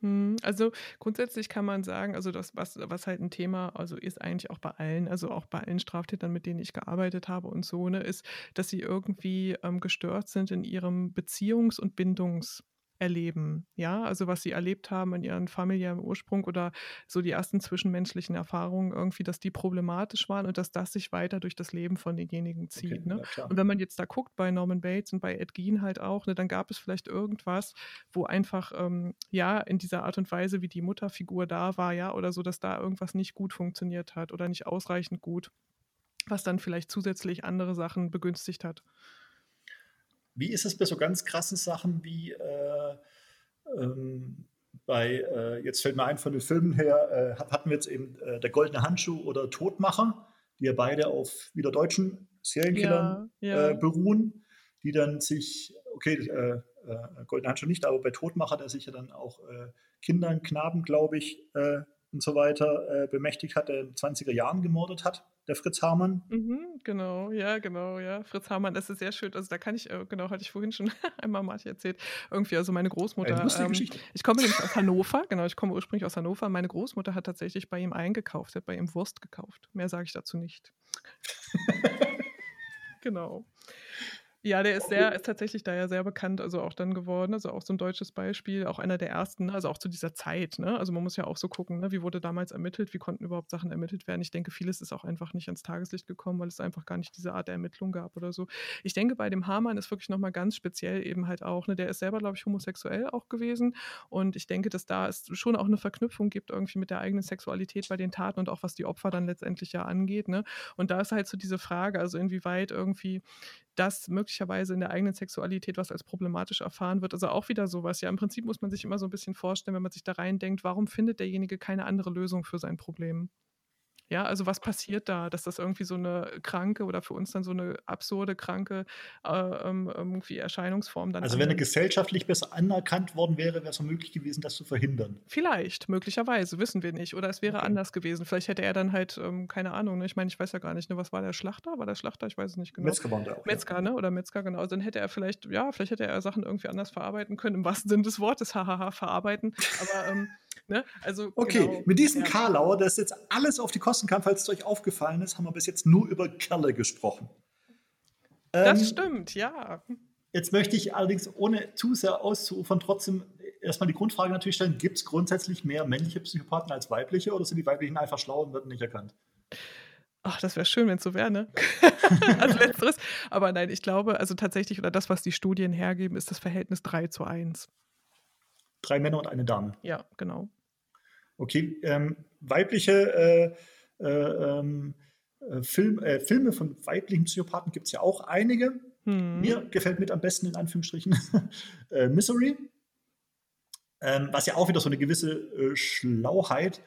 Hm, Also grundsätzlich kann man sagen, also das, was, was halt ein Thema, also ist eigentlich auch bei allen, also auch bei allen Straftätern, mit denen ich gearbeitet habe und so, ne, ist, dass sie irgendwie ähm, gestört sind in ihrem Beziehungs- und Bindungserleben. Ja, also was sie erlebt haben in ihrem familiären Ursprung oder so die ersten zwischenmenschlichen Erfahrungen irgendwie, dass die problematisch waren und dass das sich weiter durch das Leben von denjenigen zieht. ne? ja, klar. Und wenn man jetzt da guckt bei Norman Bates und bei Ed Gein halt auch, ne, dann gab es vielleicht irgendwas, wo einfach, ähm, ja, in dieser Art und Weise, wie die Mutterfigur da war, ja, oder so, dass da irgendwas nicht gut funktioniert hat oder nicht ausreichend gut, was dann vielleicht zusätzlich andere Sachen begünstigt hat. Wie ist es bei so ganz krassen Sachen wie äh, ähm, bei, äh, jetzt fällt mir ein von den Filmen her, äh, hatten wir jetzt eben äh, Der Goldene Handschuh oder Todmacher, die ja beide auf wieder deutschen Serienkillern Ja, ja. Äh, beruhen, die dann sich, okay, äh, äh, Goldene Handschuh nicht, aber bei Todmacher, der sich ja dann auch äh, Kindern, Knaben, glaube ich, äh, und so weiter äh, bemächtigt hat, der in den 20er Jahren gemordet hat, der Fritz Hamann. Mhm, genau, ja, genau, ja. Fritz Hamann, das ist sehr schön. Also da kann ich, äh, genau, hatte ich vorhin schon <laughs> einmal Martin erzählt. Irgendwie, also meine Großmutter. Eine lustige ähm, Geschichte. Ich komme nämlich aus Hannover, genau, ich komme ursprünglich aus Hannover. Meine Großmutter hat tatsächlich bei ihm eingekauft, hat bei ihm Wurst gekauft. Mehr sage ich dazu nicht. <laughs> genau. Ja, der ist sehr, ist tatsächlich da ja sehr bekannt, also auch dann geworden, also auch so ein deutsches Beispiel, auch einer der ersten, also auch zu dieser Zeit, ne? Also man muss ja auch so gucken, ne? wie wurde damals ermittelt, wie konnten überhaupt Sachen ermittelt werden. Ich denke, vieles ist auch einfach nicht ans Tageslicht gekommen, weil es einfach gar nicht diese Art der Ermittlung gab oder so. Ich denke, bei dem Hamann ist wirklich nochmal ganz speziell eben halt auch, ne? Der ist selber, glaube ich, homosexuell auch gewesen und ich denke, dass da es schon auch eine Verknüpfung gibt irgendwie mit der eigenen Sexualität bei den Taten und auch was die Opfer dann letztendlich ja angeht, ne? Und da ist halt so diese Frage, also inwieweit irgendwie das möglicherweise in der eigenen Sexualität was als problematisch erfahren wird. Also auch wieder sowas. Ja, im Prinzip muss man sich immer so ein bisschen vorstellen, wenn man sich da rein denkt, warum findet derjenige keine andere Lösung für sein Problem? Ja, also was passiert da, dass das irgendwie so eine kranke oder für uns dann so eine absurde, kranke äh, ähm, irgendwie Erscheinungsform dann Also wenn er gesellschaftlich besser anerkannt worden wäre, wäre es möglich gewesen, das zu verhindern. Vielleicht, möglicherweise, wissen wir nicht. Oder es wäre okay. anders gewesen. Vielleicht hätte er dann halt, ähm, keine Ahnung, ne? ich meine, ich weiß ja gar nicht, ne? was war der Schlachter? War der Schlachter? Ich weiß es nicht genau. Metzger war der auch. Metzger, ja. ne? Oder Metzger, genau. Also dann hätte er vielleicht, ja, vielleicht hätte er Sachen irgendwie anders verarbeiten können, im wahrsten Sinne des Wortes, hahaha, verarbeiten. Aber ähm, Ne? Also, okay, genau. mit diesem ja. Karlauer, das jetzt alles auf die Kosten kam, falls es euch aufgefallen ist, haben wir bis jetzt nur über Kerle gesprochen. Das ähm, stimmt, ja. Jetzt möchte ich allerdings, ohne zu sehr auszuufern, trotzdem erstmal die Grundfrage natürlich stellen: Gibt es grundsätzlich mehr männliche Psychopathen als weibliche oder sind die weiblichen einfach schlau und werden nicht erkannt? Ach, das wäre schön, wenn es so wäre, ne? <laughs> als letzteres. Aber nein, ich glaube, also tatsächlich, oder das, was die Studien hergeben, ist das Verhältnis 3 zu 1. Drei Männer und eine Dame. Ja, genau. Okay, ähm, weibliche äh, äh, ähm, äh, Film, äh, Filme von weiblichen Psychopathen gibt es ja auch einige. Hm. Mir gefällt mit am besten in Anführungsstrichen <laughs> äh, Misery, ähm, was ja auch wieder so eine gewisse äh, Schlauheit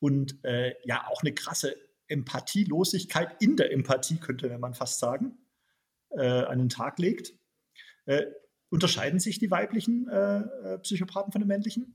und ja auch eine krasse Empathielosigkeit in der Empathie, könnte man fast sagen, an den Tag legt. Unterscheiden sich die weiblichen Psychopathen von den männlichen?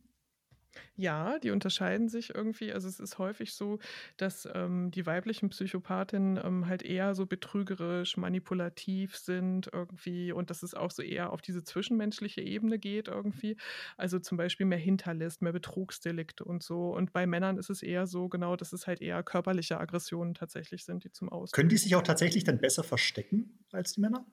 Ja, die unterscheiden sich irgendwie. Also es ist häufig so, dass ähm, die weiblichen Psychopathinnen ähm, halt eher so betrügerisch, manipulativ sind irgendwie und dass es auch so eher auf diese zwischenmenschliche Ebene geht irgendwie. Also zum Beispiel mehr Hinterlist, mehr Betrugsdelikte und so. Und bei Männern ist es eher so, genau, dass es halt eher körperliche Aggressionen tatsächlich sind, die zum Ausdruck Können die sich auch tatsächlich dann besser verstecken als die Männer?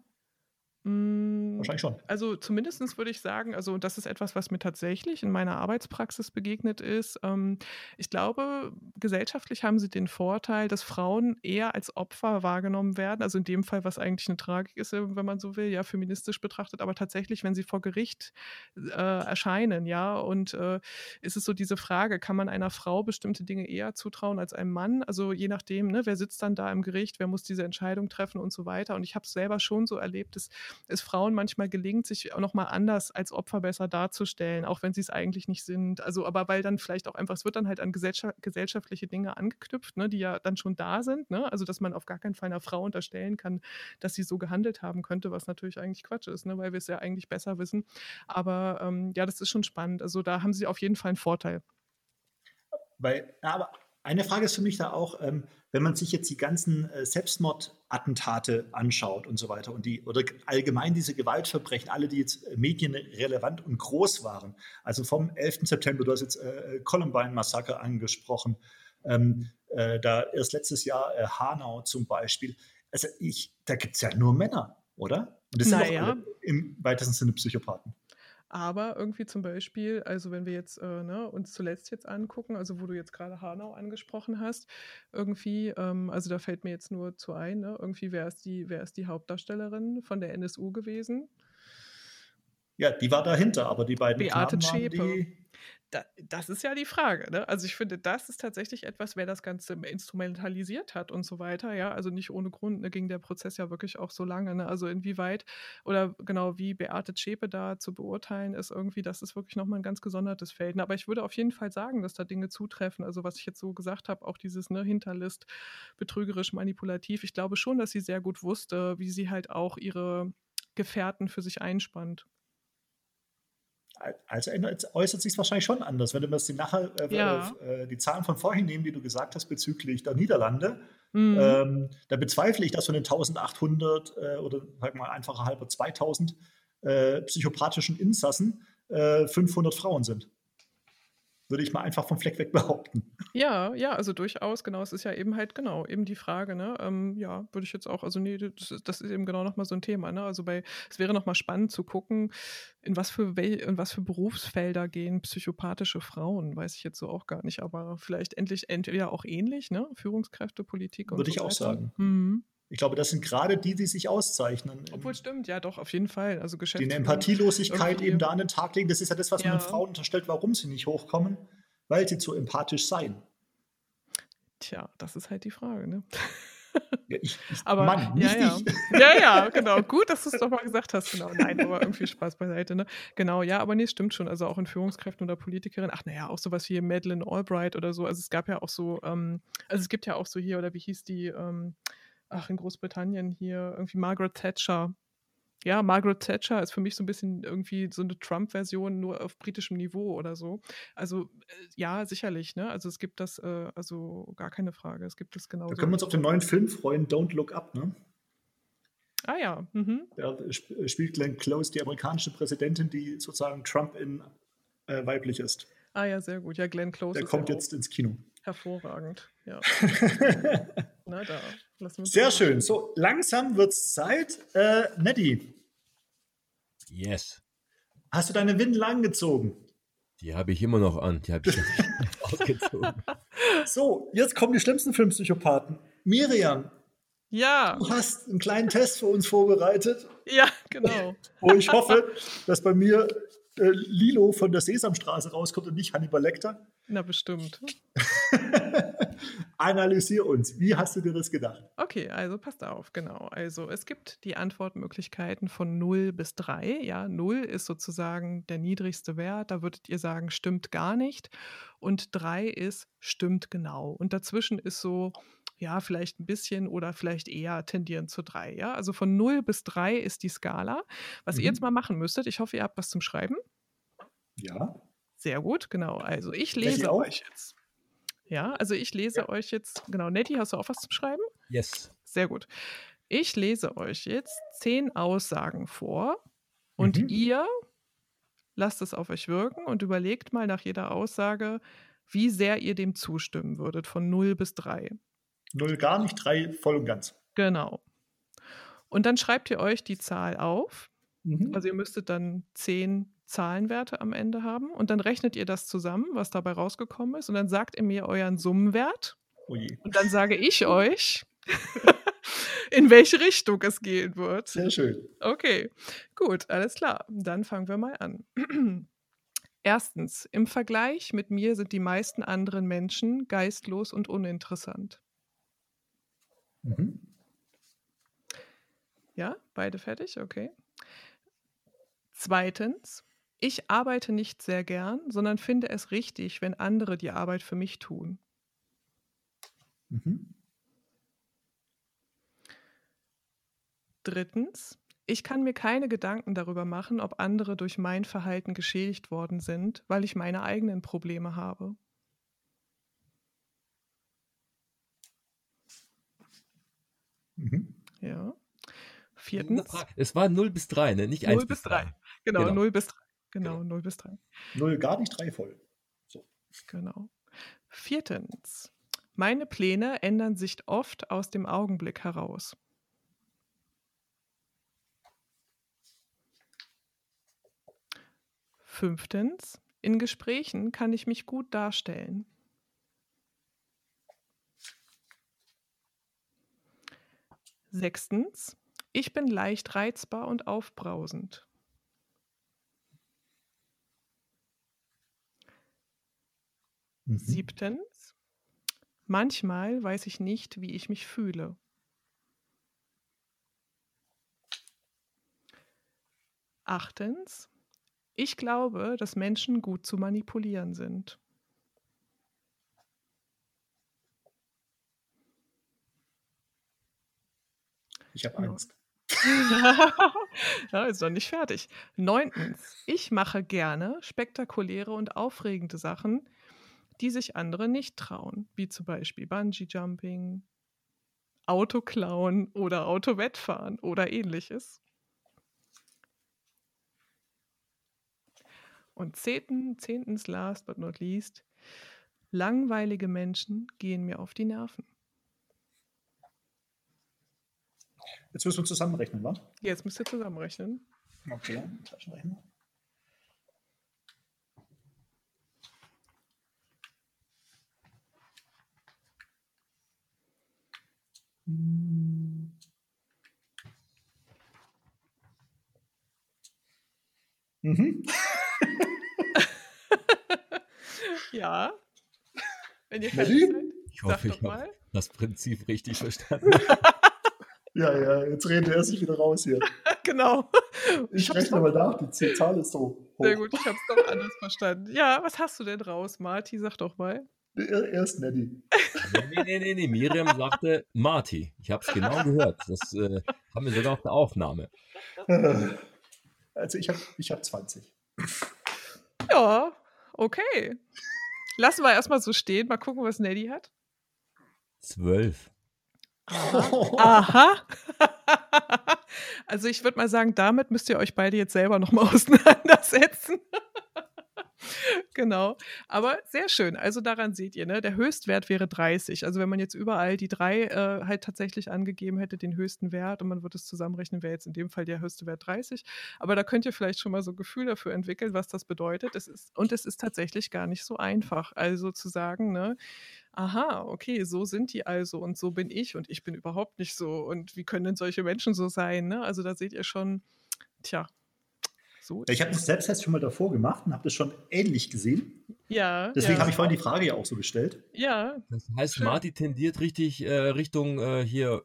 Hm, Wahrscheinlich schon. Also zumindest würde ich sagen, also das ist etwas, was mir tatsächlich in meiner Arbeitspraxis begegnet ist. Ähm, ich glaube, gesellschaftlich haben sie den Vorteil, dass Frauen eher als Opfer wahrgenommen werden. Also in dem Fall, was eigentlich eine Tragik ist, wenn man so will, ja, feministisch betrachtet, aber tatsächlich, wenn sie vor Gericht äh, erscheinen, ja, und äh, ist es so diese Frage, kann man einer Frau bestimmte Dinge eher zutrauen als einem Mann? Also je nachdem, ne, wer sitzt dann da im Gericht, wer muss diese Entscheidung treffen und so weiter. Und ich habe es selber schon so erlebt, dass es Frauen manchmal gelingt, sich auch nochmal anders als Opfer besser darzustellen, auch wenn sie es eigentlich nicht sind. Also, aber weil dann vielleicht auch einfach, es wird dann halt an gesellschaftliche Dinge angeknüpft, ne, die ja dann schon da sind. Ne? Also, dass man auf gar keinen Fall einer Frau unterstellen kann, dass sie so gehandelt haben könnte, was natürlich eigentlich Quatsch ist, ne? weil wir es ja eigentlich besser wissen. Aber ähm, ja, das ist schon spannend. Also, da haben sie auf jeden Fall einen Vorteil. Weil, aber eine Frage ist für mich da auch, ähm, wenn man sich jetzt die ganzen äh, Selbstmordattentate anschaut und so weiter und die oder allgemein diese Gewaltverbrechen, alle, die jetzt äh, medienrelevant und groß waren, also vom 11. September, du hast jetzt äh, Columbine-Massaker angesprochen, ähm, äh, da erst letztes Jahr äh, Hanau zum Beispiel. Also ich, da gibt es ja nur Männer, oder? Und das naja. sind auch alle im weitesten Sinne Psychopathen. Aber irgendwie zum Beispiel, also wenn wir jetzt äh, ne, uns zuletzt jetzt angucken, also wo du jetzt gerade Hanau angesprochen hast, irgendwie, ähm, also da fällt mir jetzt nur zu ein, ne, irgendwie wer ist die, ist die Hauptdarstellerin von der NSU gewesen? Ja, die war dahinter, aber die beiden Beate Knaben Zschäpe. Die da, das ist ja die Frage. Ne? Also ich finde, das ist tatsächlich etwas, wer das Ganze instrumentalisiert hat und so weiter. Ja, also nicht ohne Grund ne, ging der Prozess ja wirklich auch so lange. Ne? Also inwieweit oder genau wie Beate Zschäpe da zu beurteilen ist irgendwie, das ist wirklich nochmal ein ganz gesondertes Feld. Aber ich würde auf jeden Fall sagen, dass da Dinge zutreffen. Also was ich jetzt so gesagt habe, auch dieses ne, Hinterlist, betrügerisch, manipulativ. Ich glaube schon, dass sie sehr gut wusste, wie sie halt auch ihre Gefährten für sich einspannt. Also äußert sich es wahrscheinlich schon anders. Wenn wir uns die, nachher, äh, Ja. äh, die Zahlen von vorhin nehmen, die du gesagt hast bezüglich der Niederlande, Mhm. ähm, da bezweifle ich, dass von den 1800 äh, oder sag mal einfacher halber 2000 äh, psychopathischen Insassen äh, 500 Frauen sind. Würde ich mal einfach vom Fleck weg behaupten. Ja, ja, also durchaus, genau. Es ist ja eben halt genau eben die Frage, ne? Ähm, ja, würde ich jetzt auch, also nee, das ist, das ist eben genau nochmal so ein Thema, ne? Also bei, es wäre nochmal spannend zu gucken, in was für wel, in was für Berufsfelder gehen psychopathische Frauen, weiß ich jetzt so auch gar nicht, aber vielleicht endlich entweder auch ähnlich, ne? Führungskräfte, Politik und Würde so ich auch weiter. sagen. Mhm. Ich glaube, das sind gerade die, die sich auszeichnen. Obwohl stimmt, ja doch, auf jeden Fall. Also die eine Geschäftsführung. Empathielosigkeit eben da an den Tag legen. Das ist ja das, was man Ja. den Frauen unterstellt, warum sie nicht hochkommen, weil sie zu empathisch seien. Tja, das ist halt die Frage, ne? Ja, ich, ich, <laughs> Aber Mann, nicht ja, ja. ich. <laughs> ja, ja, genau. Gut, dass du es doch mal gesagt hast. Genau. Nein, aber irgendwie Spaß beiseite. Ne? Genau, ja, aber nee, stimmt schon. Also auch in Führungskräften oder Politikerinnen. Ach, naja, auch sowas wie Madeleine Albright oder so. Also es gab ja auch so, ähm, also es gibt ja auch so hier, oder wie hieß die, ähm, ach, in Großbritannien hier, irgendwie Margaret Thatcher. Ja, Margaret Thatcher ist für mich so ein bisschen irgendwie so eine Trump-Version nur auf britischem Niveau oder so. Also äh, ja, sicherlich, ne? Also es gibt das, äh, also gar keine Frage. Es gibt das genau. Da können wir uns auf den neuen Film freuen, Don't Look Up. Ne? Ah ja, mhm. Da sp- spielt Glenn Close die amerikanische Präsidentin, die sozusagen Trump in äh, weiblich ist. Ah ja, sehr gut. Ja, Glenn Close Der kommt ja jetzt ins Kino. hervorragend. Ja, <laughs> na da. Wir uns Sehr schön. So, langsam wird es Zeit. Äh, Nettie, Yes. hast du deine Windel angezogen? Die habe ich immer noch an. Die habe ich <laughs> <laughs> ausgezogen. So, jetzt kommen die schlimmsten Filmpsychopathen. Miriam, Ja, du hast einen kleinen Test für uns vorbereitet, ja, genau. <laughs> wo ich hoffe, dass bei mir äh, Lilo von der Sesamstraße rauskommt und nicht Hannibal Lecter. Na, bestimmt. Analysier uns. Wie hast du dir das gedacht? Okay, also passt auf, genau. Also es gibt die Antwortmöglichkeiten von 0 bis 3. Ja, 0 ist sozusagen der niedrigste Wert. Da würdet ihr sagen, stimmt gar nicht. Und 3 ist, stimmt genau. Und dazwischen ist so, ja, vielleicht ein bisschen oder vielleicht eher tendierend zu 3. Ja, also von 0 bis 3 ist die Skala. Was ihr Mhm. jetzt mal machen müsstet, ich hoffe, ihr habt was zum Schreiben. Ja. Sehr gut, genau. Also ich lese auch? euch jetzt. Ja, also ich lese euch jetzt, genau, Nettie, hast du auch was zum Schreiben? Yes. Sehr gut. Ich lese euch jetzt zehn Aussagen vor und Mhm. ihr lasst es auf euch wirken und überlegt mal nach jeder Aussage, wie sehr ihr dem zustimmen würdet, von 0 bis 3. Null gar nicht, drei voll und ganz. Genau. Und dann schreibt ihr euch die Zahl auf. Mhm. Also ihr müsstet dann zehn Zahlenwerte am Ende haben und dann rechnet ihr das zusammen, was dabei rausgekommen ist und dann sagt ihr mir euren Summenwert Oh und dann sage ich euch, <laughs> in welche Richtung es gehen wird. Sehr schön. Okay, gut, alles klar. Dann fangen wir mal an. <clears throat> Erstens, im Vergleich mit mir sind die meisten anderen Menschen geistlos und uninteressant. Mhm. Ja, beide fertig, okay. Zweitens, ich arbeite nicht sehr gern, sondern finde es richtig, wenn andere die Arbeit für mich tun. Mhm. Drittens, ich kann mir keine Gedanken darüber machen, ob andere durch mein Verhalten geschädigt worden sind, weil ich meine eigenen Probleme habe. Mhm. Ja. Viertens, Es war 0 bis 3, ne? Nicht 1 0 bis 3. Genau, Genau. 0 bis 3. Genau, Genau. 0 bis 3. Null gar nicht, drei voll. So. Genau. Viertens, meine Pläne ändern sich oft aus dem Augenblick heraus. Fünftens, in Gesprächen kann ich mich gut darstellen. Sechstens, ich bin leicht reizbar und aufbrausend. Mhm. Siebtens, manchmal weiß ich nicht, wie ich mich fühle. Achtens, ich glaube, dass Menschen gut zu manipulieren sind. Ich habe. Angst. <laughs> ja, ist noch nicht fertig. Neuntens, ich mache gerne spektakuläre und aufregende Sachen, die sich andere nicht trauen, wie zum Beispiel Bungee-Jumping, Autoklauen oder Autowettfahren oder ähnliches. Und zehntens, zehntens, last but not least, langweilige Menschen gehen mir auf die Nerven. Jetzt müssen wir zusammenrechnen, was? Jetzt müsst ihr zusammenrechnen. Okay, Taschenrechner. Mhm. <laughs> ja. Wenn ihr fertig seid, Ich hoffe, ich habe das Prinzip richtig verstanden. <laughs> Ja, ja, jetzt redet er sich wieder raus hier. <laughs> genau. Ich hab's rechne mal nach, die Zahl ist so hoch. Sehr gut, ich habe es doch anders verstanden. Ja, was hast du denn raus, Marti? Sag doch mal. Er, erst Neddy. nee, nee, nee, nee, nee. Miriam sagte Marty. Ich habe es genau gehört. Das äh, haben wir sogar auf der Aufnahme. Also ich habe ich hab 20. Ja, okay. Lassen wir erstmal so stehen, mal gucken, was Nelly hat. Zwölf. Aha. <laughs> also ich würde mal sagen, damit müsst ihr euch beide jetzt selber nochmal <laughs> auseinandersetzen. <laughs> genau. Aber sehr schön. Also daran seht ihr, ne? Der Höchstwert wäre 30. Also wenn man jetzt überall die drei äh, halt tatsächlich angegeben hätte, den höchsten Wert und man würde es zusammenrechnen, wäre jetzt in dem Fall der höchste Wert 30. Aber da könnt ihr vielleicht schon mal so ein Gefühl dafür entwickeln, was das bedeutet. Es ist, und es ist tatsächlich gar nicht so einfach. Also zu sagen, ne, aha, okay, so sind die also und so bin ich und ich bin überhaupt nicht so. Und wie können denn solche Menschen so sein? Ne? Also da seht ihr schon, tja, so. Ich habe das Selbsttest schon mal davor gemacht und habe das schon ähnlich gesehen. ja, Deswegen ja, habe ich vorhin die Frage ja auch so gestellt. ja, Das heißt, Schön. Marty tendiert richtig äh, Richtung äh, hier,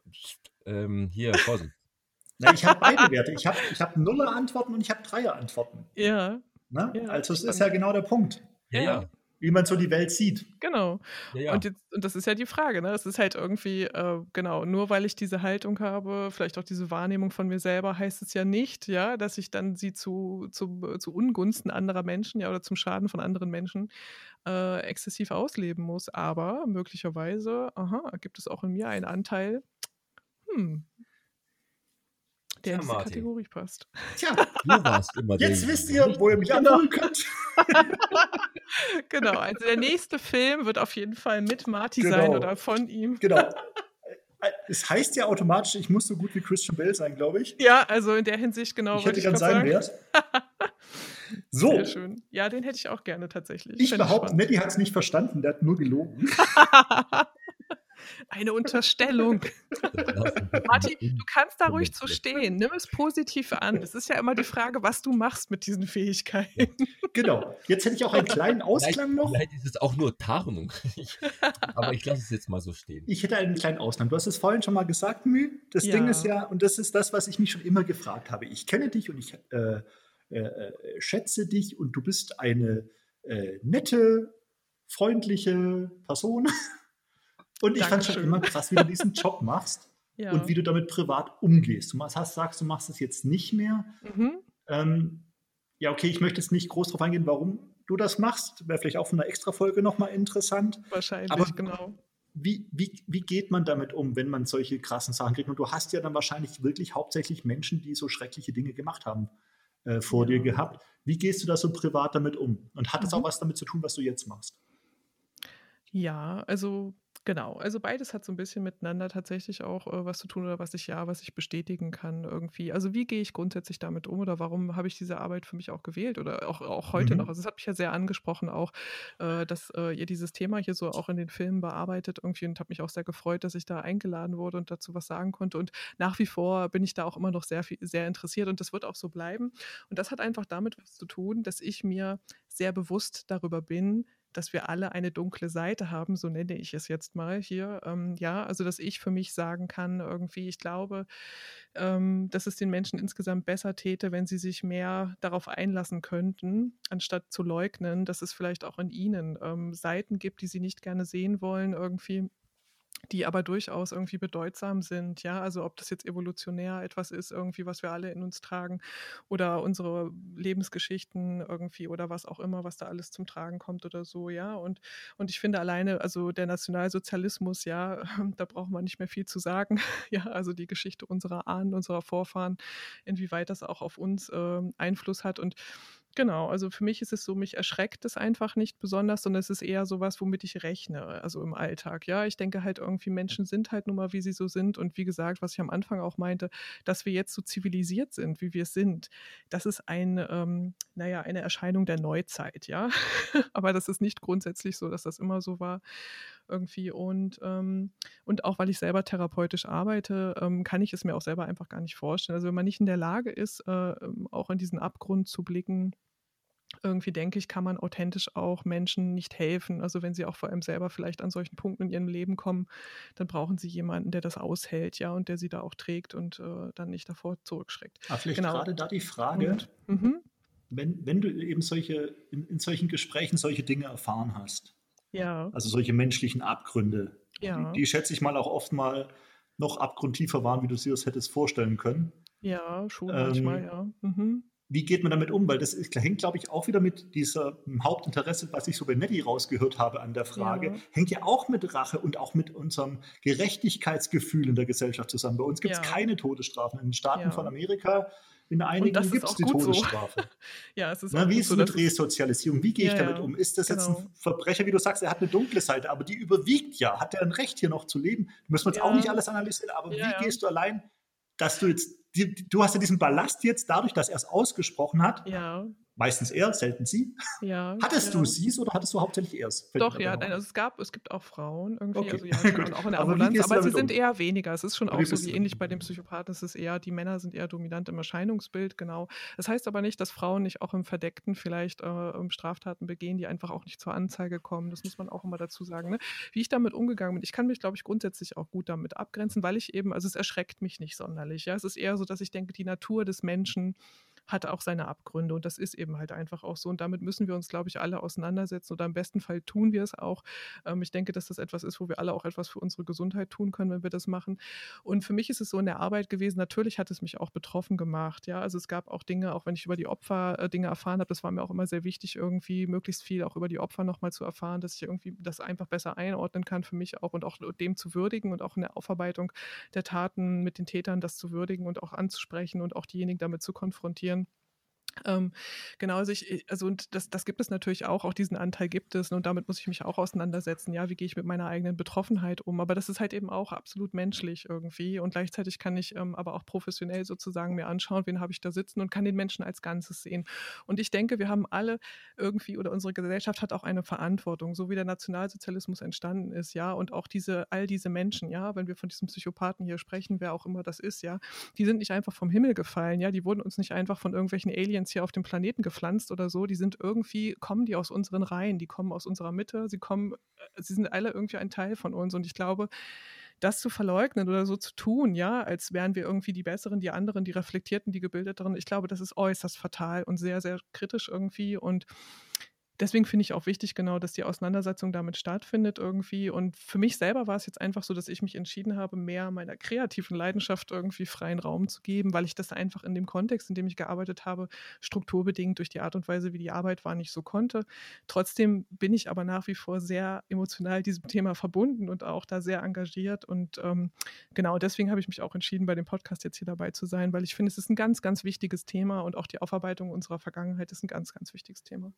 ähm, hier, Vorsicht. <laughs> Na, ich habe beide Werte. Ich habe ich hab Nuller-Antworten und ich habe Dreier-Antworten. ja, Ne? Ja, also es ist ja genau der Punkt, Ja, ja. Wie man so die Welt sieht. genau. ja, ja. Und, jetzt, und das ist ja die Frage, ne? Es ist halt irgendwie, äh, genau, nur weil ich diese Haltung habe, vielleicht auch diese Wahrnehmung von mir selber, heißt es ja nicht, ja, dass ich dann sie zu, zu, zu Ungunsten anderer Menschen, ja, oder zum Schaden von anderen Menschen äh, exzessiv ausleben muss. Aber möglicherweise, aha, gibt es auch in mir einen Anteil, hm, der in diese Martin. Kategorie passt. Tja, Du warst immer jetzt der- wisst ihr, wo ihr mich Genau. abholen könnt. <laughs> genau, also der nächste Film wird auf jeden Fall mit Marty Genau. sein oder von ihm. Genau. <laughs> Es heißt ja automatisch, ich muss so gut wie Christian Bale sein, glaube ich. Ja, also in der Hinsicht genau. ich hätte gern seinen. Wert. <laughs> So, Sehr schön. Ja, den hätte ich auch gerne tatsächlich. ich Fände behaupte. Nettie hat es nicht verstanden, der hat nur gelogen. Eine Unterstellung. Marti, du kannst da ruhig zu stehen. Nimm es positiv an. Es ist ja immer die Frage, was du machst mit diesen Fähigkeiten. Genau. Jetzt hätte ich auch einen <laughs> kleinen Vielleicht, Ausklang noch. vielleicht ist es auch nur Tarnung. Aber ich lasse es jetzt mal so stehen. Ich hätte einen kleinen Ausgang. Du hast es vorhin schon mal gesagt, Mü. Das Ja. Ding ist ja, und das ist das, was ich mich schon immer gefragt habe. Ich kenne dich und ich äh, äh, äh, schätze dich und du bist eine äh, nette, freundliche Person. Und ich fand schon immer krass, wie du diesen Job <laughs> machst Ja. und wie du damit privat umgehst. Du hast, sagst, du machst es jetzt nicht mehr. mhm. Ähm, ja, okay, ich möchte jetzt nicht groß darauf eingehen, warum du das machst. Wäre vielleicht auch von einer Extra-Folge nochmal interessant. Wahrscheinlich, Aber- genau. Wie, wie, wie geht man damit um, wenn man solche krassen Sachen kriegt? Und du hast ja dann wahrscheinlich wirklich hauptsächlich Menschen, die so schreckliche Dinge gemacht haben, äh, vor Ja. dir gehabt. Wie gehst du da so privat damit um? Und hat es Mhm. auch was damit zu tun, was du jetzt machst? Ja, also genau. Also beides hat so ein bisschen miteinander tatsächlich auch äh, was zu tun oder was ich ja, was ich bestätigen kann irgendwie. Also wie gehe ich grundsätzlich damit um oder warum habe ich diese Arbeit für mich auch gewählt oder auch, auch heute Mhm. noch? Also es hat mich ja sehr angesprochen auch, äh, dass äh, ihr dieses Thema hier so auch in den Filmen bearbeitet irgendwie und habe mich auch sehr gefreut, dass ich da eingeladen wurde und dazu was sagen konnte. Und nach wie vor bin ich da auch immer noch sehr viel, sehr interessiert und das wird auch so bleiben. Und das hat einfach damit was zu tun, dass ich mir sehr bewusst darüber bin, dass wir alle eine dunkle Seite haben, so nenne ich es jetzt mal hier. Ähm, ja, also dass ich für mich sagen kann, irgendwie, ich glaube, ähm, dass es den Menschen insgesamt besser täte, wenn sie sich mehr darauf einlassen könnten, anstatt zu leugnen, dass es vielleicht auch in ihnen ähm, Seiten gibt, die sie nicht gerne sehen wollen, irgendwie die aber durchaus irgendwie bedeutsam sind, ja, also ob das jetzt evolutionär etwas ist, irgendwie, was wir alle in uns tragen oder unsere Lebensgeschichten irgendwie oder was auch immer, was da alles zum Tragen kommt oder so, ja, und, und ich finde alleine, also der Nationalsozialismus, ja, <laughs> da braucht man nicht mehr viel zu sagen, <laughs> ja, also die Geschichte unserer Ahnen, unserer Vorfahren, inwieweit das auch auf uns äh, Einfluss hat. Und Genau, also für mich ist es so, mich erschreckt es einfach nicht besonders, sondern es ist eher so was, womit ich rechne, also im Alltag. Ja, ich denke halt irgendwie, Menschen sind halt nun mal, wie sie so sind. Und wie gesagt, was ich am Anfang auch meinte, dass wir jetzt so zivilisiert sind, wie wir sind, das ist ein, ähm, naja, eine Erscheinung der Neuzeit, ja. <laughs> Aber das ist nicht grundsätzlich so, dass das immer so war irgendwie. Und, ähm, und auch weil ich selber therapeutisch arbeite, ähm, kann ich es mir auch selber einfach gar nicht vorstellen. Also wenn man nicht in der Lage ist, äh, ähm, auch in diesen Abgrund zu blicken, irgendwie denke ich, kann man authentisch auch Menschen nicht helfen. Also wenn sie auch vor allem selber vielleicht an solchen Punkten in ihrem Leben kommen, dann brauchen sie jemanden, der das aushält, ja, und der sie da auch trägt und äh, dann nicht davor zurückschreckt. Aber vielleicht genau. gerade da die Frage, und, mhm. Wenn, wenn du eben solche, in, in, solchen Gesprächen solche Dinge erfahren hast, ja. also solche menschlichen Abgründe, ja. die, die schätze ich mal auch oft mal noch abgrundtiefer waren, wie du sie das hättest vorstellen können. Ja, schon ähm, manchmal, ja. Mhm wie geht man damit um? Weil das hängt, glaube ich, auch wieder mit diesem Hauptinteresse, was ich so bei Nettie rausgehört habe an der Frage, ja. hängt ja auch mit Rache und auch mit unserem Gerechtigkeitsgefühl in der Gesellschaft zusammen. Bei uns gibt es ja. keine Todesstrafen. In den Staaten von Amerika, in einigen gibt es die Todesstrafe. So. <laughs> ja, es ist Na, wie ist es so, mit Resozialisierung? Wie gehe ich damit um? Ist das genau. jetzt ein genau. Verbrecher, wie du sagst, er hat eine dunkle Seite, aber die überwiegt ja. Hat er ein Recht, hier noch zu leben? Müssen wir jetzt auch nicht alles analysieren, aber wie gehst du allein, dass du jetzt du hast ja diesen Ballast jetzt dadurch, dass er es ausgesprochen hat. Ja. Meistens er, selten sie. Ja, hattest ja. du sie oder hattest du hauptsächlich er es? Doch, ja, nein, also es gab, es gibt auch Frauen irgendwie, okay. also ja, <laughs> auch in der Ambulanz, aber, aber sie sind um? eher weniger. Es ist schon auch so wie ähnlich bei den Psychopathen, es ist eher, die Männer sind eher dominant im Erscheinungsbild, genau. Das heißt aber nicht, dass Frauen nicht auch im Verdeckten vielleicht äh, Straftaten begehen, die einfach auch nicht zur Anzeige kommen. Das muss man auch immer dazu sagen. Ne? Wie ich damit umgegangen bin, ich kann mich, glaube ich, grundsätzlich auch gut damit abgrenzen, weil ich eben, also es erschreckt mich nicht sonderlich. Ja? Es ist eher so, dass ich denke, die Natur des Menschen hat auch seine Abgründe und das ist eben halt einfach auch so und damit müssen wir uns, glaube ich, alle auseinandersetzen oder im besten Fall tun wir es auch. Ähm, ich denke, dass das etwas ist, wo wir alle auch etwas für unsere Gesundheit tun können, wenn wir das machen. Und für mich ist es so in der Arbeit gewesen, natürlich hat es mich auch betroffen gemacht, ja, also es gab auch Dinge, auch wenn ich über die Opfer äh, Dinge erfahren habe, das war mir auch immer sehr wichtig, irgendwie möglichst viel auch über die Opfer nochmal zu erfahren, dass ich irgendwie das einfach besser einordnen kann für mich auch und auch dem zu würdigen und auch in der Aufarbeitung der Taten mit den Tätern das zu würdigen und auch anzusprechen und auch diejenigen damit zu konfrontieren. Ähm, genau, also, ich, also und das, das gibt es natürlich auch, auch diesen Anteil gibt es und damit muss ich mich auch auseinandersetzen, ja, wie gehe ich mit meiner eigenen Betroffenheit um, aber das ist halt eben auch absolut menschlich irgendwie. Und gleichzeitig kann ich ähm, aber auch professionell sozusagen mir anschauen, wen habe ich da sitzen und kann den Menschen als Ganzes sehen. Und ich denke, wir haben alle irgendwie oder unsere Gesellschaft hat auch eine Verantwortung, so wie der Nationalsozialismus entstanden ist, ja, und auch diese, all diese Menschen, ja, wenn wir von diesem Psychopathen hier sprechen, wer auch immer das ist, ja, die sind nicht einfach vom Himmel gefallen, ja, die wurden uns nicht einfach von irgendwelchen Aliens jetzt hier auf dem Planeten gepflanzt oder so, die sind irgendwie, kommen die aus unseren Reihen, die kommen aus unserer Mitte, sie kommen, äh, sie sind alle irgendwie ein Teil von uns. Und ich glaube, das zu verleugnen oder so zu tun, ja, als wären wir irgendwie die Besseren, die anderen, die Reflektierten, die Gebildeteren, ich glaube, das ist äußerst fatal und sehr, sehr kritisch irgendwie. Und deswegen finde ich auch wichtig, genau, dass die Auseinandersetzung damit stattfindet irgendwie. Und für mich selber war es jetzt einfach so, dass ich mich entschieden habe, mehr meiner kreativen Leidenschaft irgendwie freien Raum zu geben, weil ich das einfach in dem Kontext, in dem ich gearbeitet habe, strukturbedingt durch die Art und Weise, wie die Arbeit war, nicht so konnte. Trotzdem bin ich aber nach wie vor sehr emotional diesem Thema verbunden und auch da sehr engagiert. Und ähm, genau deswegen habe ich mich auch entschieden, bei dem Podcast jetzt hier dabei zu sein, weil ich finde, es ist ein ganz, ganz wichtiges Thema und auch die Aufarbeitung unserer Vergangenheit ist ein ganz, ganz wichtiges Thema.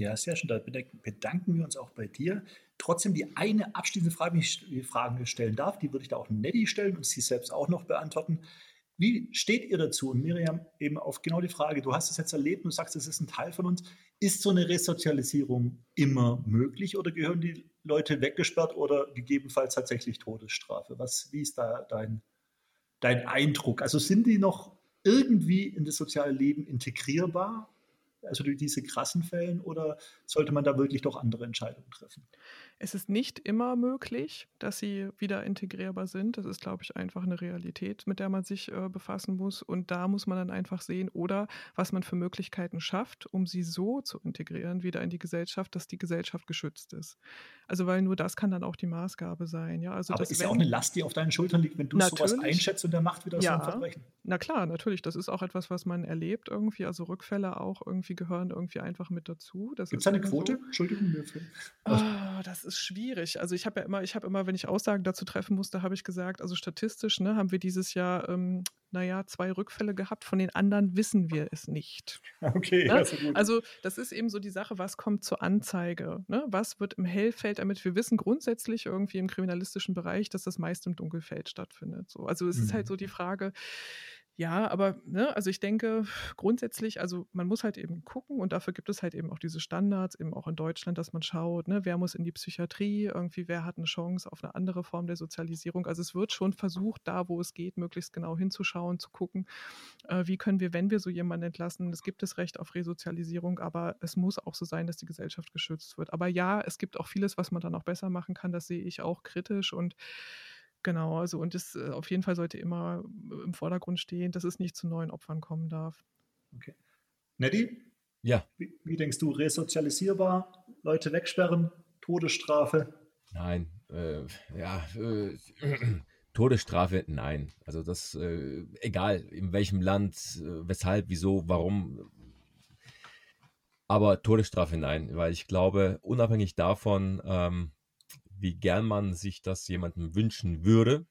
Ja, sehr schön. Da bedanken wir uns auch bei dir. Trotzdem die eine abschließende Frage, die ich Fragen stellen darf, die würde ich da auch Nettie stellen und sie selbst auch noch beantworten. Wie steht ihr dazu? Und Miriam, eben auf genau die Frage, du hast es jetzt erlebt und sagst, es ist ein Teil von uns. Ist so eine Resozialisierung immer möglich oder gehören die Leute weggesperrt oder gegebenenfalls tatsächlich Todesstrafe? Was, wie ist da dein, dein Eindruck? Also sind die noch irgendwie in das soziale Leben integrierbar also durch diese krassen Fällen, oder sollte man da wirklich doch andere Entscheidungen treffen? Es ist nicht immer möglich, dass sie wieder integrierbar sind. Das ist, glaube ich, einfach eine Realität, mit der man sich äh, befassen muss. Und da muss man dann einfach sehen, oder was man für Möglichkeiten schafft, um sie so zu integrieren, wieder in die Gesellschaft, dass die Gesellschaft geschützt ist. Also, weil nur das kann dann auch die Maßgabe sein. Ja? Also, Aber ist ja auch eine Last, die auf deinen Schultern liegt, wenn du sowas einschätzt und der macht wieder ja, so ein Verbrechen. Na klar, natürlich. Das ist auch etwas, was man erlebt irgendwie. Also Rückfälle auch irgendwie gehören irgendwie einfach mit dazu. Gibt es eine Quote? So. Entschuldigung. Oh, das ist schwierig. Also ich habe ja immer, ich habe immer, wenn ich Aussagen dazu treffen musste, habe ich gesagt, also statistisch ne, haben wir dieses Jahr, ähm, naja, zwei Rückfälle gehabt. Von den anderen wissen wir es nicht. <laughs> Okay, ne? das Also das ist eben so die Sache, was kommt zur Anzeige? Ne? Was wird im Hellfeld, damit wir wissen grundsätzlich irgendwie im kriminalistischen Bereich, dass das meist im Dunkelfeld stattfindet. So. Also es mhm. ist halt so die mhm. Frage, ja, aber ne, also ich denke grundsätzlich, also man muss halt eben gucken und dafür gibt es halt eben auch diese Standards, eben auch in Deutschland, dass man schaut, ne, wer muss in die Psychiatrie, irgendwie wer hat eine Chance auf eine andere Form der Sozialisierung. Also es wird schon versucht, da wo es geht, möglichst genau hinzuschauen, zu gucken, äh, wie können wir, wenn wir so jemanden entlassen, es gibt das Recht auf Resozialisierung, aber es muss auch so sein, dass die Gesellschaft geschützt wird. Aber ja, es gibt auch vieles, was man dann auch besser machen kann, das sehe ich auch kritisch und Genau, also und es äh, auf jeden Fall sollte immer im Vordergrund stehen, dass es nicht zu neuen Opfern kommen darf. Okay. Neddy? Ja. Wie, wie denkst du, resozialisierbar, Leute wegsperren, Todesstrafe? Nein, äh, ja, äh, <clears throat> Todesstrafe, nein. Also das, äh, egal in welchem Land, äh, weshalb, wieso, warum. Aber Todesstrafe, nein, weil ich glaube, unabhängig davon, ähm, wie gern man sich das jemandem wünschen würde,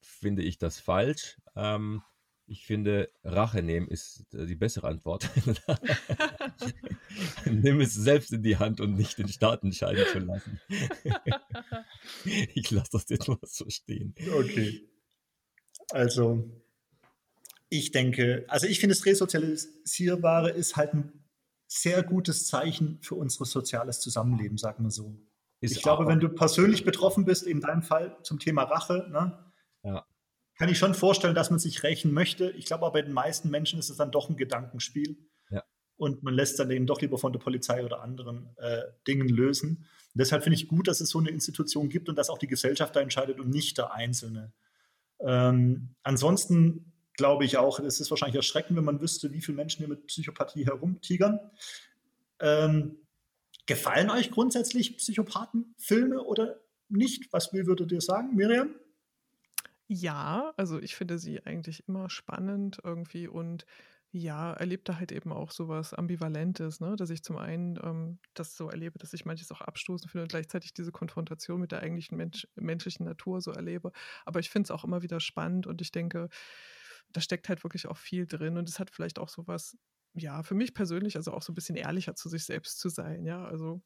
finde ich das falsch. Ähm, ich finde, Rache nehmen ist äh, die bessere Antwort. <laughs> Nimm es selbst in die Hand und nicht den Staat entscheiden zu lassen. <laughs> ich lasse das jetzt mal so stehen. Okay. Also, ich denke, also ich finde, das Resozialisierbare ist halt ein sehr gutes Zeichen für unser soziales Zusammenleben, sagen wir so. Ist ich glaube, wenn du persönlich betroffen bist, in deinem Fall zum Thema Rache, ne, ja. kann ich schon vorstellen, dass man sich rächen möchte. Ich glaube aber bei den meisten Menschen ist es dann doch ein Gedankenspiel. Ja. Und man lässt dann eben doch lieber von der Polizei oder anderen äh, Dingen lösen. Und deshalb finde ich gut, dass es so eine Institution gibt und dass auch die Gesellschaft da entscheidet und nicht der Einzelne. Ähm, ansonsten glaube ich auch, es ist wahrscheinlich erschreckend, wenn man wüsste, wie viele Menschen hier mit Psychopathie herumtigern. Ähm, Gefallen euch grundsätzlich Psychopathenfilme oder nicht? Was würdet ihr sagen, Miriam? Ja, also ich finde sie eigentlich immer spannend irgendwie und ja, erlebt da halt eben auch sowas Ambivalentes, ne? dass ich zum einen ähm, das so erlebe, dass ich manches auch abstoßend finde und gleichzeitig diese Konfrontation mit der eigentlichen Mensch menschlichen Natur so erlebe. Aber ich finde es auch immer wieder spannend und ich denke, da steckt halt wirklich auch viel drin und es hat vielleicht auch sowas ja, für mich persönlich, also auch so ein bisschen ehrlicher zu sich selbst zu sein, ja, also.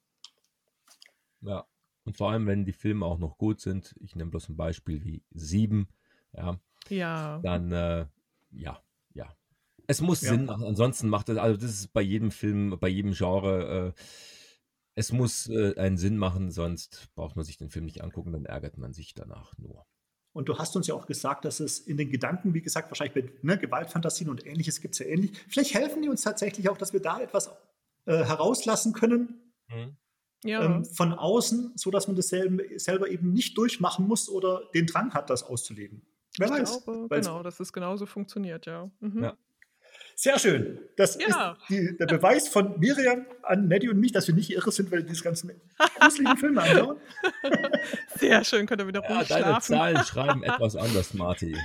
Ja, und vor allem, wenn die Filme auch noch gut sind, ich nehme bloß ein Beispiel wie Sieben, ja, ja. dann, äh, ja, ja. Es muss ja. Sinn machen, ansonsten macht es, also das ist bei jedem Film, bei jedem Genre, äh, es muss äh, einen Sinn machen, sonst braucht man sich den Film nicht angucken, dann ärgert man sich danach nur. Und du hast uns ja auch gesagt, dass es in den Gedanken, wie gesagt, wahrscheinlich bei ne, Gewaltfantasien und ähnliches gibt es ja ähnlich. Vielleicht helfen die uns tatsächlich auch, dass wir da etwas äh, herauslassen können mhm. ja. ähm, von außen, sodass man das selber, selber, eben nicht durchmachen muss oder den Drang hat, das auszuleben. Wer ich weiß. Glaube, genau, dass es genauso funktioniert, ja. Mhm. ja. Sehr schön. Das ja. ist die, der Beweis von Miriam an Neddy und mich, dass wir nicht irre sind, weil wir diese ganzen <laughs> gruseligen Filme anschauen. <laughs> Sehr schön, könnt ihr wieder ja, Deine Zahlen <laughs> schreiben etwas anders, Martin.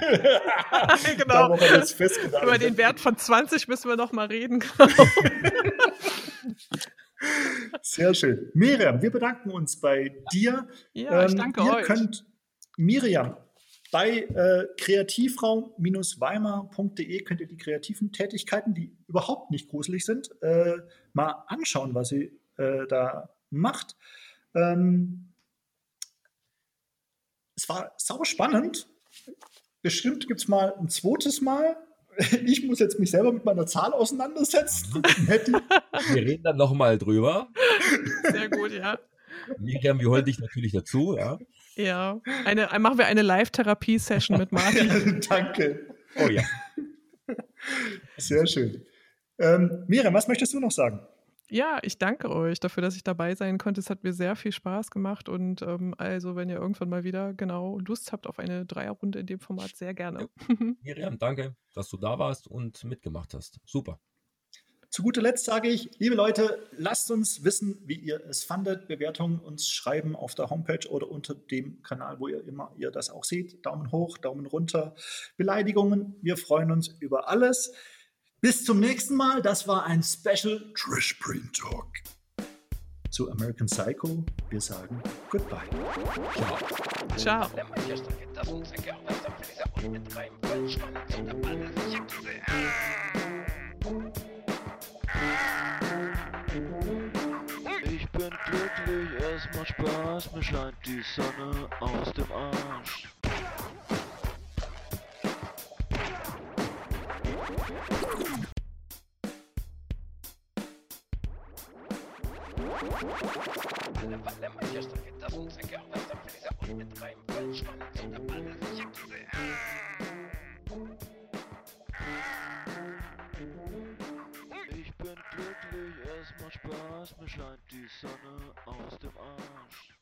genau. Über den Wert von 20 müssen wir noch mal reden. Sehr schön. Miriam, wir bedanken uns bei dir. Ja, ich ähm, danke ähm, ihr euch. könnt Miriam bei äh, kreativraum-weimar.de könnt ihr die kreativen Tätigkeiten, die überhaupt nicht gruselig sind, äh, mal anschauen, was sie äh, da macht. Ähm, es war sau spannend. Bestimmt gibt es mal ein zweites Mal. <laughs> Ich muss jetzt mich selber mit meiner Zahl auseinandersetzen. <laughs> Wir reden dann nochmal drüber. Sehr gut, ja. Miriam, wir holen dich natürlich dazu, ja. Ja, eine, machen wir eine Live-Therapie-Session mit Martin. <laughs> Danke. Oh ja. Sehr schön. Ähm, Miriam, was möchtest du noch sagen? Ja, ich danke euch dafür, dass ich dabei sein konnte. Es hat mir sehr viel Spaß gemacht und ähm, also, wenn ihr irgendwann mal wieder genau Lust habt auf eine Dreierrunde in dem Format, sehr gerne. Miriam, danke, dass du da warst und mitgemacht hast. Super. Zu guter Letzt sage ich, liebe Leute, lasst uns wissen, wie ihr es fandet. Bewertungen uns schreiben auf der Homepage oder unter dem Kanal, wo ihr immer ihr das auch seht. Daumen hoch, Daumen runter, Beleidigungen. Wir freuen uns über alles. Bis zum nächsten Mal. Das war ein Special Trash Brain Talk zu American Psycho. Wir sagen Goodbye. Ciao. Ciao. Ich bin glücklich, es macht Spaß, mir scheint die Sonne aus dem Arsch. Ich bin glücklich, es macht Spaß, mir scheint die Sonne aus dem Arsch.